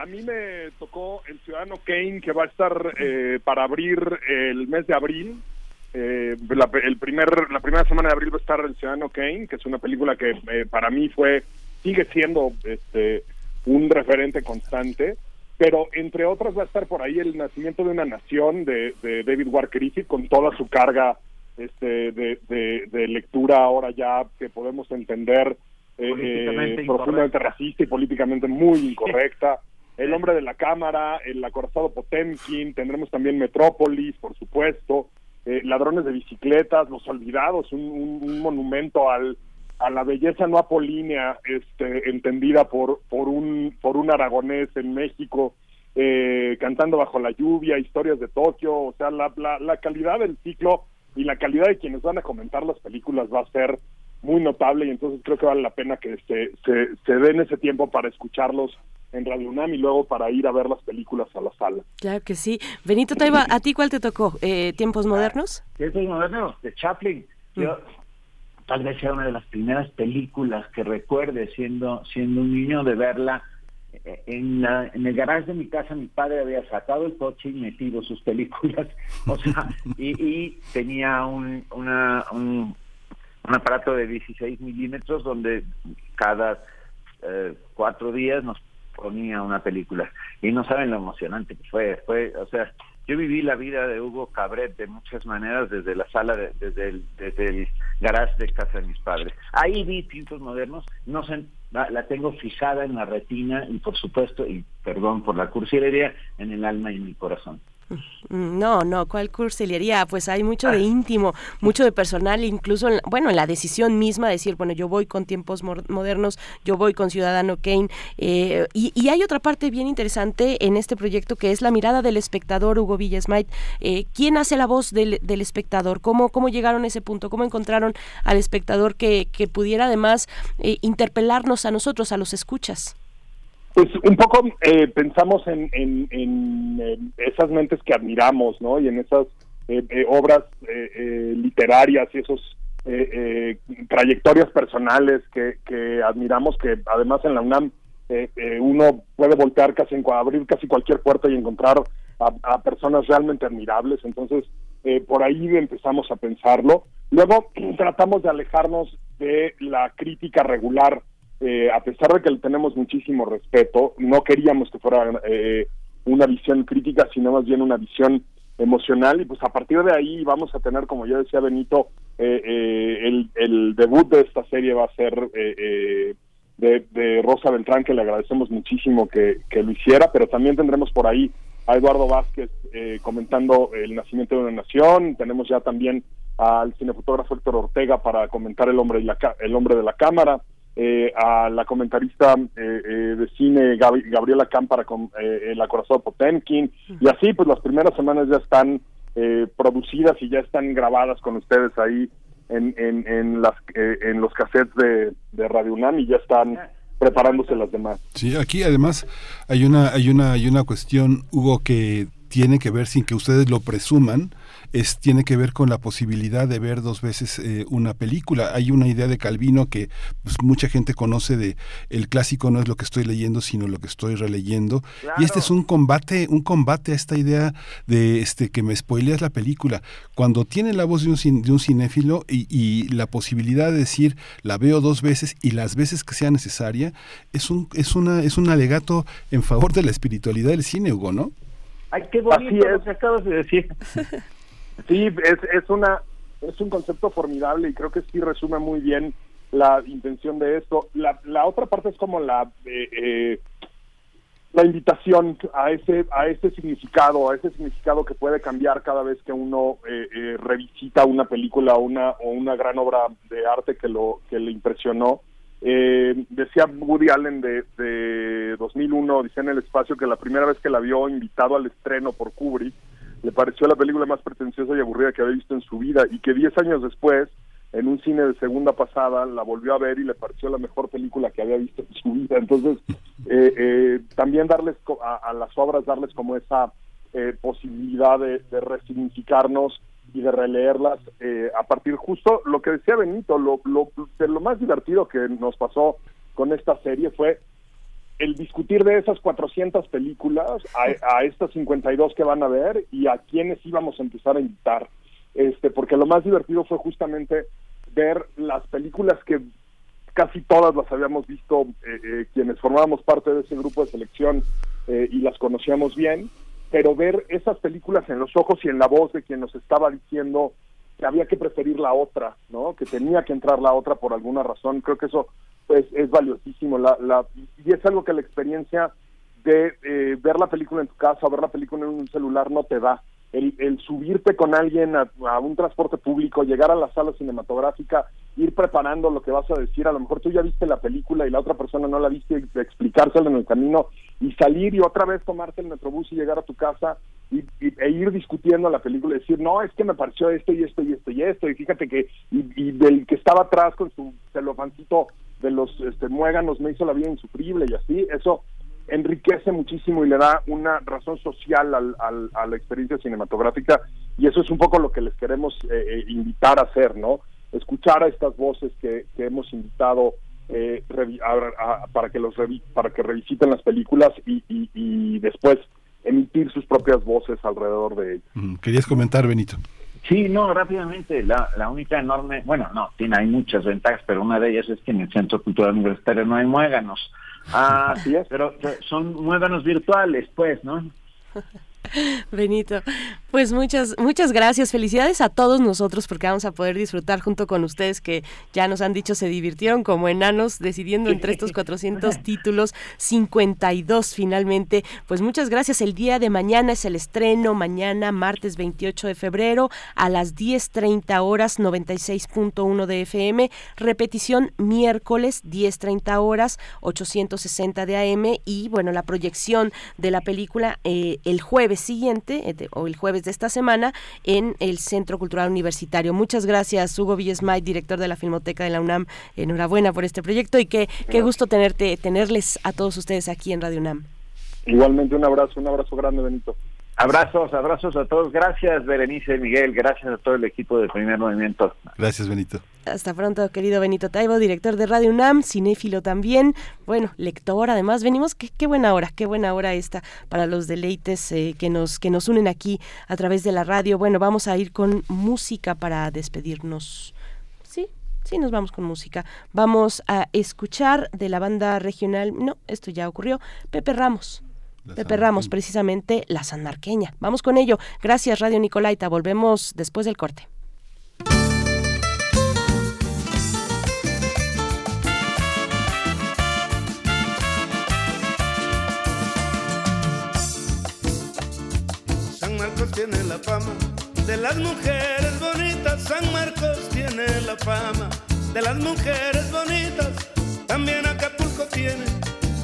a mí me tocó El Ciudadano Kane, que va a estar eh, para abrir el mes de abril. Eh, la, el primer, la primera semana de abril va a estar El Ciudadano Kane, que es una película que eh, para mí fue, sigue siendo este, un referente constante. Pero entre otras va a estar por ahí El Nacimiento de una Nación de, de David Wark Griffith, con toda su carga este, de, de- de lectura ahora ya que podemos entender eh, eh, profundamente racista y políticamente muy incorrecta. El hombre de la cámara, el acorazado Potemkin, tendremos también Metrópolis, por supuesto, eh, Ladrones de bicicletas, Los Olvidados, un, un- monumento al, a la belleza no apolínea, este, entendida por, por, un, por un aragonés en México, eh, cantando bajo la lluvia, historias de Tokio, o sea, la, la, la calidad del ciclo y la calidad de quienes van a comentar las películas va a ser muy notable y entonces creo que vale la pena que se, se, se den ese tiempo para escucharlos en Radio UNAM y luego para ir a ver las películas a la sala. Claro que sí. Benito Taiba, ¿a ti cuál te tocó? Eh, ¿Tiempos modernos? Tiempos modernos, de Chaplin. Yo, tal vez sea una de las primeras películas que recuerde siendo, siendo un niño de verla. Eh, En, la, en el garage de mi casa mi padre había sacado el coche y metido sus películas, [LAUGHS] o sea, y, y tenía un, una, un, un aparato de 16 milímetros donde cada eh, cuatro días nos ponía una película. Y no saben lo emocionante que fue. Fue o sea yo viví la vida de Hugo Cabret de muchas maneras desde la sala de- desde el desde el garage de casa de mis padres. Ahí vi tiempos modernos no sé la, tengo fijada en la retina y por supuesto y perdón por la cursilería en el alma y en el corazón No, no, ¿cuál cursilería? Pues hay mucho de íntimo, [LAUGHS] mucho de personal, incluso, en la- bueno, en la decisión misma de decir, bueno, yo voy con tiempos modernos, yo voy con Ciudadano Kane. eh, y, y hay otra parte bien interesante en este proyecto que es la mirada del espectador, Hugo Villasmait. Eh, ¿Quién hace la voz del, del espectador? ¿Cómo, ¿Cómo llegaron a ese punto? ¿Cómo encontraron al espectador que, que pudiera además eh, interpelarnos a nosotros, a los escuchas? Pues un poco eh, pensamos en, esas mentes que admiramos, ¿no? Y en esas eh, eh, obras eh, eh, literarias y esos eh, trayectorias personales que, admiramos, que además en la UNAM uno puede voltear casi, en, abrir casi cualquier puerta y encontrar a, a personas realmente admirables. Entonces, por ahí empezamos a pensarlo. Luego [CLEARS THROAT] tratamos de alejarnos de la crítica regular eh, a pesar de que le tenemos muchísimo respeto, no queríamos que fuera eh, una visión crítica, sino más bien una visión emocional. Y pues a partir de ahí vamos a tener, como ya decía Benito, eh, eh, el, el debut de esta serie va a ser eh, eh, de, de Rosa Beltrán, que le agradecemos muchísimo que, lo hiciera, pero también tendremos por ahí a Eduardo Vázquez comentando el nacimiento de una nación, tenemos ya también al cinefotógrafo Héctor Ortega para comentar el hombre, y la, el hombre de la cámara, eh, a la comentarista eh, eh, de cine Gab- Gabriela Cámpara con eh, El acorazado Potemkin, y así pues las primeras semanas ya están eh, producidas y ya están grabadas con ustedes ahí en, en, en, las, eh, en los cassettes de, de Radio UNAM y ya están preparándose las demás. Sí, aquí además hay una, hay una, hay una cuestión, Hugo, que tiene que ver sin que ustedes lo presuman, es, tiene que ver con la posibilidad de ver dos veces eh, una película. Hay una idea de Calvino que pues, mucha gente conoce de el clásico no es lo que estoy leyendo, sino lo que estoy releyendo. Y este es un combate, un combate a esta idea de este que me spoileas la película. Cuando tiene la voz de un, de un cinéfilo y, y la posibilidad de decir la veo dos veces y las veces que sea necesaria, es un, es una, es un alegato en favor de la espiritualidad del cine, Hugo, ¿no? Ay, qué bonito Así lo es. que acabas de decir. [LAUGHS] Sí, es, es una es un concepto formidable y creo que sí resume muy bien la intención de esto. La, la otra parte es como la eh, eh, la invitación a ese a ese significado, a ese significado que puede cambiar cada vez que uno eh, eh, revisita una película o una o una gran obra de arte que lo que le impresionó. Eh, decía Woody Allen de, de 2001, dice en el espacio que la primera vez que la vio invitado al estreno por Kubrick, le pareció la película más pretenciosa y aburrida que había visto en su vida y que 10 años después, en un cine de segunda pasada, la volvió a ver y le pareció la mejor película que había visto en su vida. Entonces, [LAUGHS] eh, eh, también darles a, a las obras, darles como esa eh, posibilidad de, de resignificarnos y de releerlas eh, a partir justo lo que decía Benito, lo, lo, de lo más divertido que nos pasó con esta serie fue el discutir de esas 400 películas a, a estas 52 que van a ver y a quienes íbamos a empezar a invitar. Este, porque lo más divertido fue justamente ver las películas que casi todas las habíamos visto eh, eh, quienes formábamos parte de ese grupo de selección eh, y las conocíamos bien, pero ver esas películas en los ojos y en la voz de quien nos estaba diciendo que había que preferir la otra, ¿no? Que tenía que entrar la otra por alguna razón. Creo que eso pues es valiosísimo. La, la, y es algo que la experiencia de eh, ver la película en tu casa o ver la película en un celular no te da. El, el subirte con alguien a, un transporte público, llegar a la sala cinematográfica, ir preparando lo que vas a decir, a lo mejor tú ya viste la película y la otra persona no la viste, explicárselo en el camino y salir y otra vez tomarte el metrobús y llegar a tu casa y, y- e ir discutiendo la película y decir, no, es que me pareció esto y esto y esto y esto, y fíjate que, y, y del que estaba atrás con su celofancito de los este, muéganos me hizo la vida insufrible y así, eso enriquece muchísimo y le da una razón social al- al- a la experiencia cinematográfica y eso es un poco lo que les queremos eh, eh, invitar a hacer, ¿no? Escuchar a estas voces que, hemos invitado eh, a- a- para que los revi- para que revisiten las películas y, y- y después emitir sus propias voces alrededor de ellas. Mm, Querías comentar, Benito. Sí, no, rápidamente, la, la única enorme, bueno, no, tiene, hay muchas ventajas, pero una de ellas es que en el Centro Cultural Universitario no hay muéganos. Ah, [LAUGHS] pero eh, son muéganos virtuales, pues, ¿no? [LAUGHS] Benito, pues muchas, muchas gracias. Felicidades a todos nosotros porque vamos a poder disfrutar junto con ustedes que ya nos han dicho se divirtieron como enanos decidiendo entre estos 400 [LAUGHS] títulos, 52 finalmente. Pues muchas gracias. El día de mañana es el estreno, mañana martes 28 de febrero a las 10.30 horas 96.1 de FM, repetición miércoles 10.30 horas 860 de AM y bueno, la proyección de la película eh, el jueves siguiente eh, de- o el jueves de esta semana en el Centro Cultural Universitario. Muchas gracias, Hugo Villesmay, director de la Filmoteca de la UNAM. Enhorabuena por este proyecto y qué, qué gusto tenerte, tenerles a todos ustedes aquí en Radio UNAM. Igualmente un abrazo, un abrazo grande, Benito. Abrazos, abrazos a todos. Gracias, Berenice, Miguel. Gracias a todo el equipo de Primer Movimiento. Gracias, Benito. Hasta pronto, querido Benito Taibo, director de Radio UNAM, cinéfilo también, bueno, lector además. Venimos, qué, qué buena hora, qué buena hora esta para los deleites eh, que, nos, que nos unen aquí a través de la radio. Bueno, vamos a ir con música para despedirnos. Sí, sí, nos vamos con música. Vamos a escuchar de la banda regional, no, esto ya ocurrió, Pepe Ramos. Pepe Ramos, precisamente la sanmarqueña. Vamos con ello. Gracias, Radio Nicolaita. Volvemos después del corte. Tiene la fama de las mujeres bonitas. San Marcos tiene la fama de las mujeres bonitas. También Acapulco tiene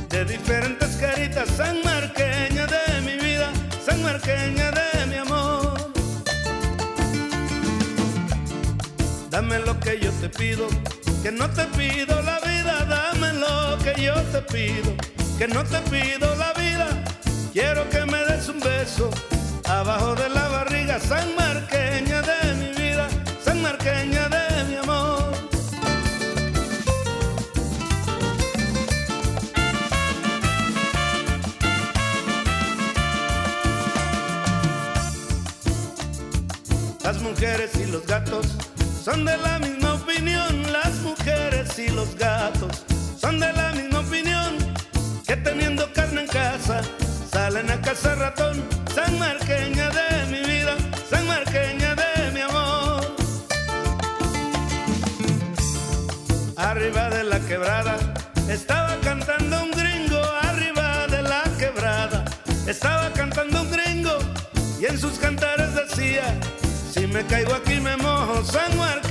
de diferentes caritas. San Marqueña de mi vida, San Marqueña de mi amor. Dame lo que yo te pido, que no te pido la vida. Dame lo que yo te pido, que no te pido la vida. Quiero que me des un beso abajo de la barriga, San Marqueña de mi vida, San Marqueña de mi amor. Las mujeres y los gatos son de la misma opinión, las mujeres y los gatos son de la misma opinión, que teniendo carne en casa salen a cazar ratón, San Marqueña de mi vida, San Marqueña de mi amor. Arriba de la quebrada estaba cantando un gringo, arriba de la quebrada estaba cantando un gringo y en sus cantares decía, si me caigo aquí me mojo, San Marqueña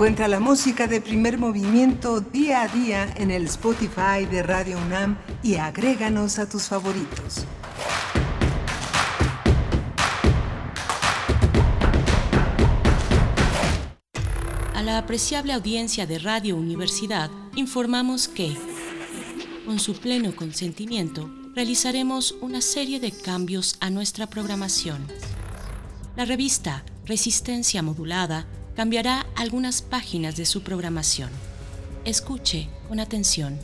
Encuentra la música de primer movimiento día a día en el Spotify de Radio UNAM y agréganos a tus favoritos. A la apreciable audiencia de Radio Universidad informamos que, con su pleno consentimiento, realizaremos una serie de cambios a nuestra programación. La revista Resistencia Modulada cambiará algunas páginas de su programación. Escuche con atención.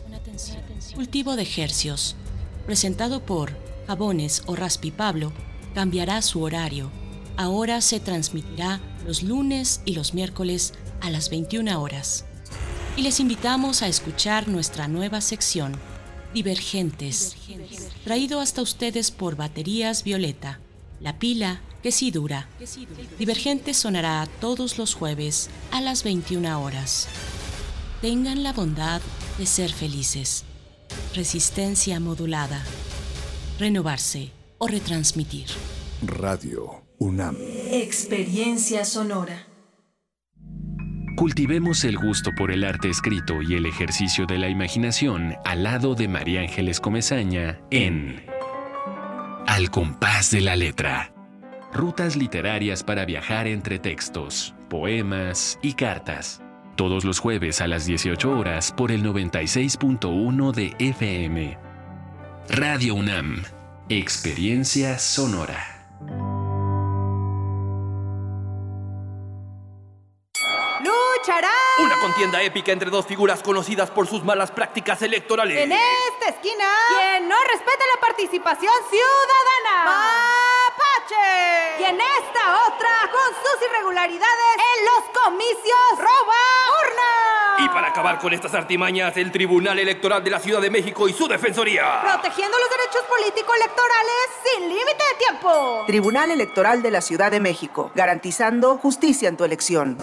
Cultivo de Hercios, presentado por Jabones o Raspi Pablo, cambiará su horario. Ahora se transmitirá los lunes y los miércoles a las 21 horas. Y les invitamos a escuchar nuestra nueva sección, Divergentes, traído hasta ustedes por Baterías Violeta, la pila que sí dura. Divergentes sonará todos los jueves a las 21 horas. Tengan la bondad de ser felices. Resistencia modulada. Renovarse o retransmitir. Radio UNAM. Experiencia sonora. Cultivemos el gusto por el arte escrito y el ejercicio de la imaginación al lado de María Ángeles Comezaña en Al compás de la letra. Rutas literarias para viajar entre textos, poemas y cartas. Todos los jueves a las 18 horas por el 96.1 de FM. Radio UNAM. Experiencia sonora. ¡Lucharán! Una contienda épica entre dos figuras conocidas por sus malas prácticas electorales. En esta esquina, quien no respeta la participación ciudadana. ¡Mapache! Y en esta otra, con sus irregularidades en los comicios, roba urna. Y para acabar con estas artimañas, el Tribunal Electoral de la Ciudad de México y su Defensoría. Protegiendo los derechos político-electorales sin límite de tiempo. Tribunal Electoral de la Ciudad de México, garantizando justicia en tu elección.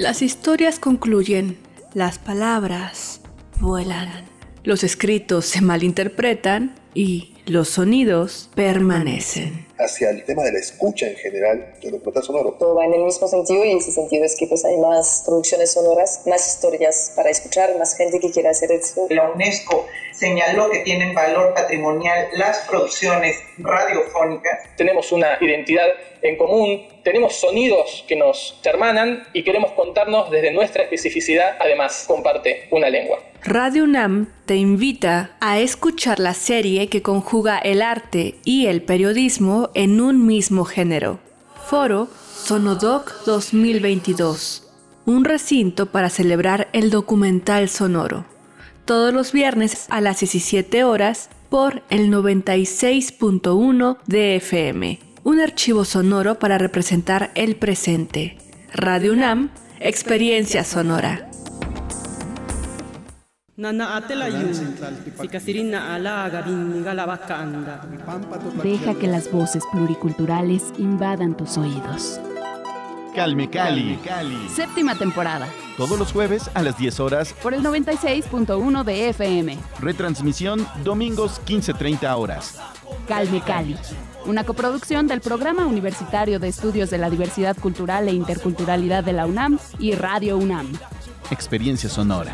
Las historias concluyen, las palabras vuelan, los escritos se malinterpretan y los sonidos permanecen. hacia el tema de la escucha en general de documental sonoro. Todo va en el mismo sentido y ese sentido es que pues hay más producciones sonoras, más historias para escuchar, más gente que quiera hacer eso. La UNESCO señaló que tienen valor patrimonial las producciones radiofónicas. Tenemos una identidad en común, tenemos sonidos que nos hermanan y queremos contarnos desde nuestra especificidad, además comparte una lengua. Radio UNAM te invita a escuchar la serie que conjuga el arte y el periodismo en un mismo género. Foro Sonodoc 2022. Un recinto para celebrar el documental sonoro. Todos los viernes a las 17 horas por el 96.1 de FM. Un archivo sonoro para representar el presente. Radio UNAM, Experiencia Sonora. Deja que las voces pluriculturales invadan tus oídos. Calme Cali. Séptima temporada. Todos los jueves a las 10 horas. Por el 96.1 de FM. Retransmisión domingos 15.30 horas. Calme Cali. Una coproducción del Programa Universitario de Estudios de la Diversidad Cultural e Interculturalidad de la UNAM y Radio UNAM. Experiencia sonora.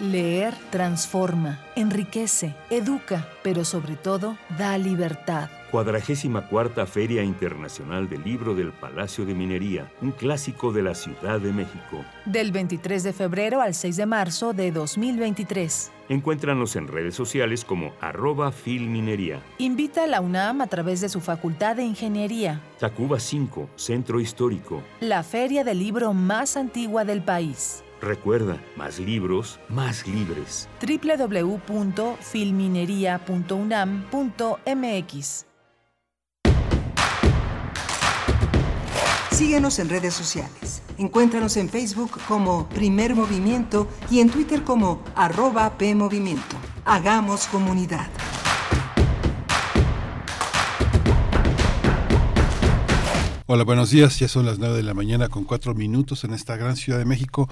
Leer transforma, enriquece, educa, pero sobre todo da libertad. Cuadragésima cuarta Feria Internacional del Libro del Palacio de Minería, un clásico de la Ciudad de México. Del 23 de febrero al 6 de marzo de 2023. Encuéntranos en redes sociales como arroba filminería. Invita a la UNAM a través de su Facultad de Ingeniería. Tacuba 5, Centro Histórico. La feria del libro más antigua del país. Recuerda, más libros, más libres. www.filminería.unam.mx Síguenos en redes sociales. Encuéntranos en Facebook como Primer Movimiento y en Twitter como arroba PMovimiento. Hagamos comunidad. Hola, buenos días. Ya son las 9 de la mañana con cuatro minutos en esta gran Ciudad de México.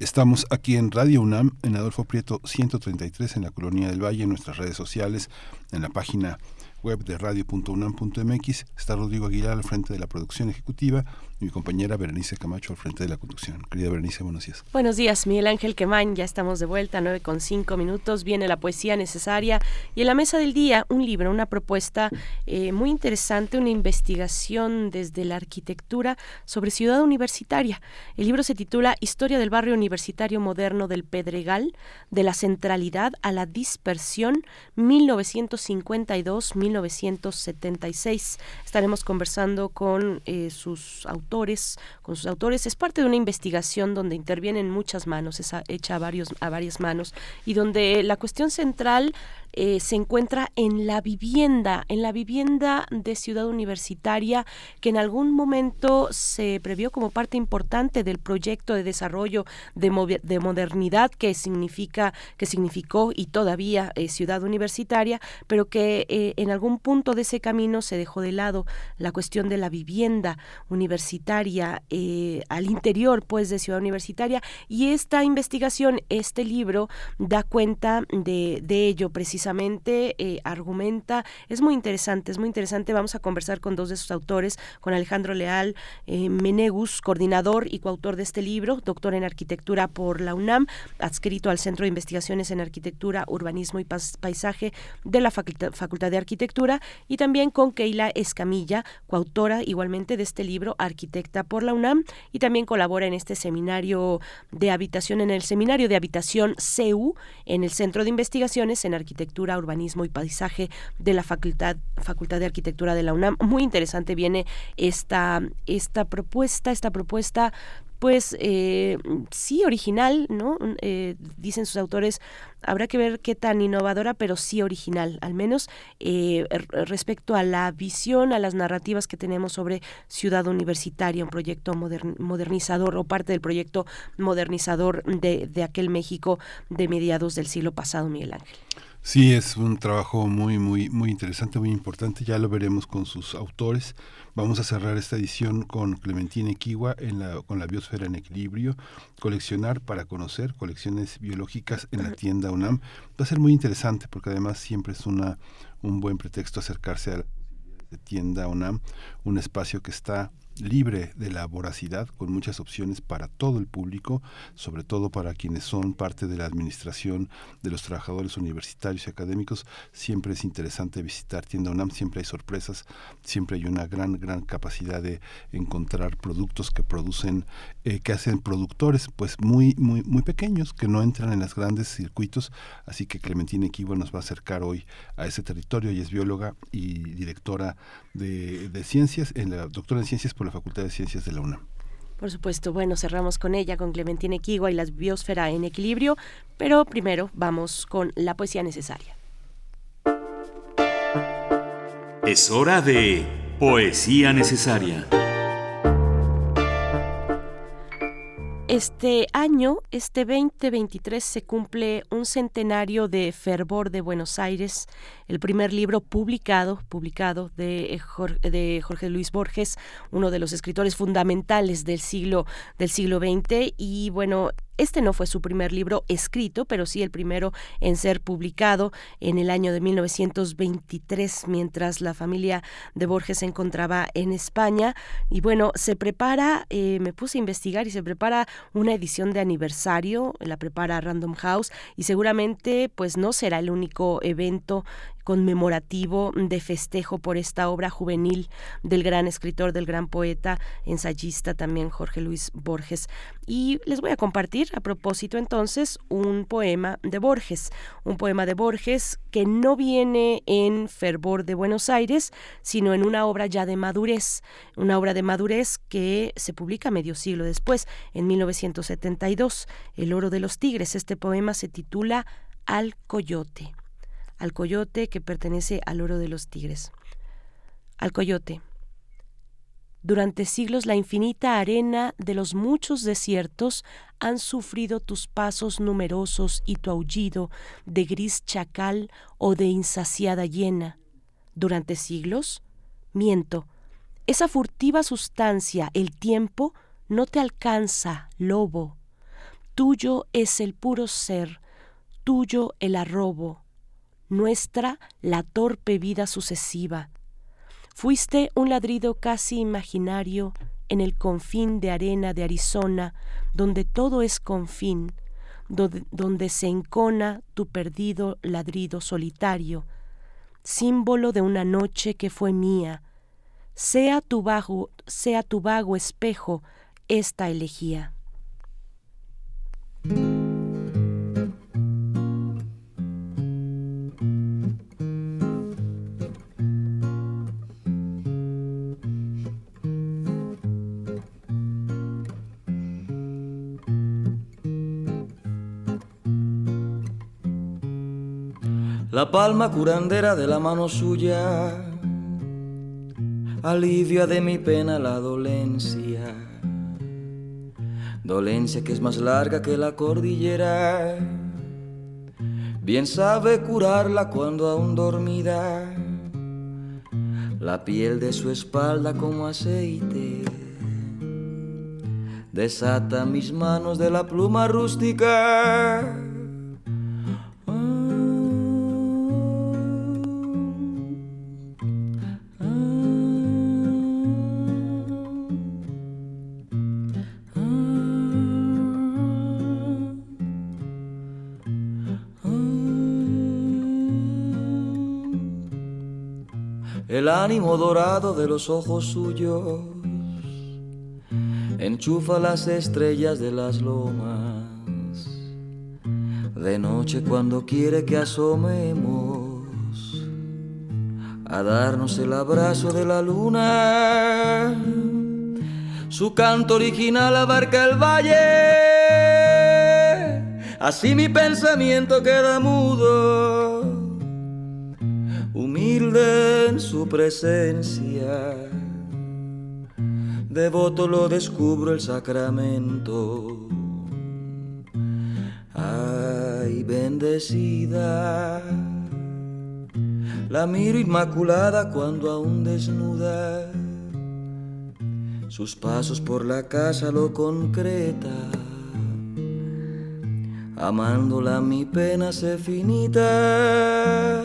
Estamos aquí en Radio UNAM, en Adolfo Prieto 133, en la Colonia del Valle, en nuestras redes sociales, en la página web de radio.unam.mx. Está Rodrigo Aguilar al frente de la producción ejecutiva mi compañera Berenice Camacho al frente de la conducción. Querida Berenice, buenos días. Buenos días, Miguel Ángel Quemán. Ya estamos de vuelta, 9 con 5 minutos. Viene la poesía necesaria. Y en la mesa del día, un libro, una propuesta eh, muy interesante, una investigación desde la arquitectura sobre ciudad universitaria. El libro se titula Historia del barrio universitario moderno del Pedregal, de la centralidad a la dispersión, 1952-1976. Estaremos conversando con eh, sus autores autores, con sus autores. Es parte de una investigación donde intervienen muchas manos, es hecha a, varios, a varias manos, y donde la cuestión central eh, se encuentra en la vivienda, en la vivienda de ciudad universitaria que en algún momento se previó como parte importante del proyecto de desarrollo de, de modernidad que significa, que significó y todavía eh, ciudad universitaria, pero que eh, en algún punto de ese camino se dejó de lado la cuestión de la vivienda universitaria al interior pues de ciudad universitaria y esta investigación, este libro da cuenta de, de ello precisamente eh, argumenta, es muy interesante, es muy interesante, vamos a conversar con dos de sus autores, con Alejandro Leal eh, Menegus, coordinador y coautor de este libro, doctor en arquitectura por la UNAM, adscrito al Centro de Investigaciones en Arquitectura, Urbanismo y Paisaje de la Facultad, de Arquitectura, y también con Keila Escamilla, coautora igualmente de este libro, por la UNAM, y también colabora en este seminario de habitación, en el seminario de habitación CEU, en el Centro de Investigaciones en Arquitectura Urbanismo y Paisaje de la Facultad, Facultad de Arquitectura de la UNAM. Muy interesante viene esta, esta propuesta, esta propuesta pues eh, sí original, ¿no? Eh, dicen sus autores, habrá que ver qué tan innovadora, pero sí original, al menos eh, respecto a la visión, a las narrativas que tenemos sobre Ciudad Universitaria, un proyecto modernizador o parte del proyecto modernizador de, de aquel México de mediados del siglo pasado, Miguel Ángel. Sí, es un trabajo muy, muy, muy interesante, muy importante. Ya lo veremos con sus autores. Vamos a cerrar esta edición con Clementina Equigua en la, con la biosfera en equilibrio. Coleccionar para conocer colecciones biológicas en la tienda UNAM. Va a ser muy interesante porque además siempre es una, un buen pretexto acercarse a la tienda UNAM, un espacio que está libre de la voracidad, con muchas opciones para todo el público, sobre todo para quienes son parte de la administración de los trabajadores universitarios y académicos. Siempre es interesante visitar Tienda UNAM, siempre hay sorpresas, siempre hay una gran, gran capacidad de encontrar productos que producen, eh, que hacen productores pues muy, muy, muy pequeños, que no entran en los grandes circuitos. Así que Clementina Equivo nos va a acercar hoy a ese territorio. y es bióloga y directora de, de ciencias, en la doctora en ciencias por la Facultad de Ciencias de la UNAM. Por supuesto, bueno, cerramos con ella, con Clementina Equigua y la biosfera en equilibrio, pero primero vamos con la poesía necesaria. Es hora de poesía necesaria. Este año, este 2023, se cumple un centenario de Fervor de Buenos Aires, el primer libro publicado, publicado de Jorge, de Jorge Luis Borges, uno de los escritores fundamentales del siglo, del siglo XX. Y bueno, este no fue su primer libro escrito, pero sí el primero en ser publicado en el año de 1923, mientras la familia de Borges se encontraba en España. Y bueno, se prepara, eh, me puse a investigar y se prepara una edición de aniversario, la prepara Random House y seguramente pues no será el único evento conmemorativo de festejo por esta obra juvenil del gran escritor, del gran poeta, ensayista también Jorge Luis Borges. Y les voy a compartir a propósito entonces un poema de Borges, un poema de Borges que no viene en fervor de Buenos Aires, sino en una obra ya de madurez, una obra de madurez que se publica medio siglo después, en 1972, El oro de los tigres. Este poema se titula Al coyote al coyote que pertenece al oro de los tigres. Al coyote. Durante siglos la infinita arena de los muchos desiertos han sufrido tus pasos numerosos y tu aullido de gris chacal o de insaciada hiena. Durante siglos, miento, esa furtiva sustancia, el tiempo, no te alcanza, lobo. Tuyo es el puro ser, tuyo el arrobo, nuestra la torpe vida sucesiva. Fuiste un ladrido casi imaginario en el confín de arena de Arizona, donde todo es confín, donde, donde se encona tu perdido ladrido solitario, símbolo de una noche que fue mía. Sea tu sea tu vago espejo esta elegía. La palma curandera de la mano suya, alivia de mi pena la dolencia, dolencia que es más larga que la cordillera, bien sabe curarla cuando aún dormida, la piel de su espalda como aceite. Desata mis manos de la pluma rústica dorado de los ojos suyos enchufa las estrellas de las lomas. De noche cuando quiere que asomemos a darnos el abrazo de la luna, su canto original abarca el valle. Así mi pensamiento queda mudo humilde su presencia. Devoto lo descubro el sacramento. Ay, bendecida. La miro inmaculada cuando aún desnuda. Sus pasos por la casa lo concreta. Amándola mi pena se finita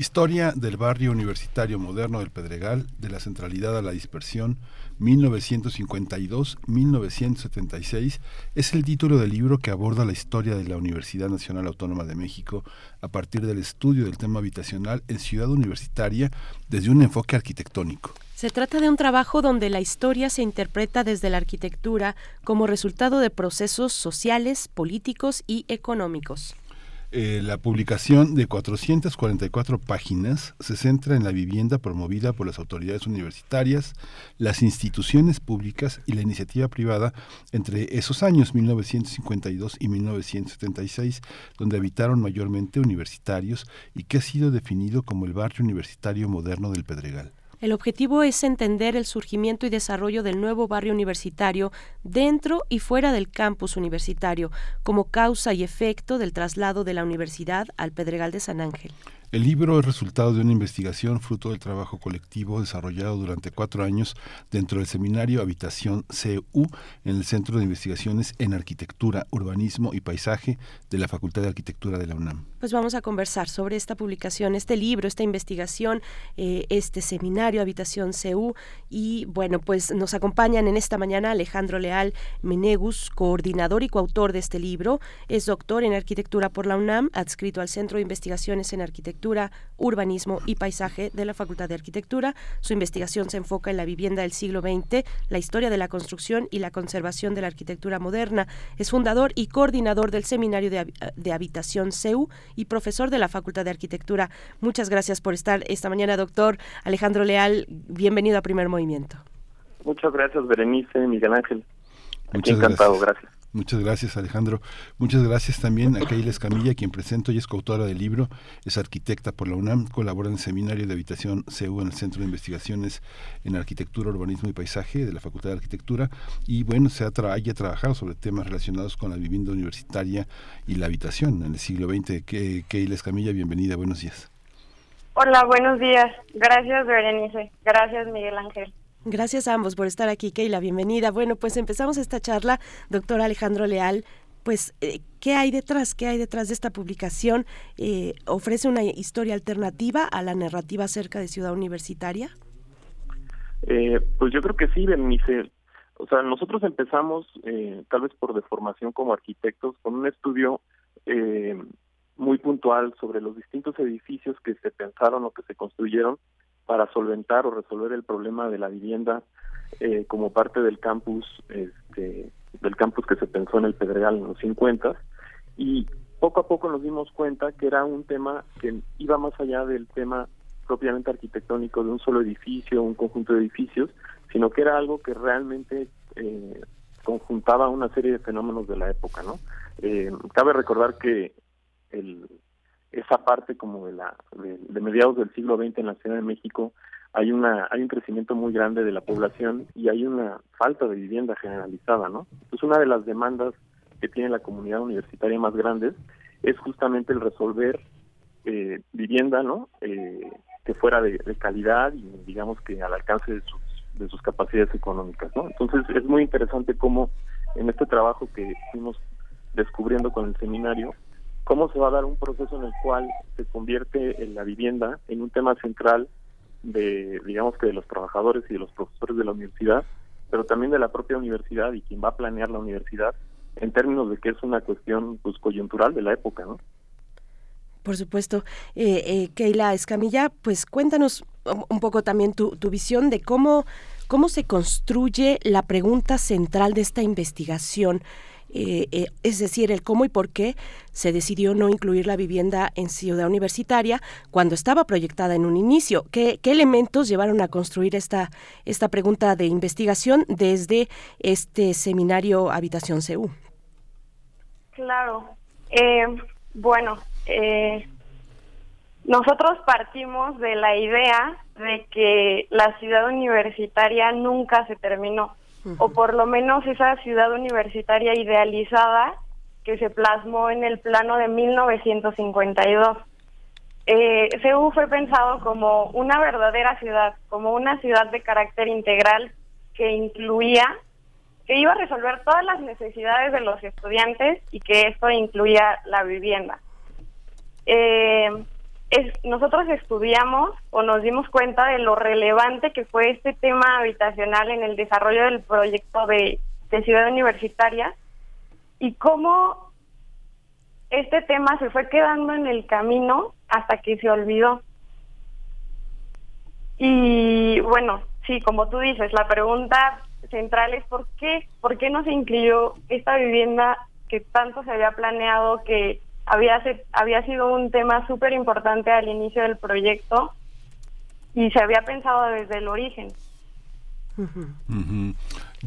Historia del barrio universitario moderno del Pedregal, de la centralidad a la dispersión, 1952-1976, es el título del libro que aborda la historia de la Universidad Nacional Autónoma de México a partir del estudio del tema habitacional en Ciudad Universitaria desde un enfoque arquitectónico. Se trata de un trabajo donde la historia se interpreta desde la arquitectura como resultado de procesos sociales, políticos y económicos. Eh, la publicación de 444 páginas se centra en la vivienda promovida por las autoridades universitarias, las instituciones públicas y la iniciativa privada entre esos años 1952 y 1976, donde habitaron mayormente universitarios y que ha sido definido como el barrio universitario moderno del Pedregal. El objetivo es entender el surgimiento y desarrollo del nuevo barrio universitario dentro y fuera del campus universitario, como causa y efecto del traslado de la universidad al Pedregal de San Ángel. El libro es resultado de una investigación fruto del trabajo colectivo desarrollado durante cuatro años dentro del seminario Habitación CU en el Centro de Investigaciones en Arquitectura, Urbanismo y Paisaje de la Facultad de Arquitectura de la UNAM. Pues vamos a conversar sobre esta publicación, este libro, esta investigación, eh, este seminario Habitación CU y bueno, pues nos acompañan en esta mañana Alejandro Leal Menegus, coordinador y coautor de este libro, es doctor en Arquitectura por la UNAM, adscrito al Centro de Investigaciones en Arquitectura Urbanismo y Paisaje de la Facultad de Arquitectura. Su investigación se enfoca en la vivienda del siglo XX, la historia de la construcción y la conservación de la arquitectura moderna. Es fundador y coordinador del Seminario de, Habitación CEU y profesor de la Facultad de Arquitectura. Muchas gracias por estar esta mañana, doctor Alejandro Leal. Bienvenido a Primer Movimiento. Muchas gracias, Berenice, Miguel Ángel. Muchas encantado, gracias. Muchas gracias, Alejandro. Muchas gracias también a Keila Escamilla, quien presento y es coautora del libro, es arquitecta por la UNAM, colabora en el Seminario de Habitación CEU en el Centro de Investigaciones en Arquitectura, Urbanismo y Paisaje de la Facultad de Arquitectura y bueno, se ha, trabajado sobre temas relacionados con la vivienda universitaria y la habitación en el siglo XX. Keila Escamilla, bienvenida, buenos días. Hola, buenos días. Gracias, Berenice. Gracias, Miguel Ángel. Gracias a ambos por estar aquí, Keila, bienvenida. Bueno, pues empezamos esta charla, doctor Alejandro Leal. Pues, eh, ¿qué hay detrás? ¿Qué hay detrás de esta publicación? Eh, ¿Ofrece una historia alternativa a la narrativa acerca de Ciudad Universitaria? Eh, pues yo creo que sí, Bernice. O sea, nosotros empezamos, tal vez por deformación como arquitectos, con un estudio muy puntual sobre los distintos edificios que se pensaron o que se construyeron para solventar o resolver el problema de la vivienda eh, como parte del campus este, del campus que se pensó en el Pedregal en los 50 y poco a poco nos dimos cuenta que era un tema que iba más allá del tema propiamente arquitectónico de un solo edificio, un conjunto de edificios, sino que era algo que realmente eh, conjuntaba una serie de fenómenos de la época, ¿no? Eh, cabe recordar que el, esa parte como de la de, mediados del siglo XX en la Ciudad de México hay una hay un crecimiento muy grande de la población y hay una falta de vivienda generalizada, ¿no? Entonces una de las demandas que tiene la comunidad universitaria más grandes es justamente el resolver eh, vivienda, ¿no? Eh, que fuera de, calidad y digamos que al alcance de sus de sus capacidades económicas, ¿no? Entonces es muy interesante cómo en este trabajo que fuimos descubriendo con el seminario cómo se va a dar un proceso en el cual se convierte en la vivienda en un tema central de, digamos que de los trabajadores y de los profesores de la universidad, pero también de la propia universidad y quien va a planear la universidad en términos de que es una cuestión pues coyuntural de la época, ¿no? Por supuesto. Eh, eh, Keila Escamilla, pues cuéntanos un poco también tu, tu visión de cómo, cómo se construye la pregunta central de esta investigación. Eh, eh, es decir, el cómo y por qué se decidió no incluir la vivienda en Ciudad Universitaria cuando estaba proyectada en un inicio. ¿Qué, elementos llevaron a construir esta, esta pregunta de investigación desde este seminario Habitación CU? Claro. Eh, bueno, nosotros partimos de la idea de que la ciudad universitaria nunca se terminó o por lo menos esa ciudad universitaria idealizada que se plasmó en el plano de 1952. Eh, fue pensado como una verdadera ciudad, como una ciudad de carácter integral que incluía, que iba a resolver todas las necesidades de los estudiantes y que esto incluía la vivienda. Eh, nosotros estudiamos o nos dimos cuenta de lo relevante que fue este tema habitacional en el desarrollo del proyecto de, Ciudad Universitaria y cómo este tema se fue quedando en el camino hasta que se olvidó. Y bueno, sí, como tú dices, la pregunta central es por qué, por qué no se incluyó esta vivienda que tanto se había planeado, que había, había sido un tema súper importante al inicio del proyecto y se había pensado desde el origen.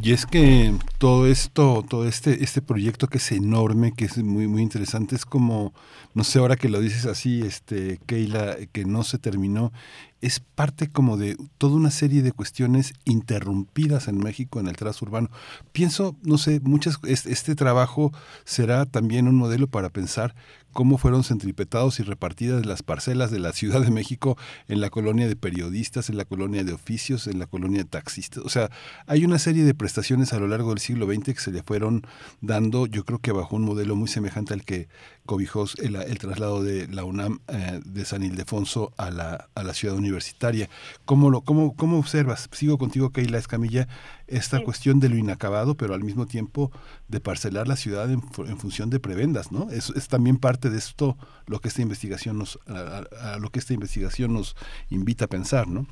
Y es que todo esto, todo este, este proyecto que es enorme, que es muy, muy interesante, es como, no sé, ahora que lo dices así, este, Keila, que no se terminó, es parte como de toda una serie de cuestiones interrumpidas en México en el trazo urbano. Pienso, no sé, muchas, este trabajo será también un modelo para pensar cómo fueron centripetados y repartidas las parcelas de la Ciudad de México en la colonia de periodistas, en la colonia de oficios, en la colonia de taxistas. O sea, hay una serie de prestaciones a lo largo del siglo XX que se le fueron dando, yo creo que bajo un modelo muy semejante al que cobijó el, el traslado de la UNAM eh, de San Ildefonso a la, a la ciudad universitaria. ¿Cómo, lo, cómo, ¿Cómo observas? Sigo contigo, Keila Escamilla, esta cuestión de lo inacabado, pero al mismo tiempo de parcelar la ciudad en, en función de prebendas, ¿no? Es, es, también parte de esto lo que esta investigación nos, a, a, lo que esta investigación nos invita a pensar, ¿no?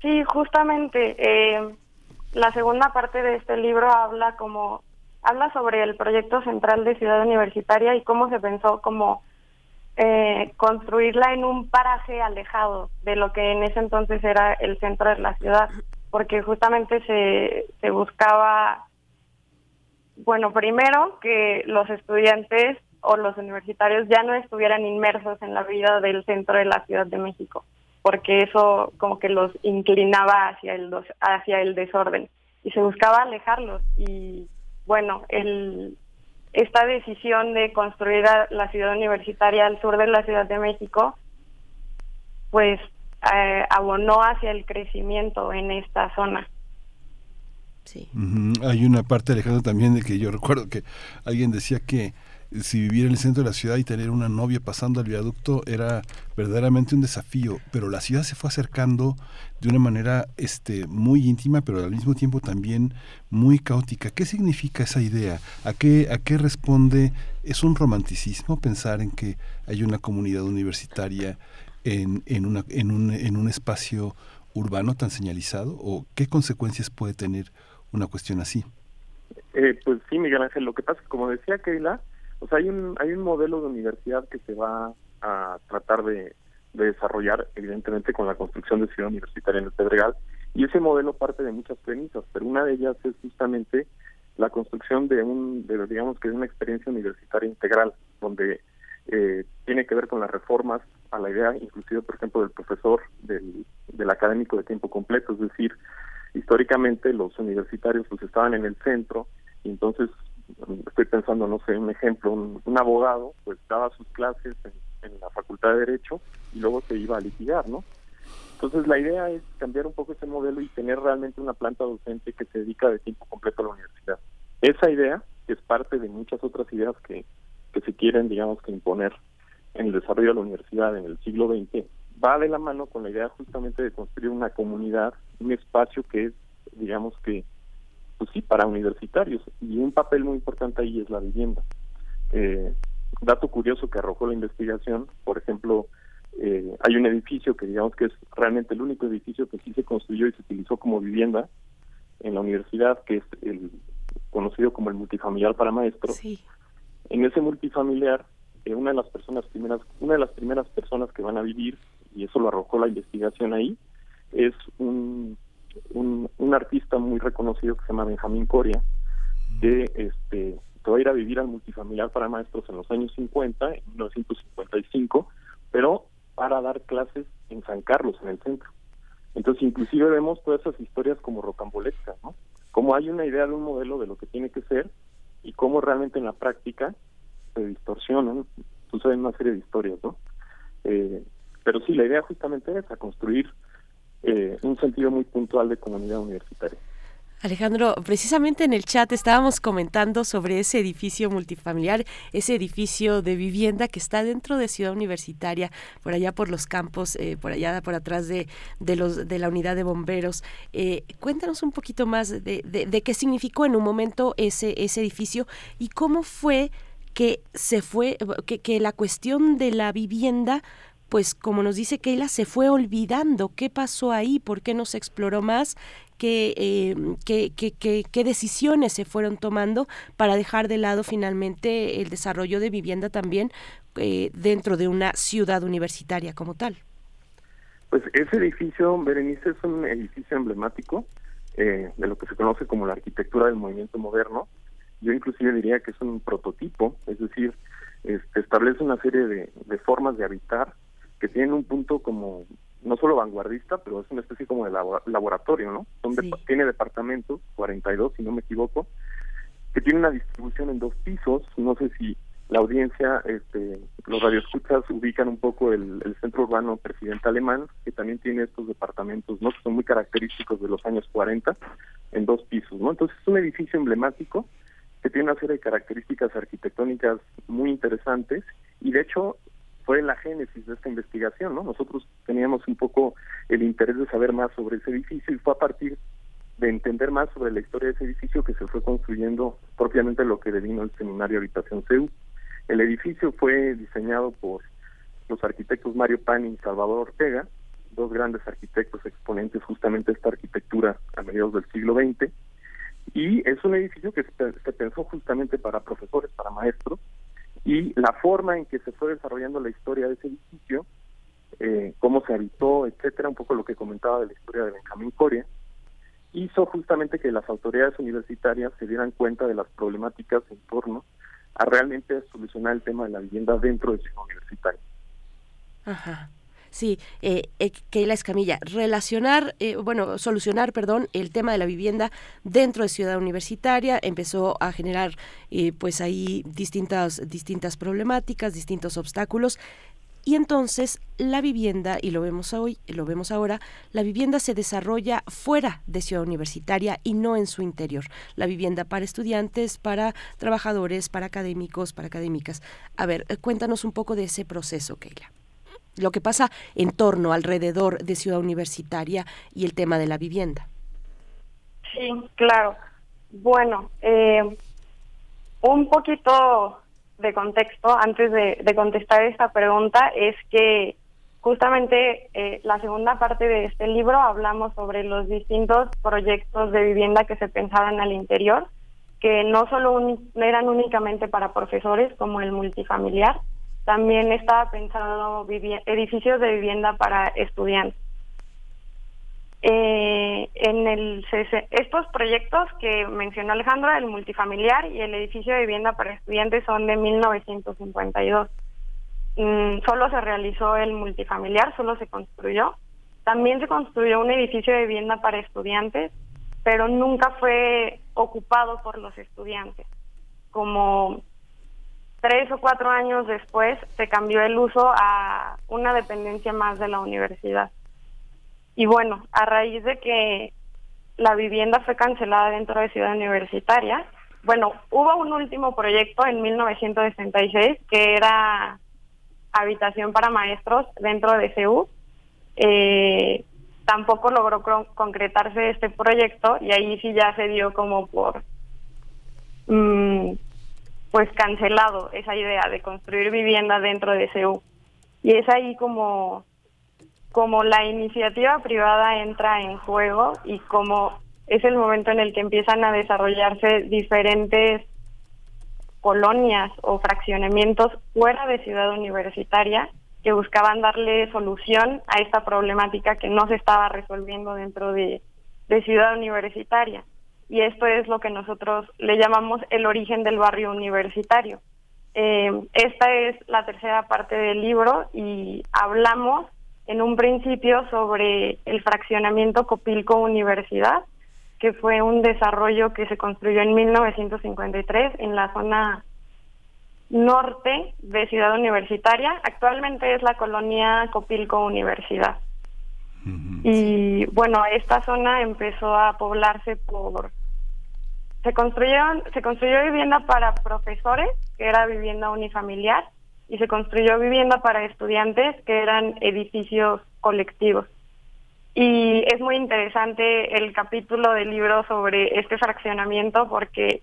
Sí, justamente. Eh, la segunda parte de este libro habla como habla sobre el proyecto central de Ciudad Universitaria y cómo se pensó como eh, construirla en un paraje alejado de lo que en ese entonces era el centro de la ciudad porque justamente se, se buscaba, bueno, primero que los estudiantes o los universitarios ya no estuvieran inmersos en la vida del centro de la Ciudad de México, porque eso como que los inclinaba hacia el, hacia el desorden y se buscaba alejarlos. Y bueno, el, esta decisión de construir la ciudad universitaria al sur de la Ciudad de México, pues eh, abonó hacia el crecimiento en esta zona. Sí. Hay una parte, Alejandro, también de que yo recuerdo que alguien decía que si vivir en el centro de la ciudad y tener una novia pasando al viaducto era verdaderamente un desafío, pero la ciudad se fue acercando de una manera este, muy íntima, pero al mismo tiempo también muy caótica. ¿Qué significa esa idea? ¿A qué, a qué responde? ¿Es un romanticismo pensar en que hay una comunidad universitaria en, en, una, en, un, en un espacio urbano tan señalizado? ¿O qué consecuencias puede tener una cuestión así? Eh, pues sí, Miguel Ángel, lo que pasa es como decía Keila, o sea, hay un, hay un modelo de universidad que se va a tratar de, desarrollar, evidentemente, con la construcción de Ciudad Universitaria en el Pedregal, y ese modelo parte de muchas premisas, pero una de ellas es justamente la construcción de un, de, digamos que de una experiencia universitaria integral, donde eh, tiene que ver con las reformas a la idea, inclusive, por ejemplo, del profesor, del, del académico de tiempo completo, es decir, históricamente los universitarios pues estaban en el centro y entonces estoy pensando, no sé, un ejemplo, un, abogado pues daba sus clases en, la Facultad de Derecho y luego se iba a litigar, ¿no? Entonces la idea es cambiar un poco ese modelo y tener realmente una planta docente que se dedica de tiempo completo a la universidad. Esa idea, que es parte de muchas otras ideas que, que se quieren, digamos, que imponer en el desarrollo de la universidad en el siglo XX, va de la mano con la idea justamente de construir una comunidad, un espacio que es, digamos que, pues sí, para universitarios. Y un papel muy importante ahí es la vivienda. Eh, dato curioso que arrojó la investigación, por ejemplo, eh, hay un edificio que digamos que es realmente el único edificio que sí se construyó y se utilizó como vivienda en la universidad, que es el conocido como el multifamiliar para maestros. En ese multifamiliar, eh, una de las personas primeras, una de las primeras personas que van a vivir, y eso lo arrojó la investigación ahí, es un un, un artista muy reconocido que se llama Benjamín Coria, que este, que va a ir a vivir al multifamiliar para maestros en los años 50, en 1955, pero para dar clases en San Carlos, en el centro. Entonces, inclusive vemos todas esas historias como rocambolescas, ¿no? Como hay una idea de un modelo de lo que tiene que ser y cómo realmente en la práctica se distorsionan, suceden una serie de historias, ¿no? Eh, pero sí, la idea justamente es a construir eh, un sentido muy puntual de comunidad universitaria. Alejandro, precisamente en el chat estábamos comentando sobre ese edificio multifamiliar, ese edificio de vivienda que está dentro de Ciudad Universitaria, por allá por los campos, eh, por allá por atrás de, de, los de la unidad de bomberos. Eh, cuéntanos un poquito más de, de, qué significó en un momento ese ese edificio y cómo fue que se fue que, que la cuestión de la vivienda pues como nos dice Keila, se fue olvidando. ¿Qué pasó ahí? ¿Por qué no se exploró más? ¿Qué, eh, qué, qué, qué, decisiones se fueron tomando para dejar de lado finalmente el desarrollo de vivienda también eh, dentro de una ciudad universitaria como tal? Pues ese edificio, Berenice, es un edificio emblemático eh, de lo que se conoce como la arquitectura del movimiento moderno. Yo inclusive diría que es un prototipo, es decir, este, establece una serie de, formas de habitar que tienen un punto como no solo vanguardista, pero es una especie como de laboratorio, ¿no? Donde tiene departamentos, 42 si no me equivoco, que tiene una distribución en dos pisos, no sé si la audiencia, este, los radioescuchas ubican un poco el, centro urbano presidente alemán, que también tiene estos departamentos, ¿no? Que son muy característicos de los años 40, en dos pisos, ¿no? Entonces es un edificio emblemático que tiene una serie de características arquitectónicas muy interesantes y de hecho fue la génesis de esta investigación, ¿no? Nosotros teníamos un poco el interés de saber más sobre ese edificio y fue a partir de entender más sobre la historia de ese edificio que se fue construyendo propiamente lo que devino el seminario Habitación CEU. El edificio fue diseñado por los arquitectos Mario Pani y Salvador Ortega, dos grandes arquitectos exponentes justamente de esta arquitectura a mediados del siglo XX, y es un edificio que se pensó justamente para profesores, para maestros, y la forma en que se fue desarrollando la historia de ese edificio, eh, cómo se habitó, etcétera, un poco lo que comentaba de la historia de Benjamín Coria, hizo justamente que las autoridades universitarias se dieran cuenta de las problemáticas en torno a realmente solucionar el tema de la vivienda dentro del sistema universitario. Ajá. Sí, eh, eh, Keila Escamilla, relacionar, eh, bueno, solucionar, perdón, el tema de la vivienda dentro de Ciudad Universitaria empezó a generar, eh, pues ahí distintas, distintas problemáticas, distintos obstáculos. Y entonces la vivienda, y lo vemos hoy, lo vemos ahora, la vivienda se desarrolla fuera de Ciudad Universitaria y no en su interior. La vivienda para estudiantes, para trabajadores, para académicos, para académicas. A ver, cuéntanos un poco de ese proceso, Keila lo que pasa en torno, alrededor de Ciudad Universitaria y el tema de la vivienda. Sí, claro. Bueno, eh, un poquito de contexto antes de, contestar esta pregunta es que justamente eh, la segunda parte de este libro hablamos sobre los distintos proyectos de vivienda que se pensaban al interior, que no solo eran únicamente para profesores como el multifamiliar, también estaba pensado edificios de vivienda para estudiantes. Eh, en el estos proyectos que mencionó Alejandro, el multifamiliar y el edificio de vivienda para estudiantes son de 1952. Mm, solo se realizó el multifamiliar, solo se construyó. También se construyó un edificio de vivienda para estudiantes, pero nunca fue ocupado por los estudiantes, como tres o cuatro años después se cambió el uso a una dependencia más de la universidad. Y bueno, a raíz de que la vivienda fue cancelada dentro de Ciudad Universitaria, bueno, hubo un último proyecto en 1966 que era habitación para maestros dentro de CEU. Eh, tampoco logró concretarse este proyecto y ahí sí ya se dio como por mm, pues cancelado esa idea de construir vivienda dentro de CEU. Y es ahí como, como la iniciativa privada entra en juego y como es el momento en el que empiezan a desarrollarse diferentes colonias o fraccionamientos fuera de ciudad universitaria que buscaban darle solución a esta problemática que no se estaba resolviendo dentro de ciudad universitaria y esto es lo que nosotros le llamamos el origen del barrio universitario. Eh, esta es la tercera parte del libro y hablamos en un principio sobre el fraccionamiento Copilco Universidad, que fue un desarrollo que se construyó en 1953 en la zona norte de Ciudad Universitaria. Actualmente es la colonia Copilco Universidad. Y bueno, esta zona empezó a poblarse por se construyeron se construyó vivienda para profesores, que era vivienda unifamiliar, y se construyó vivienda para estudiantes, que eran edificios colectivos. Y es muy interesante el capítulo del libro sobre este fraccionamiento porque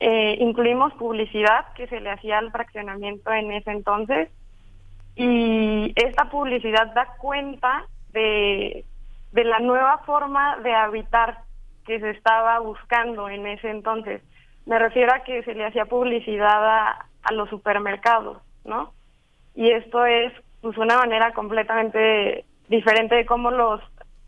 eh, incluimos publicidad que se le hacía al fraccionamiento en ese entonces y esta publicidad da cuenta de, de la nueva forma de habitar que se estaba buscando en ese entonces. Me refiero a que se le hacía publicidad a, a los supermercados, ¿no? Y esto es pues una manera completamente diferente de cómo los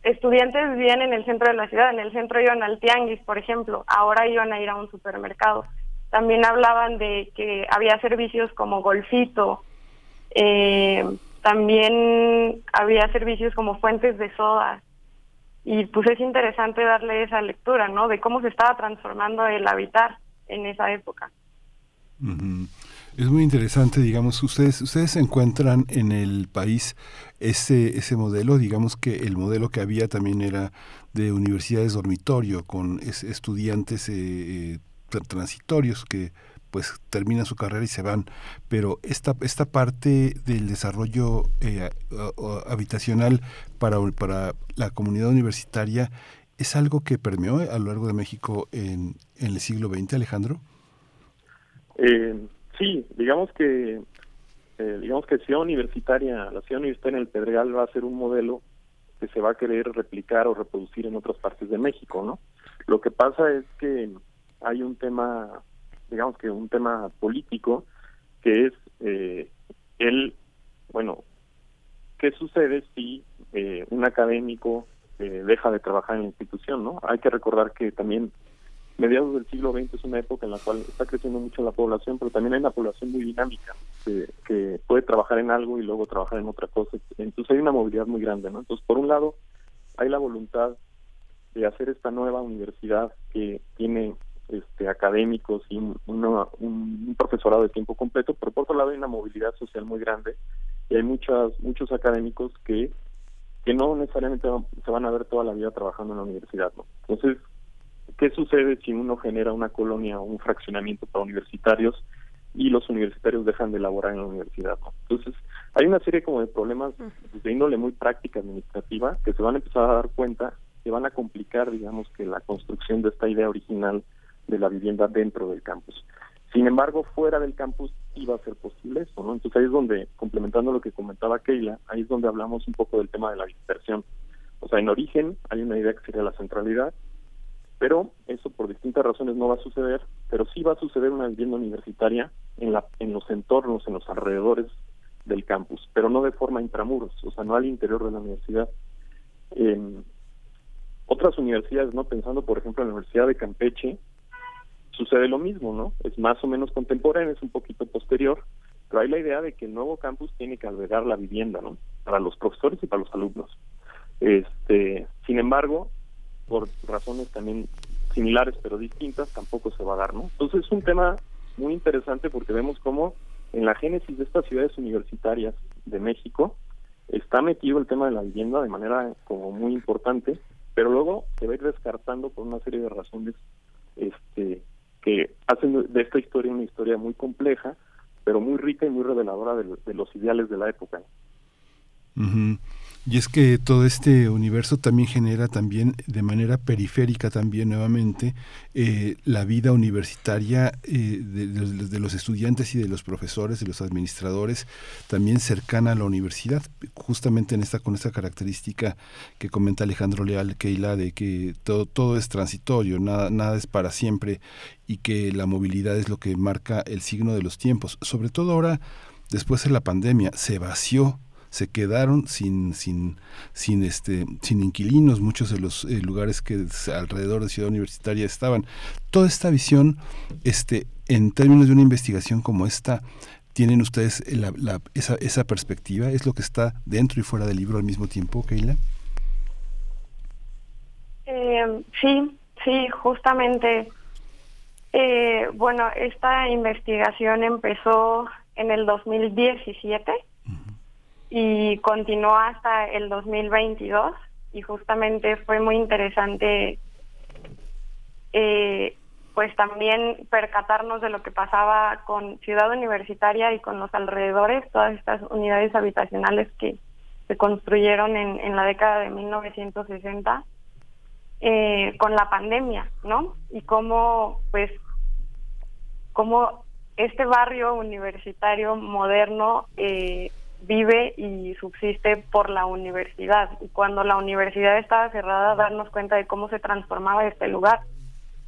estudiantes vivían en el centro de la ciudad. En el centro iban al tianguis, por ejemplo. Ahora iban a ir a un supermercado. También hablaban de que había servicios como golfito. Eh, también había servicios como fuentes de soda. Y pues es interesante darle esa lectura, ¿no? De cómo se estaba transformando el habitar en esa época. Es muy interesante, digamos, ustedes ustedes encuentran en el país ese ese modelo, digamos que el modelo que había también era de universidades dormitorio con estudiantes eh, eh, transitorios que pues terminan su carrera y se van, pero esta esta parte del desarrollo eh, habitacional para para la comunidad universitaria es algo que permeó a lo largo de México en, el siglo XX, Alejandro. Eh, Sí, digamos que eh, digamos que Universitaria, la Ciudad Universitaria en el Pedregal va a ser un modelo que se va a querer replicar o reproducir en otras partes de México, ¿no? Lo que pasa es que hay un tema, digamos que un tema político que es eh, el, bueno, ¿qué sucede si eh, un académico eh, deja de trabajar en la institución, ¿no? Hay que recordar que también mediados del siglo XX es una época en la cual está creciendo mucho la población, pero también hay una población muy dinámica que, puede trabajar en algo y luego trabajar en otra cosa. Entonces hay una movilidad muy grande, ¿no? Entonces, por un lado, hay la voluntad de hacer esta nueva universidad que tiene este, académicos y un, un, profesorado de tiempo completo, pero por otro lado hay una movilidad social muy grande y hay muchas, muchos académicos que que no necesariamente se van a ver toda la vida trabajando en la universidad, ¿no? Entonces, ¿Qué sucede si uno genera una colonia o un fraccionamiento para universitarios y los universitarios dejan de elaborar en la universidad? Entonces, hay una serie como de problemas de índole muy práctica administrativa que se van a empezar a dar cuenta que van a complicar, digamos, que la construcción de esta idea original de la vivienda dentro del campus. Sin embargo, fuera del campus iba a ser posible eso, ¿no? Entonces ahí es donde, complementando lo que comentaba Keila, ahí es donde hablamos un poco del tema de la dispersión. O sea, en origen hay una idea que sería la centralidad, pero eso por distintas razones no va a suceder, pero sí va a suceder una vivienda universitaria en, la, en los entornos, en los alrededores del campus, pero no de forma intramuros, o sea, no al interior de la universidad. otras universidades, no pensando por ejemplo en la Universidad de Campeche, sucede lo mismo, ¿no? Es más o menos contemporáneo, es un poquito posterior, pero hay la idea de que el nuevo campus tiene que albergar la vivienda, ¿no? Para los profesores y para los alumnos. Este, sin embargo, por razones también similares pero distintas, tampoco se va a dar, ¿no? Entonces es un tema muy interesante porque vemos cómo en la génesis de estas ciudades universitarias de México está metido el tema de la vivienda de manera como muy importante, pero luego se va a ir descartando por una serie de razones este que hacen de esta historia una historia muy compleja, pero muy rica y muy reveladora de, los ideales de la época. Y es que todo este universo también genera también de manera periférica también nuevamente eh, la vida universitaria eh, de, los estudiantes y de los profesores, de los administradores, también cercana a la universidad, justamente en esta con esta característica que comenta Alejandro Leal Keila de que todo, todo es transitorio, nada, nada es para siempre y que la movilidad es lo que marca el signo de los tiempos. Sobre todo ahora, después de la pandemia, se vació se quedaron sin sin sin este sin inquilinos. Muchos de los eh, lugares que alrededor de Ciudad Universitaria estaban. Toda esta visión este en términos de una investigación como esta tienen ustedes esa, esa perspectiva es lo que está dentro y fuera del libro al mismo tiempo Keila eh, sí sí justamente. Eh, bueno esta investigación empezó en el 2017 y continuó hasta el 2022 y justamente fue muy interesante eh, pues también percatarnos de lo que pasaba con Ciudad Universitaria y con los alrededores, todas estas unidades habitacionales que se construyeron en, en la década de 1960 eh, con la pandemia, ¿no? Y cómo pues cómo este barrio universitario moderno eh, vive y subsiste por la universidad. Y cuando la universidad estaba cerrada, darnos cuenta de cómo se transformaba este lugar.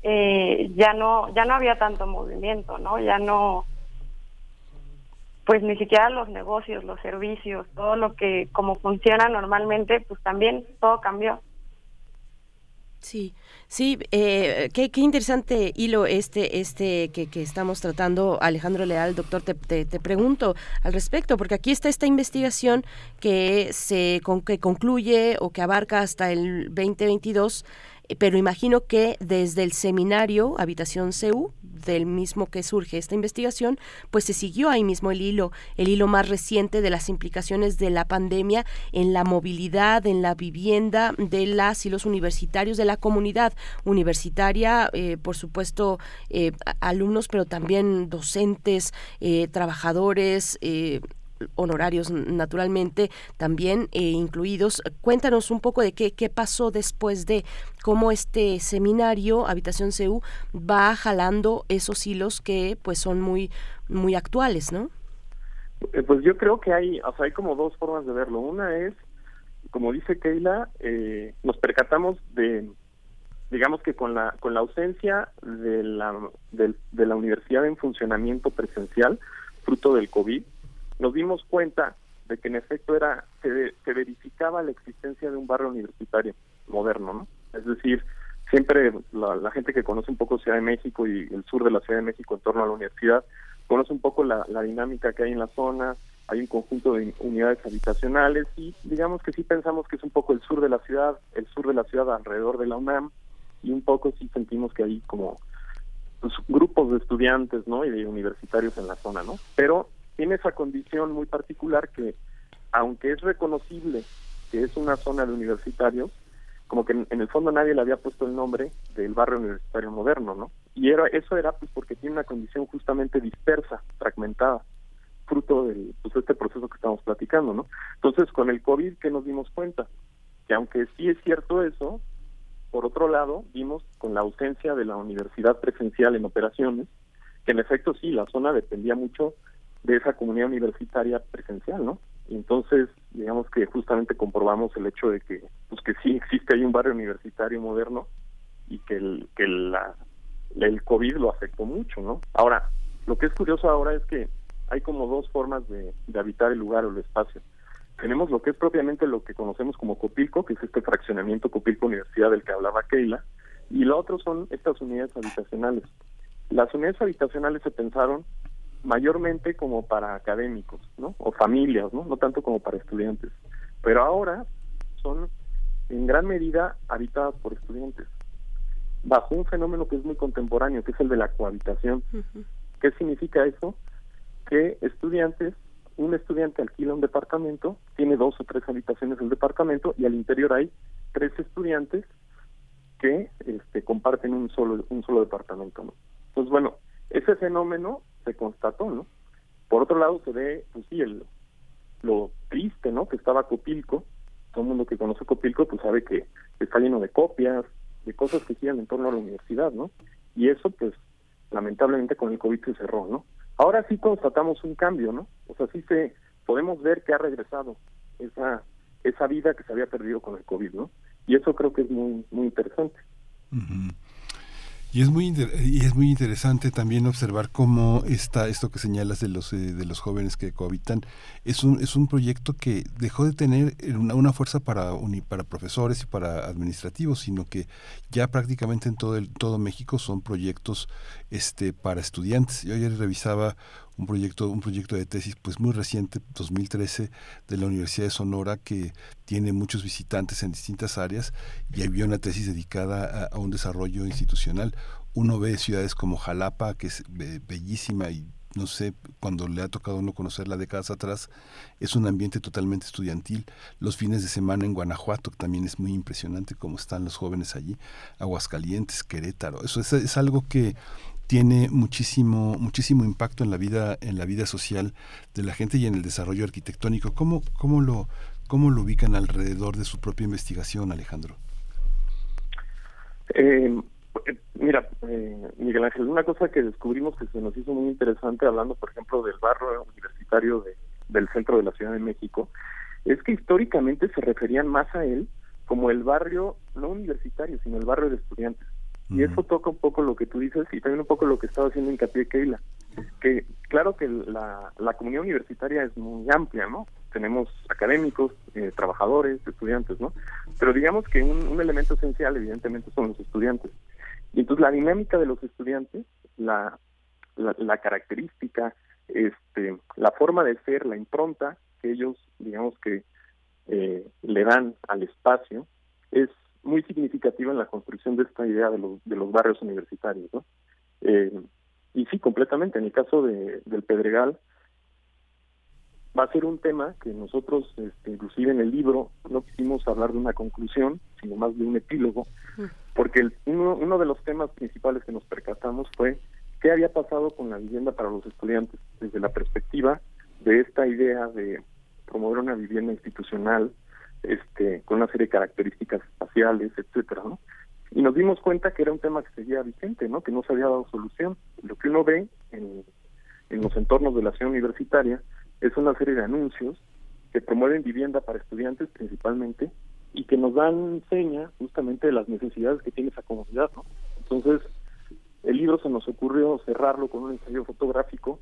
Eh, ya no ya no había tanto movimiento, ¿no? Ya no pues ni siquiera los negocios, los servicios, todo lo que como funciona normalmente, pues también todo cambió. Sí, sí, eh, qué, qué, interesante hilo este, este que, que, estamos tratando, Alejandro Leal, doctor, te, te, te, pregunto al respecto, porque aquí está esta investigación que se con, que concluye o que abarca hasta el 2022 pero imagino que desde el seminario Habitación CEU, del mismo que surge esta investigación, pues se siguió ahí mismo el hilo, el hilo más reciente de las implicaciones de la pandemia en la movilidad, en la vivienda de las y los universitarios, de la comunidad universitaria, eh, por supuesto, eh, alumnos, pero también docentes, eh, trabajadores, honorarios naturalmente también eh, incluidos. Cuéntanos un poco de qué, qué pasó después de cómo este seminario Habitación CEU va jalando esos hilos que pues son muy muy actuales, ¿no? Eh, pues yo creo que hay, o sea, hay como dos formas de verlo. Una es, como dice Keila, eh, nos percatamos de, digamos que con la con la ausencia de la de, de la universidad en funcionamiento presencial, fruto del COVID, nos dimos cuenta de que en efecto era se, se verificaba la existencia de un barrio universitario moderno, ¿no? Es decir, siempre la, gente que conoce un poco Ciudad de México y el sur de la Ciudad de México en torno a la universidad, conoce un poco la, la dinámica que hay en la zona, hay un conjunto de unidades habitacionales y digamos que sí pensamos que es un poco el sur de la ciudad, el sur de la ciudad alrededor de la UNAM y un poco sí sentimos que hay como pues, grupos de estudiantes, ¿no? Y de universitarios en la zona, ¿no? Pero tiene esa condición muy particular que, aunque es reconocible que es una zona de universitarios, como que en, el fondo nadie le había puesto el nombre del barrio universitario moderno, ¿no? Y era, eso era pues porque tiene una condición justamente dispersa, fragmentada, fruto de pues, este proceso que estamos platicando, ¿no? Entonces, con el COVID, ¿qué nos dimos cuenta? Que aunque sí es cierto eso, por otro lado, vimos con la ausencia de la universidad presencial en operaciones, que en efecto sí, la zona dependía mucho de esa comunidad universitaria presencial, ¿no? Entonces, digamos que justamente comprobamos el hecho de que, pues que sí existe ahí un barrio universitario moderno y que el, que la, el COVID lo afectó mucho, ¿no? Ahora, lo que es curioso ahora es que hay como dos formas de, de habitar el lugar o el espacio. Tenemos lo que es propiamente lo que conocemos como Copilco, que es este fraccionamiento Copilco Universidad del que hablaba Keila, y lo otro son estas unidades habitacionales. Las unidades habitacionales se pensaron mayormente como para académicos, ¿no? O familias, ¿no? No tanto como para estudiantes. Pero ahora son en gran medida habitadas por estudiantes, bajo un fenómeno que es muy contemporáneo, que es el de la cohabitación. ¿Qué significa eso? Que estudiantes, un estudiante alquila un departamento, tiene dos o tres habitaciones del departamento y al interior hay tres estudiantes que este, comparten un solo un solo departamento. ¿no? Entonces, bueno, ese fenómeno se constató, ¿no? Por otro lado se ve, pues sí, el, lo triste, ¿no? Que estaba Copilco, todo el mundo que conoce Copilco pues sabe que está lleno de copias, de cosas que giran en torno a la universidad, ¿no? Y eso pues lamentablemente con el COVID se cerró, ¿no? Ahora sí constatamos un cambio, ¿no? O sea, sí se podemos ver que ha regresado esa esa vida que se había perdido con el COVID, ¿no? Y eso creo que es muy muy interesante. Y es muy y es muy interesante también observar cómo está esto que señalas de los eh, de los jóvenes que cohabitan es un es un proyecto que dejó de tener una, una fuerza para para profesores y para administrativos, sino que ya prácticamente en todo el todo México son proyectos este para estudiantes. Yo ayer revisaba un proyecto, un proyecto de tesis pues muy reciente, 2013, de la Universidad de Sonora, que tiene muchos visitantes en distintas áreas y había una tesis dedicada a, un desarrollo institucional. Uno ve ciudades como Jalapa, que es bellísima y no sé, cuando le ha tocado a uno conocerla décadas atrás, es un ambiente totalmente estudiantil. Los fines de semana en Guanajuato también es muy impresionante cómo están los jóvenes allí. Aguascalientes, Querétaro. Eso es, es algo que tiene muchísimo muchísimo impacto en la vida en la vida social de la gente y en el desarrollo arquitectónico. ¿Cómo, cómo lo cómo lo ubican alrededor de su propia investigación, Alejandro? Eh, mira, eh, Miguel Ángel, una cosa que descubrimos que se nos hizo muy interesante hablando, por ejemplo, del barrio universitario de, del centro de la Ciudad de México, es que históricamente se referían más a él como el barrio no universitario, sino el barrio de estudiantes. Y eso toca un poco lo que tú dices y también un poco lo que estaba haciendo hincapié Keila. Que claro que la, la comunidad universitaria es muy amplia, ¿no? Tenemos académicos, eh, trabajadores, estudiantes, ¿no? Pero digamos que un, un elemento esencial, evidentemente, son los estudiantes. Y entonces la dinámica de los estudiantes, la, la, la característica, este, la forma de ser, la impronta que ellos, digamos que eh, le dan al espacio, es muy significativa en la construcción de esta idea de los, de los barrios universitarios. ¿no? Eh, y sí, completamente. En el caso de, del Pedregal, va a ser un tema que nosotros, este, inclusive en el libro, no quisimos hablar de una conclusión, sino más de un epílogo, porque el, uno, uno de los temas principales que nos percatamos fue qué había pasado con la vivienda para los estudiantes desde la perspectiva de esta idea de promover una vivienda institucional este con una serie de características espaciales, etcétera, ¿no? Y nos dimos cuenta que era un tema que seguía vigente, ¿no? Que no se había dado solución. Lo que uno ve en, los entornos de la ciudad universitaria es una serie de anuncios que promueven vivienda para estudiantes principalmente y que nos dan seña justamente de las necesidades que tiene esa comunidad, ¿no? Entonces, el libro se nos ocurrió cerrarlo con un ensayo fotográfico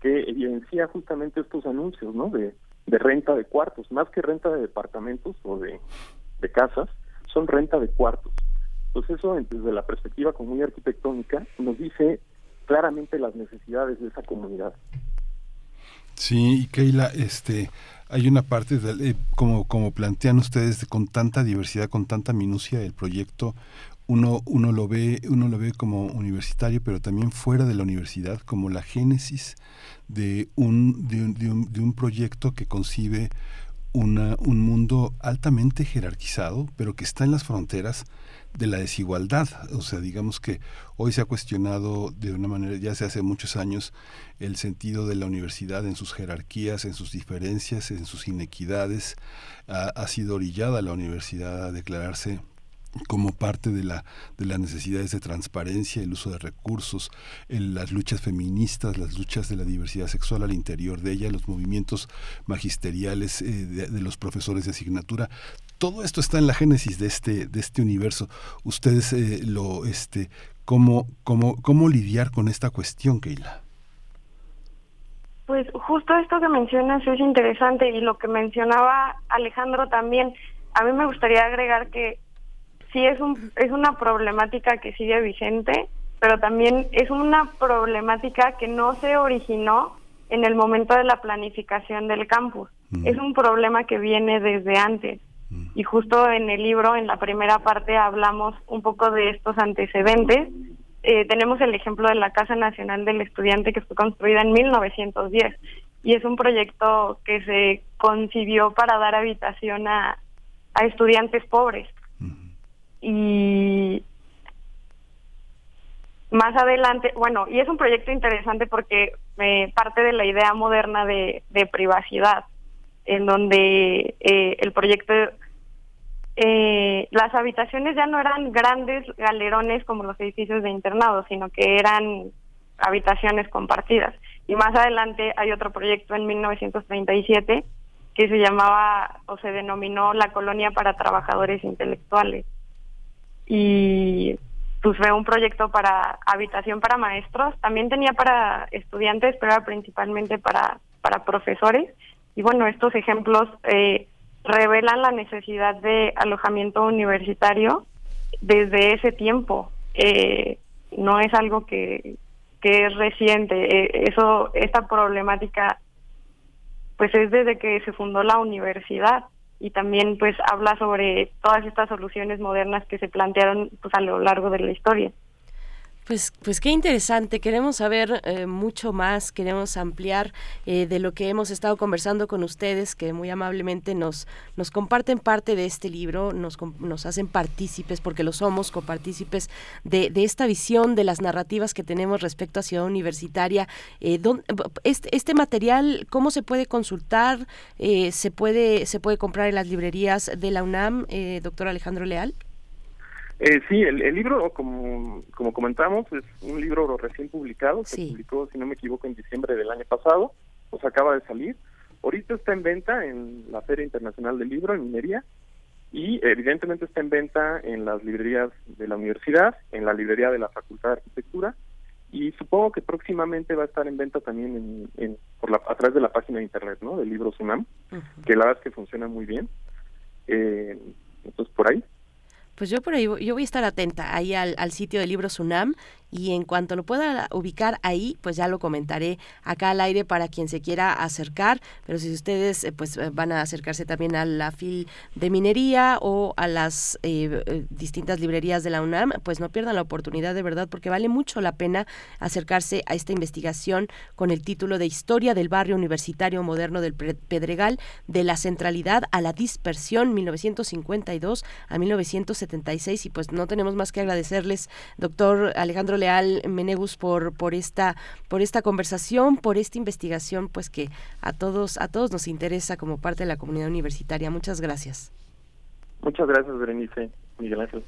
que evidencia justamente estos anuncios, ¿no? De, de renta de cuartos, más que renta de departamentos o de, de casas, son renta de cuartos. Entonces eso desde la perspectiva como muy arquitectónica nos dice claramente las necesidades de esa comunidad. Sí, y Keila, este, hay una parte, eh, como, como plantean ustedes, con tanta diversidad, con tanta minucia, el proyecto uno, uno lo ve, uno lo ve como universitario, pero también fuera de la universidad, como la génesis de un, de un, de un, proyecto que concibe una, un mundo altamente jerarquizado, pero que está en las fronteras de la desigualdad. O sea, digamos que hoy se ha cuestionado de una manera, ya se hace muchos años, el sentido de la universidad en sus jerarquías, en sus diferencias, en sus inequidades. Ha sido orillada la universidad a declararse como parte de la de las necesidades de transparencia, el uso de recursos, el, las luchas feministas, las luchas de la diversidad sexual al interior de ella, los movimientos magisteriales eh, de, los profesores de asignatura, todo esto está en la génesis de este de este universo. Ustedes eh, lo este cómo cómo cómo lidiar con esta cuestión, Keila. Pues justo esto que mencionas es interesante y lo que mencionaba Alejandro también. A mí me gustaría agregar que sí es un es una problemática que sigue vigente, pero también es una problemática que no se originó en el momento de la planificación del campus. Mm. Es un problema que viene desde antes. Mm. Y justo en el libro, en la primera parte, hablamos un poco de estos antecedentes. Eh, tenemos el ejemplo de la Casa Nacional del Estudiante que fue construida en 1910 y es un proyecto que se concibió para dar habitación a, a estudiantes pobres y más adelante, bueno, y es un proyecto interesante porque eh, parte de la idea moderna de, privacidad, en donde eh, el proyecto, eh, las habitaciones ya no eran grandes galerones como los edificios de internado, sino que eran habitaciones compartidas. Y más adelante hay otro proyecto en 1937 que se llamaba o se denominó la Colonia para Trabajadores Intelectuales y pues fue un proyecto para habitación para maestros, también tenía para estudiantes, pero era principalmente para, para profesores. Y bueno, estos ejemplos eh, revelan la necesidad de alojamiento universitario desde ese tiempo. Eh, no es algo que, que es reciente. Eh, eso, esta problemática, pues es desde que se fundó la universidad y también pues habla sobre todas estas soluciones modernas que se plantearon pues a lo largo de la historia. Pues, pues qué interesante, queremos saber eh, mucho más, queremos ampliar eh, de lo que hemos estado conversando con ustedes, que muy amablemente nos, nos comparten parte de este libro, nos, nos hacen partícipes, porque lo somos, copartícipes de, de esta visión, de las narrativas que tenemos respecto a Ciudad Universitaria. Eh, don, este, este, material, ¿cómo se puede consultar? Eh, ¿se, puede, ¿Se puede comprar en las librerías de la UNAM, eh, doctor Alejandro Leal? Eh, sí, el, el, libro, como, como comentamos, es un libro recién publicado. Sí. Se publicó, si no me equivoco, en diciembre del año pasado. Pues acaba de salir. ahorita está en venta en la Feria Internacional del Libro en Minería y evidentemente está en venta en las librerías de la universidad, en la librería de la Facultad de Arquitectura y supongo que próximamente va a estar en venta también en, por la, a través de la página de internet, ¿no? Del libro Sunam, que la verdad es que funciona muy bien. Eh, entonces por ahí. Pues yo por ahí yo voy a estar atenta ahí al, al sitio del libro Sunam y en cuanto lo pueda ubicar ahí, pues ya lo comentaré acá al aire para quien se quiera acercar, pero si ustedes eh, pues eh, van a acercarse también a la FIL de minería o a las eh, distintas librerías de la UNAM, pues no pierdan la oportunidad de verdad porque vale mucho la pena acercarse a esta investigación con el título de Historia del barrio universitario moderno del Pedregal de la centralidad a la dispersión 1952 a 1976 y pues no tenemos más que agradecerles doctor Alejandro Leal Menegus por por esta por esta conversación, por esta investigación, pues que a todos a todos nos interesa como parte de la comunidad universitaria. Muchas gracias. Muchas gracias, Berenice, Miguel Ángel.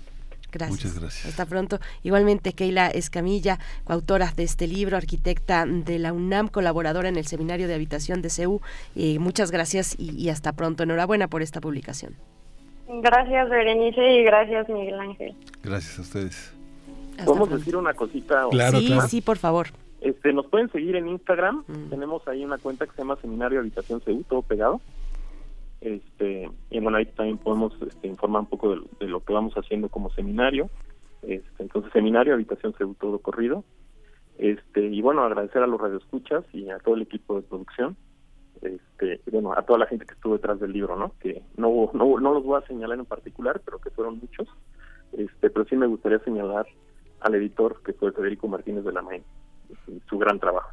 Gracias. Muchas gracias. Hasta pronto. Igualmente, Keila Escamilla, coautora de este libro, arquitecta de la UNAM, colaboradora en el Seminario de Habitación de CEU. Eh, muchas gracias y, y, hasta pronto. Enhorabuena por esta publicación. Gracias, Berenice, y gracias, Miguel Ángel. Gracias a ustedes. ¿Podemos decir una cosita? Claro, sí, claro. sí, por favor. Este, nos pueden seguir en Instagram. Mm. Tenemos ahí una cuenta que se llama Seminario Habitación CEU, todo pegado. Este, y bueno, ahí también podemos este, informar un poco de, de, lo que vamos haciendo como seminario. Este, entonces, Seminario Habitación CEU, todo corrido. Este, y bueno, agradecer a los radioescuchas y a todo el equipo de producción. Este, bueno, a toda la gente que estuvo detrás del libro, ¿no? Que no, no, no los voy a señalar en particular, pero que fueron muchos. Este, pero sí me gustaría señalar al editor que fue Federico Martínez de la Main, su gran trabajo.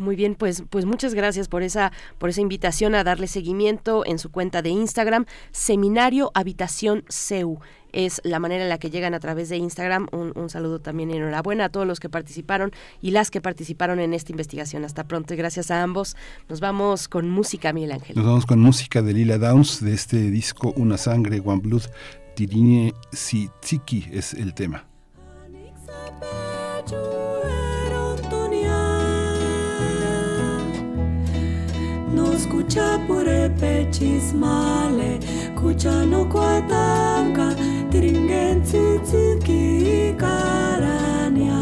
Muy bien, pues, pues muchas gracias por esa, por esa invitación a darle seguimiento en su cuenta de Instagram, Seminario Habitación CEU. Es la manera en la que llegan a través de Instagram. Un, un saludo también y enhorabuena a todos los que participaron y las que participaron en esta investigación. Hasta pronto y gracias a ambos. Nos vamos con música, Miguel Ángel. Nos vamos con música de Lila Downs de este disco Una Sangre, One Blood, Tirine Tsiki es el tema. No escucha pure pechismale, kucha no kwatanka, tringen tsutsuki karanya.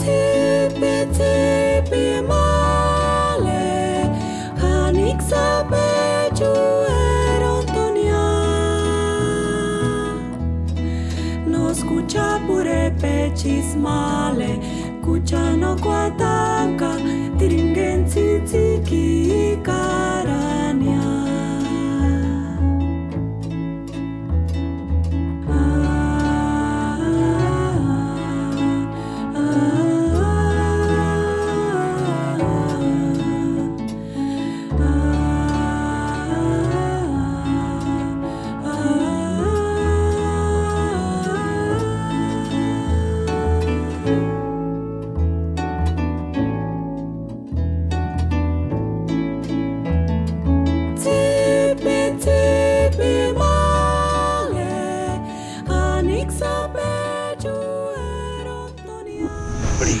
Tipi tipi male, hanik sabe No escucha pure pechismale, kuchano kwa taka tiringentsitsikikara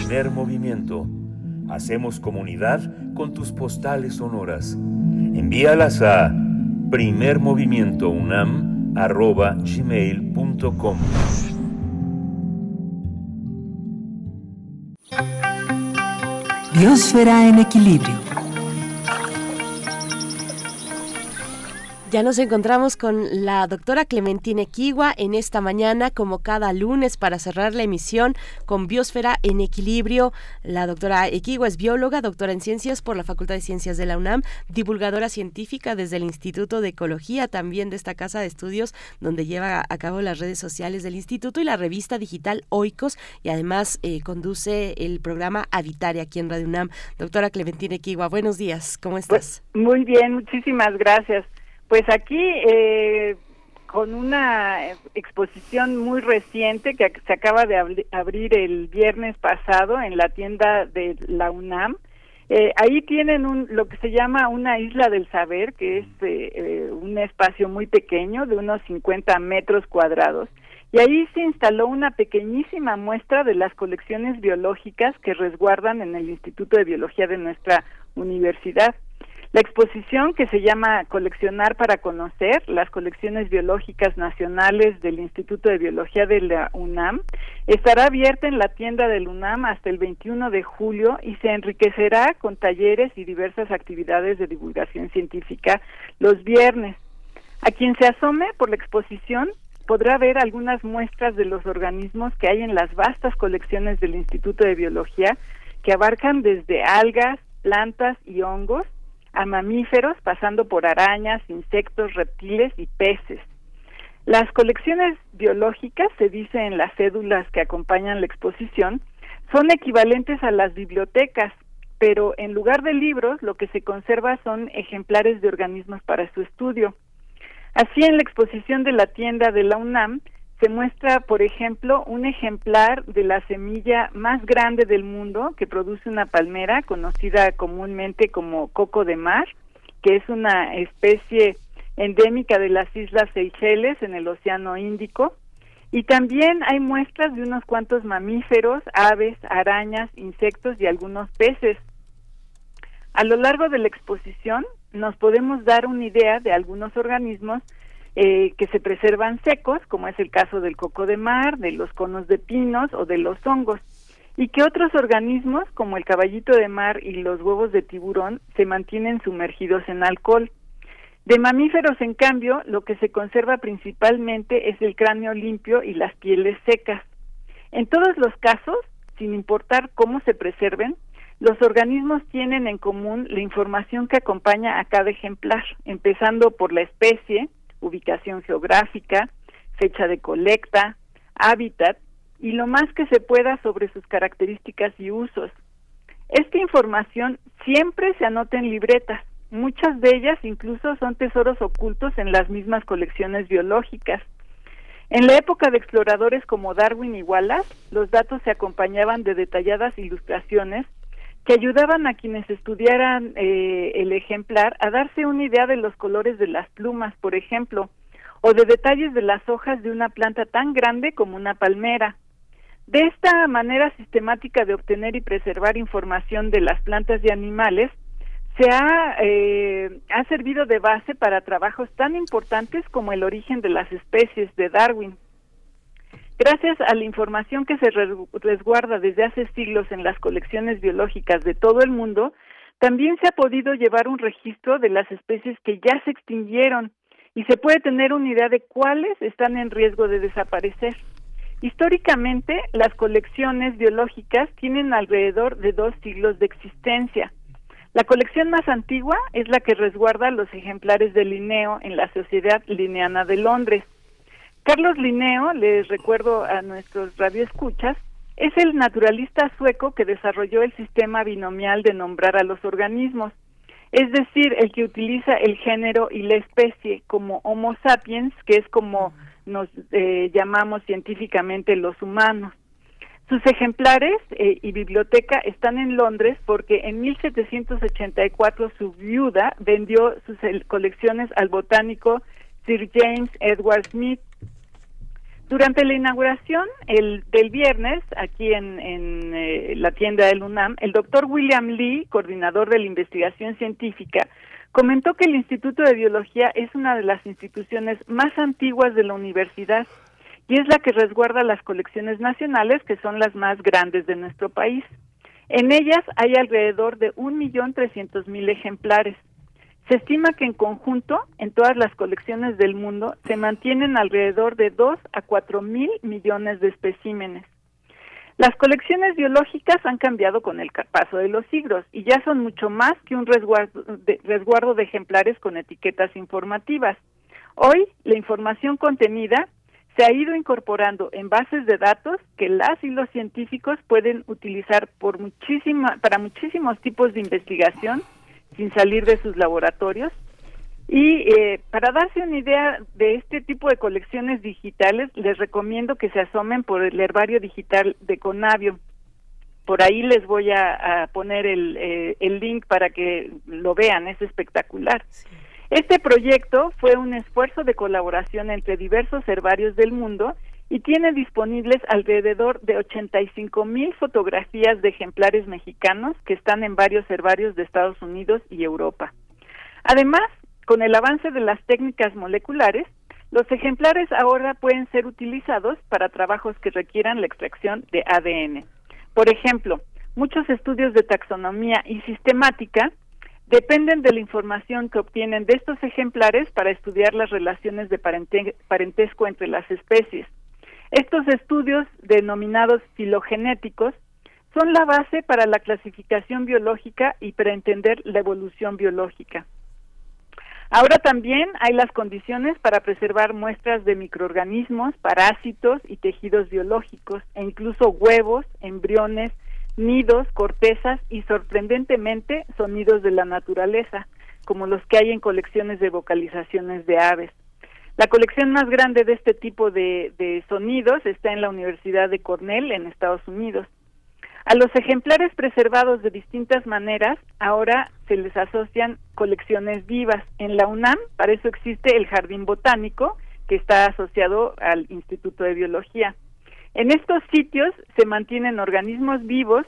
Primer movimiento. Hacemos comunidad con tus postales sonoras. Envíalas a primermovimientounam.gmail.com Biosfera en equilibrio. Ya nos encontramos con la doctora Clementina Equigua en esta mañana, como cada lunes, para cerrar la emisión con Biosfera en Equilibrio. La doctora Equigua es bióloga, doctora en ciencias por la Facultad de Ciencias de la UNAM, divulgadora científica desde el Instituto de Ecología, también de esta casa de estudios, donde lleva a cabo las redes sociales del instituto y la revista digital Oikos, y además eh, conduce el programa Habitare aquí en Radio UNAM. Doctora Clementina Equigua, buenos días, ¿cómo estás? Muy bien, muchísimas gracias. Pues aquí eh, con una exposición muy reciente que se acaba de ab abrir el viernes pasado en la tienda de la UNAM. Eh, ahí tienen un, lo que se llama una isla del saber, que es eh, un espacio muy pequeño de unos 50 metros cuadrados y ahí se instaló una pequeñísima muestra de las colecciones biológicas que resguardan en el Instituto de Biología de nuestra universidad. La exposición que se llama Coleccionar para Conocer, las colecciones biológicas nacionales del Instituto de Biología de la UNAM, estará abierta en la tienda del UNAM hasta el 21 de julio y se enriquecerá con talleres y diversas actividades de divulgación científica los viernes. A quien se asome por la exposición podrá ver algunas muestras de los organismos que hay en las vastas colecciones del Instituto de Biología que abarcan desde algas, plantas y hongos a mamíferos, pasando por arañas, insectos, reptiles y peces. Las colecciones biológicas, se dice en las cédulas que acompañan la exposición, son equivalentes a las bibliotecas, pero en lugar de libros lo que se conserva son ejemplares de organismos para su estudio. Así en la exposición de la tienda de la UNAM se muestra, por ejemplo, un ejemplar de la semilla más grande del mundo que produce una palmera conocida comúnmente como coco de mar, que es una especie endémica de las islas Seychelles en el Océano Índico. Y también hay muestras de unos cuantos mamíferos, aves, arañas, insectos y algunos peces. A lo largo de la exposición nos podemos dar una idea de algunos organismos eh, que se preservan secos, como es el caso del coco de mar, de los conos de pinos o de los hongos, y que otros organismos, como el caballito de mar y los huevos de tiburón, se mantienen sumergidos en alcohol. De mamíferos, en cambio, lo que se conserva principalmente es el cráneo limpio y las pieles secas. En todos los casos, sin importar cómo se preserven, los organismos tienen en común la información que acompaña a cada ejemplar, empezando por la especie, ubicación geográfica, fecha de colecta, hábitat y lo más que se pueda sobre sus características y usos. Esta información siempre se anota en libretas. Muchas de ellas incluso son tesoros ocultos en las mismas colecciones biológicas. En la época de exploradores como Darwin y Wallace, los datos se acompañaban de detalladas ilustraciones que ayudaban a quienes estudiaran eh, el ejemplar a darse una idea de los colores de las plumas, por ejemplo, o de detalles de las hojas de una planta tan grande como una palmera. De esta manera sistemática de obtener y preservar información de las plantas y animales, se ha, eh, ha servido de base para trabajos tan importantes como el origen de las especies de Darwin. Gracias a la información que se resguarda desde hace siglos en las colecciones biológicas de todo el mundo, también se ha podido llevar un registro de las especies que ya se extinguieron y se puede tener una idea de cuáles están en riesgo de desaparecer. Históricamente, las colecciones biológicas tienen alrededor de dos siglos de existencia. La colección más antigua es la que resguarda los ejemplares de Linneo en la Sociedad Linneana de Londres. Carlos Linneo, les recuerdo a nuestros radioescuchas, es el naturalista sueco que desarrolló el sistema binomial de nombrar a los organismos, es decir, el que utiliza el género y la especie como Homo sapiens, que es como nos eh, llamamos científicamente los humanos. Sus ejemplares eh, y biblioteca están en Londres porque en 1784 su viuda vendió sus colecciones al botánico Sir James Edward Smith durante la inauguración el, del viernes, aquí en, eh, la tienda del UNAM, el doctor William Lee, coordinador de la investigación científica, comentó que el Instituto de Biología es una de las instituciones más antiguas de la universidad y es la que resguarda las colecciones nacionales, que son las más grandes de nuestro país. En ellas hay alrededor de un millón trescientos mil ejemplares. Se estima que en conjunto, en todas las colecciones del mundo, se mantienen alrededor de 2 a 4 mil millones de especímenes. Las colecciones biológicas han cambiado con el paso de los siglos y ya son mucho más que un resguardo de, ejemplares con etiquetas informativas. Hoy, la información contenida se ha ido incorporando en bases de datos que las y los científicos pueden utilizar por para muchísimos tipos de investigación sin salir de sus laboratorios. Y eh, para darse una idea de este tipo de colecciones digitales, les recomiendo que se asomen por el herbario digital de Conavio. Por ahí les voy a, poner el, eh, el, link para que lo vean, es espectacular. Este proyecto fue un esfuerzo de colaboración entre diversos herbarios del mundo y tiene disponibles alrededor de 85 mil fotografías de ejemplares mexicanos que están en varios herbarios de Estados Unidos y Europa. Además, con el avance de las técnicas moleculares, los ejemplares ahora pueden ser utilizados para trabajos que requieran la extracción de ADN. Por ejemplo, muchos estudios de taxonomía y sistemática dependen de la información que obtienen de estos ejemplares para estudiar las relaciones de parentesco entre las especies. Estos estudios, denominados filogenéticos, son la base para la clasificación biológica y para entender la evolución biológica. Ahora también hay las condiciones para preservar muestras de microorganismos, parásitos y tejidos biológicos, e incluso huevos, embriones, nidos, cortezas y sorprendentemente sonidos de la naturaleza, como los que hay en colecciones de vocalizaciones de aves. La colección más grande de este tipo de, sonidos está en la Universidad de Cornell en Estados Unidos. A los ejemplares preservados de distintas maneras, ahora se les asocian colecciones vivas. En la UNAM, para eso existe el Jardín Botánico, que está asociado al Instituto de Biología. En estos sitios se mantienen organismos vivos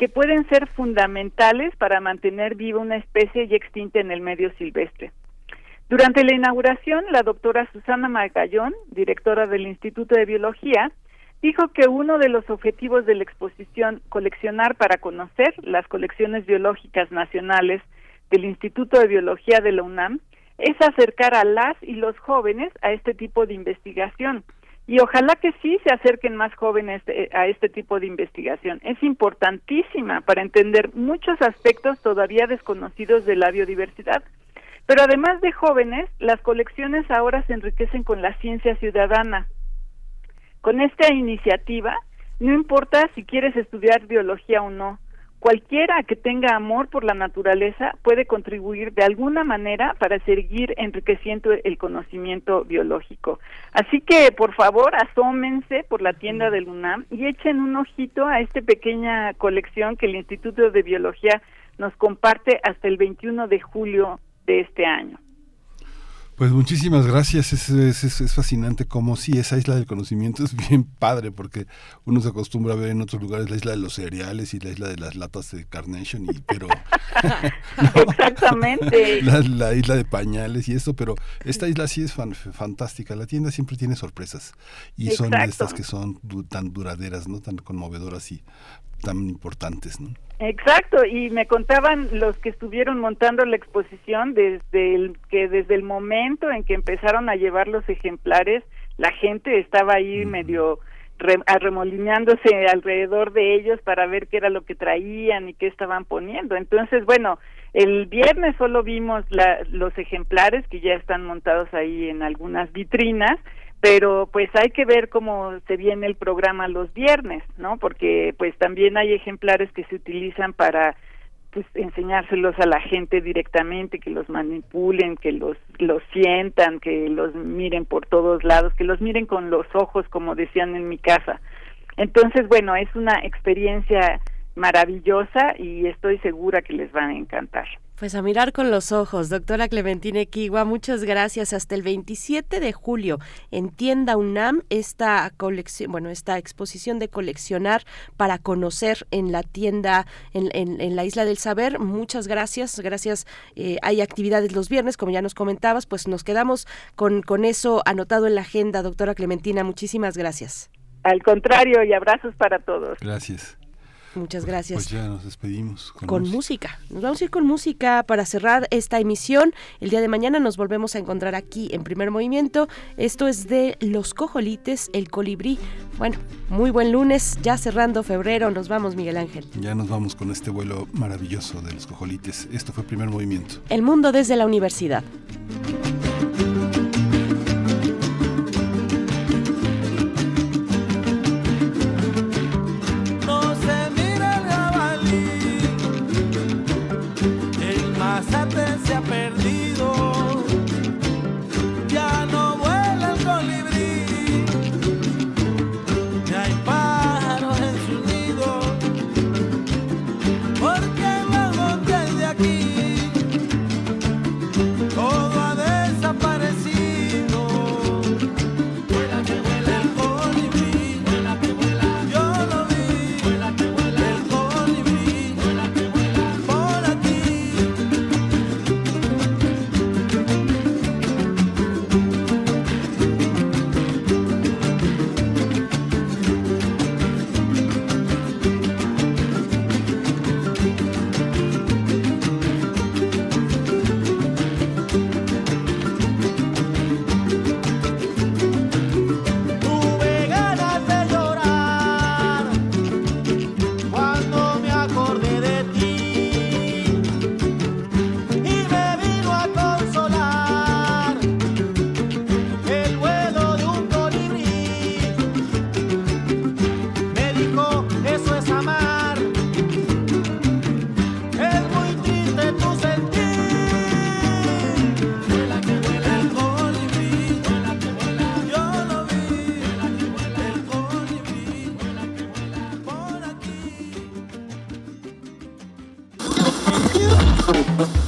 que pueden ser fundamentales para mantener viva una especie ya extinta en el medio silvestre. Durante la inauguración, la doctora Susana Magallón, directora del Instituto de Biología, dijo que uno de los objetivos de la exposición Coleccionar para conocer las colecciones biológicas nacionales del Instituto de Biología de la UNAM es acercar a las y los jóvenes a este tipo de investigación y ojalá que sí se acerquen más jóvenes eh, a este tipo de investigación. Es importantísima para entender muchos aspectos todavía desconocidos de la biodiversidad. Pero además de jóvenes, las colecciones ahora se enriquecen con la ciencia ciudadana. Con esta iniciativa, no importa si quieres estudiar biología o no, Cualquiera que tenga amor por la naturaleza puede contribuir de alguna manera para seguir enriqueciendo el conocimiento biológico. Así que, por favor, asómense por la tienda del UNAM y echen un ojito a esta pequeña colección que el Instituto de Biología nos comparte hasta el 21 de julio de este año. Pues muchísimas gracias, es, es, fascinante como sí, esa isla del conocimiento [LAUGHS] es bien padre porque uno se acostumbra a ver en otros lugares la isla de los cereales y la isla de las latas de Carnation, y, pero... [LAUGHS] [LAUGHS] Exactamente. La, isla de pañales y eso, pero esta isla sí es fantástica, la tienda siempre tiene sorpresas y son estas que son tan duraderas, no tan conmovedoras y tan importantes, ¿no? Exacto, y me contaban los que estuvieron montando la exposición desde el que desde el momento en que empezaron a llevar los ejemplares, la gente estaba ahí medio arremolinándose alrededor de ellos para ver qué era lo que traían y qué estaban poniendo. Entonces, bueno, el viernes solo vimos la, los ejemplares que ya están montados ahí en algunas vitrinas pero pues hay que ver cómo se viene el programa los viernes, ¿no? Porque pues también hay ejemplares que se utilizan para pues enseñárselos a la gente directamente, que los manipulen, que los los sientan, que los miren por todos lados, que los miren con los ojos como decían en mi casa. Entonces, bueno, es una experiencia maravillosa y estoy segura que les van a encantar. Pues a mirar con los ojos, doctora Clementina Equigua, muchas gracias. Hasta el 27 de julio en Tienda UNAM esta colección, bueno, esta exposición de coleccionar para conocer en la tienda en, en, la Isla del Saber. Muchas gracias, gracias. Eh, hay actividades los viernes, como ya nos comentabas, pues nos quedamos con, con eso anotado en la agenda, doctora Clementina. Muchísimas gracias. Al contrario, y abrazos para todos. Gracias. Muchas gracias. Pues ya nos despedimos. Con, música. Nos vamos a ir con música para cerrar esta emisión. El día de mañana nos volvemos a encontrar aquí en primer movimiento. Esto es de Los Cojolites, el colibrí. Bueno, muy buen lunes, ya cerrando febrero. Nos vamos, Miguel Ángel. Ya nos vamos con este vuelo maravilloso de Los Cojolites. Esto fue primer movimiento. El mundo desde la universidad.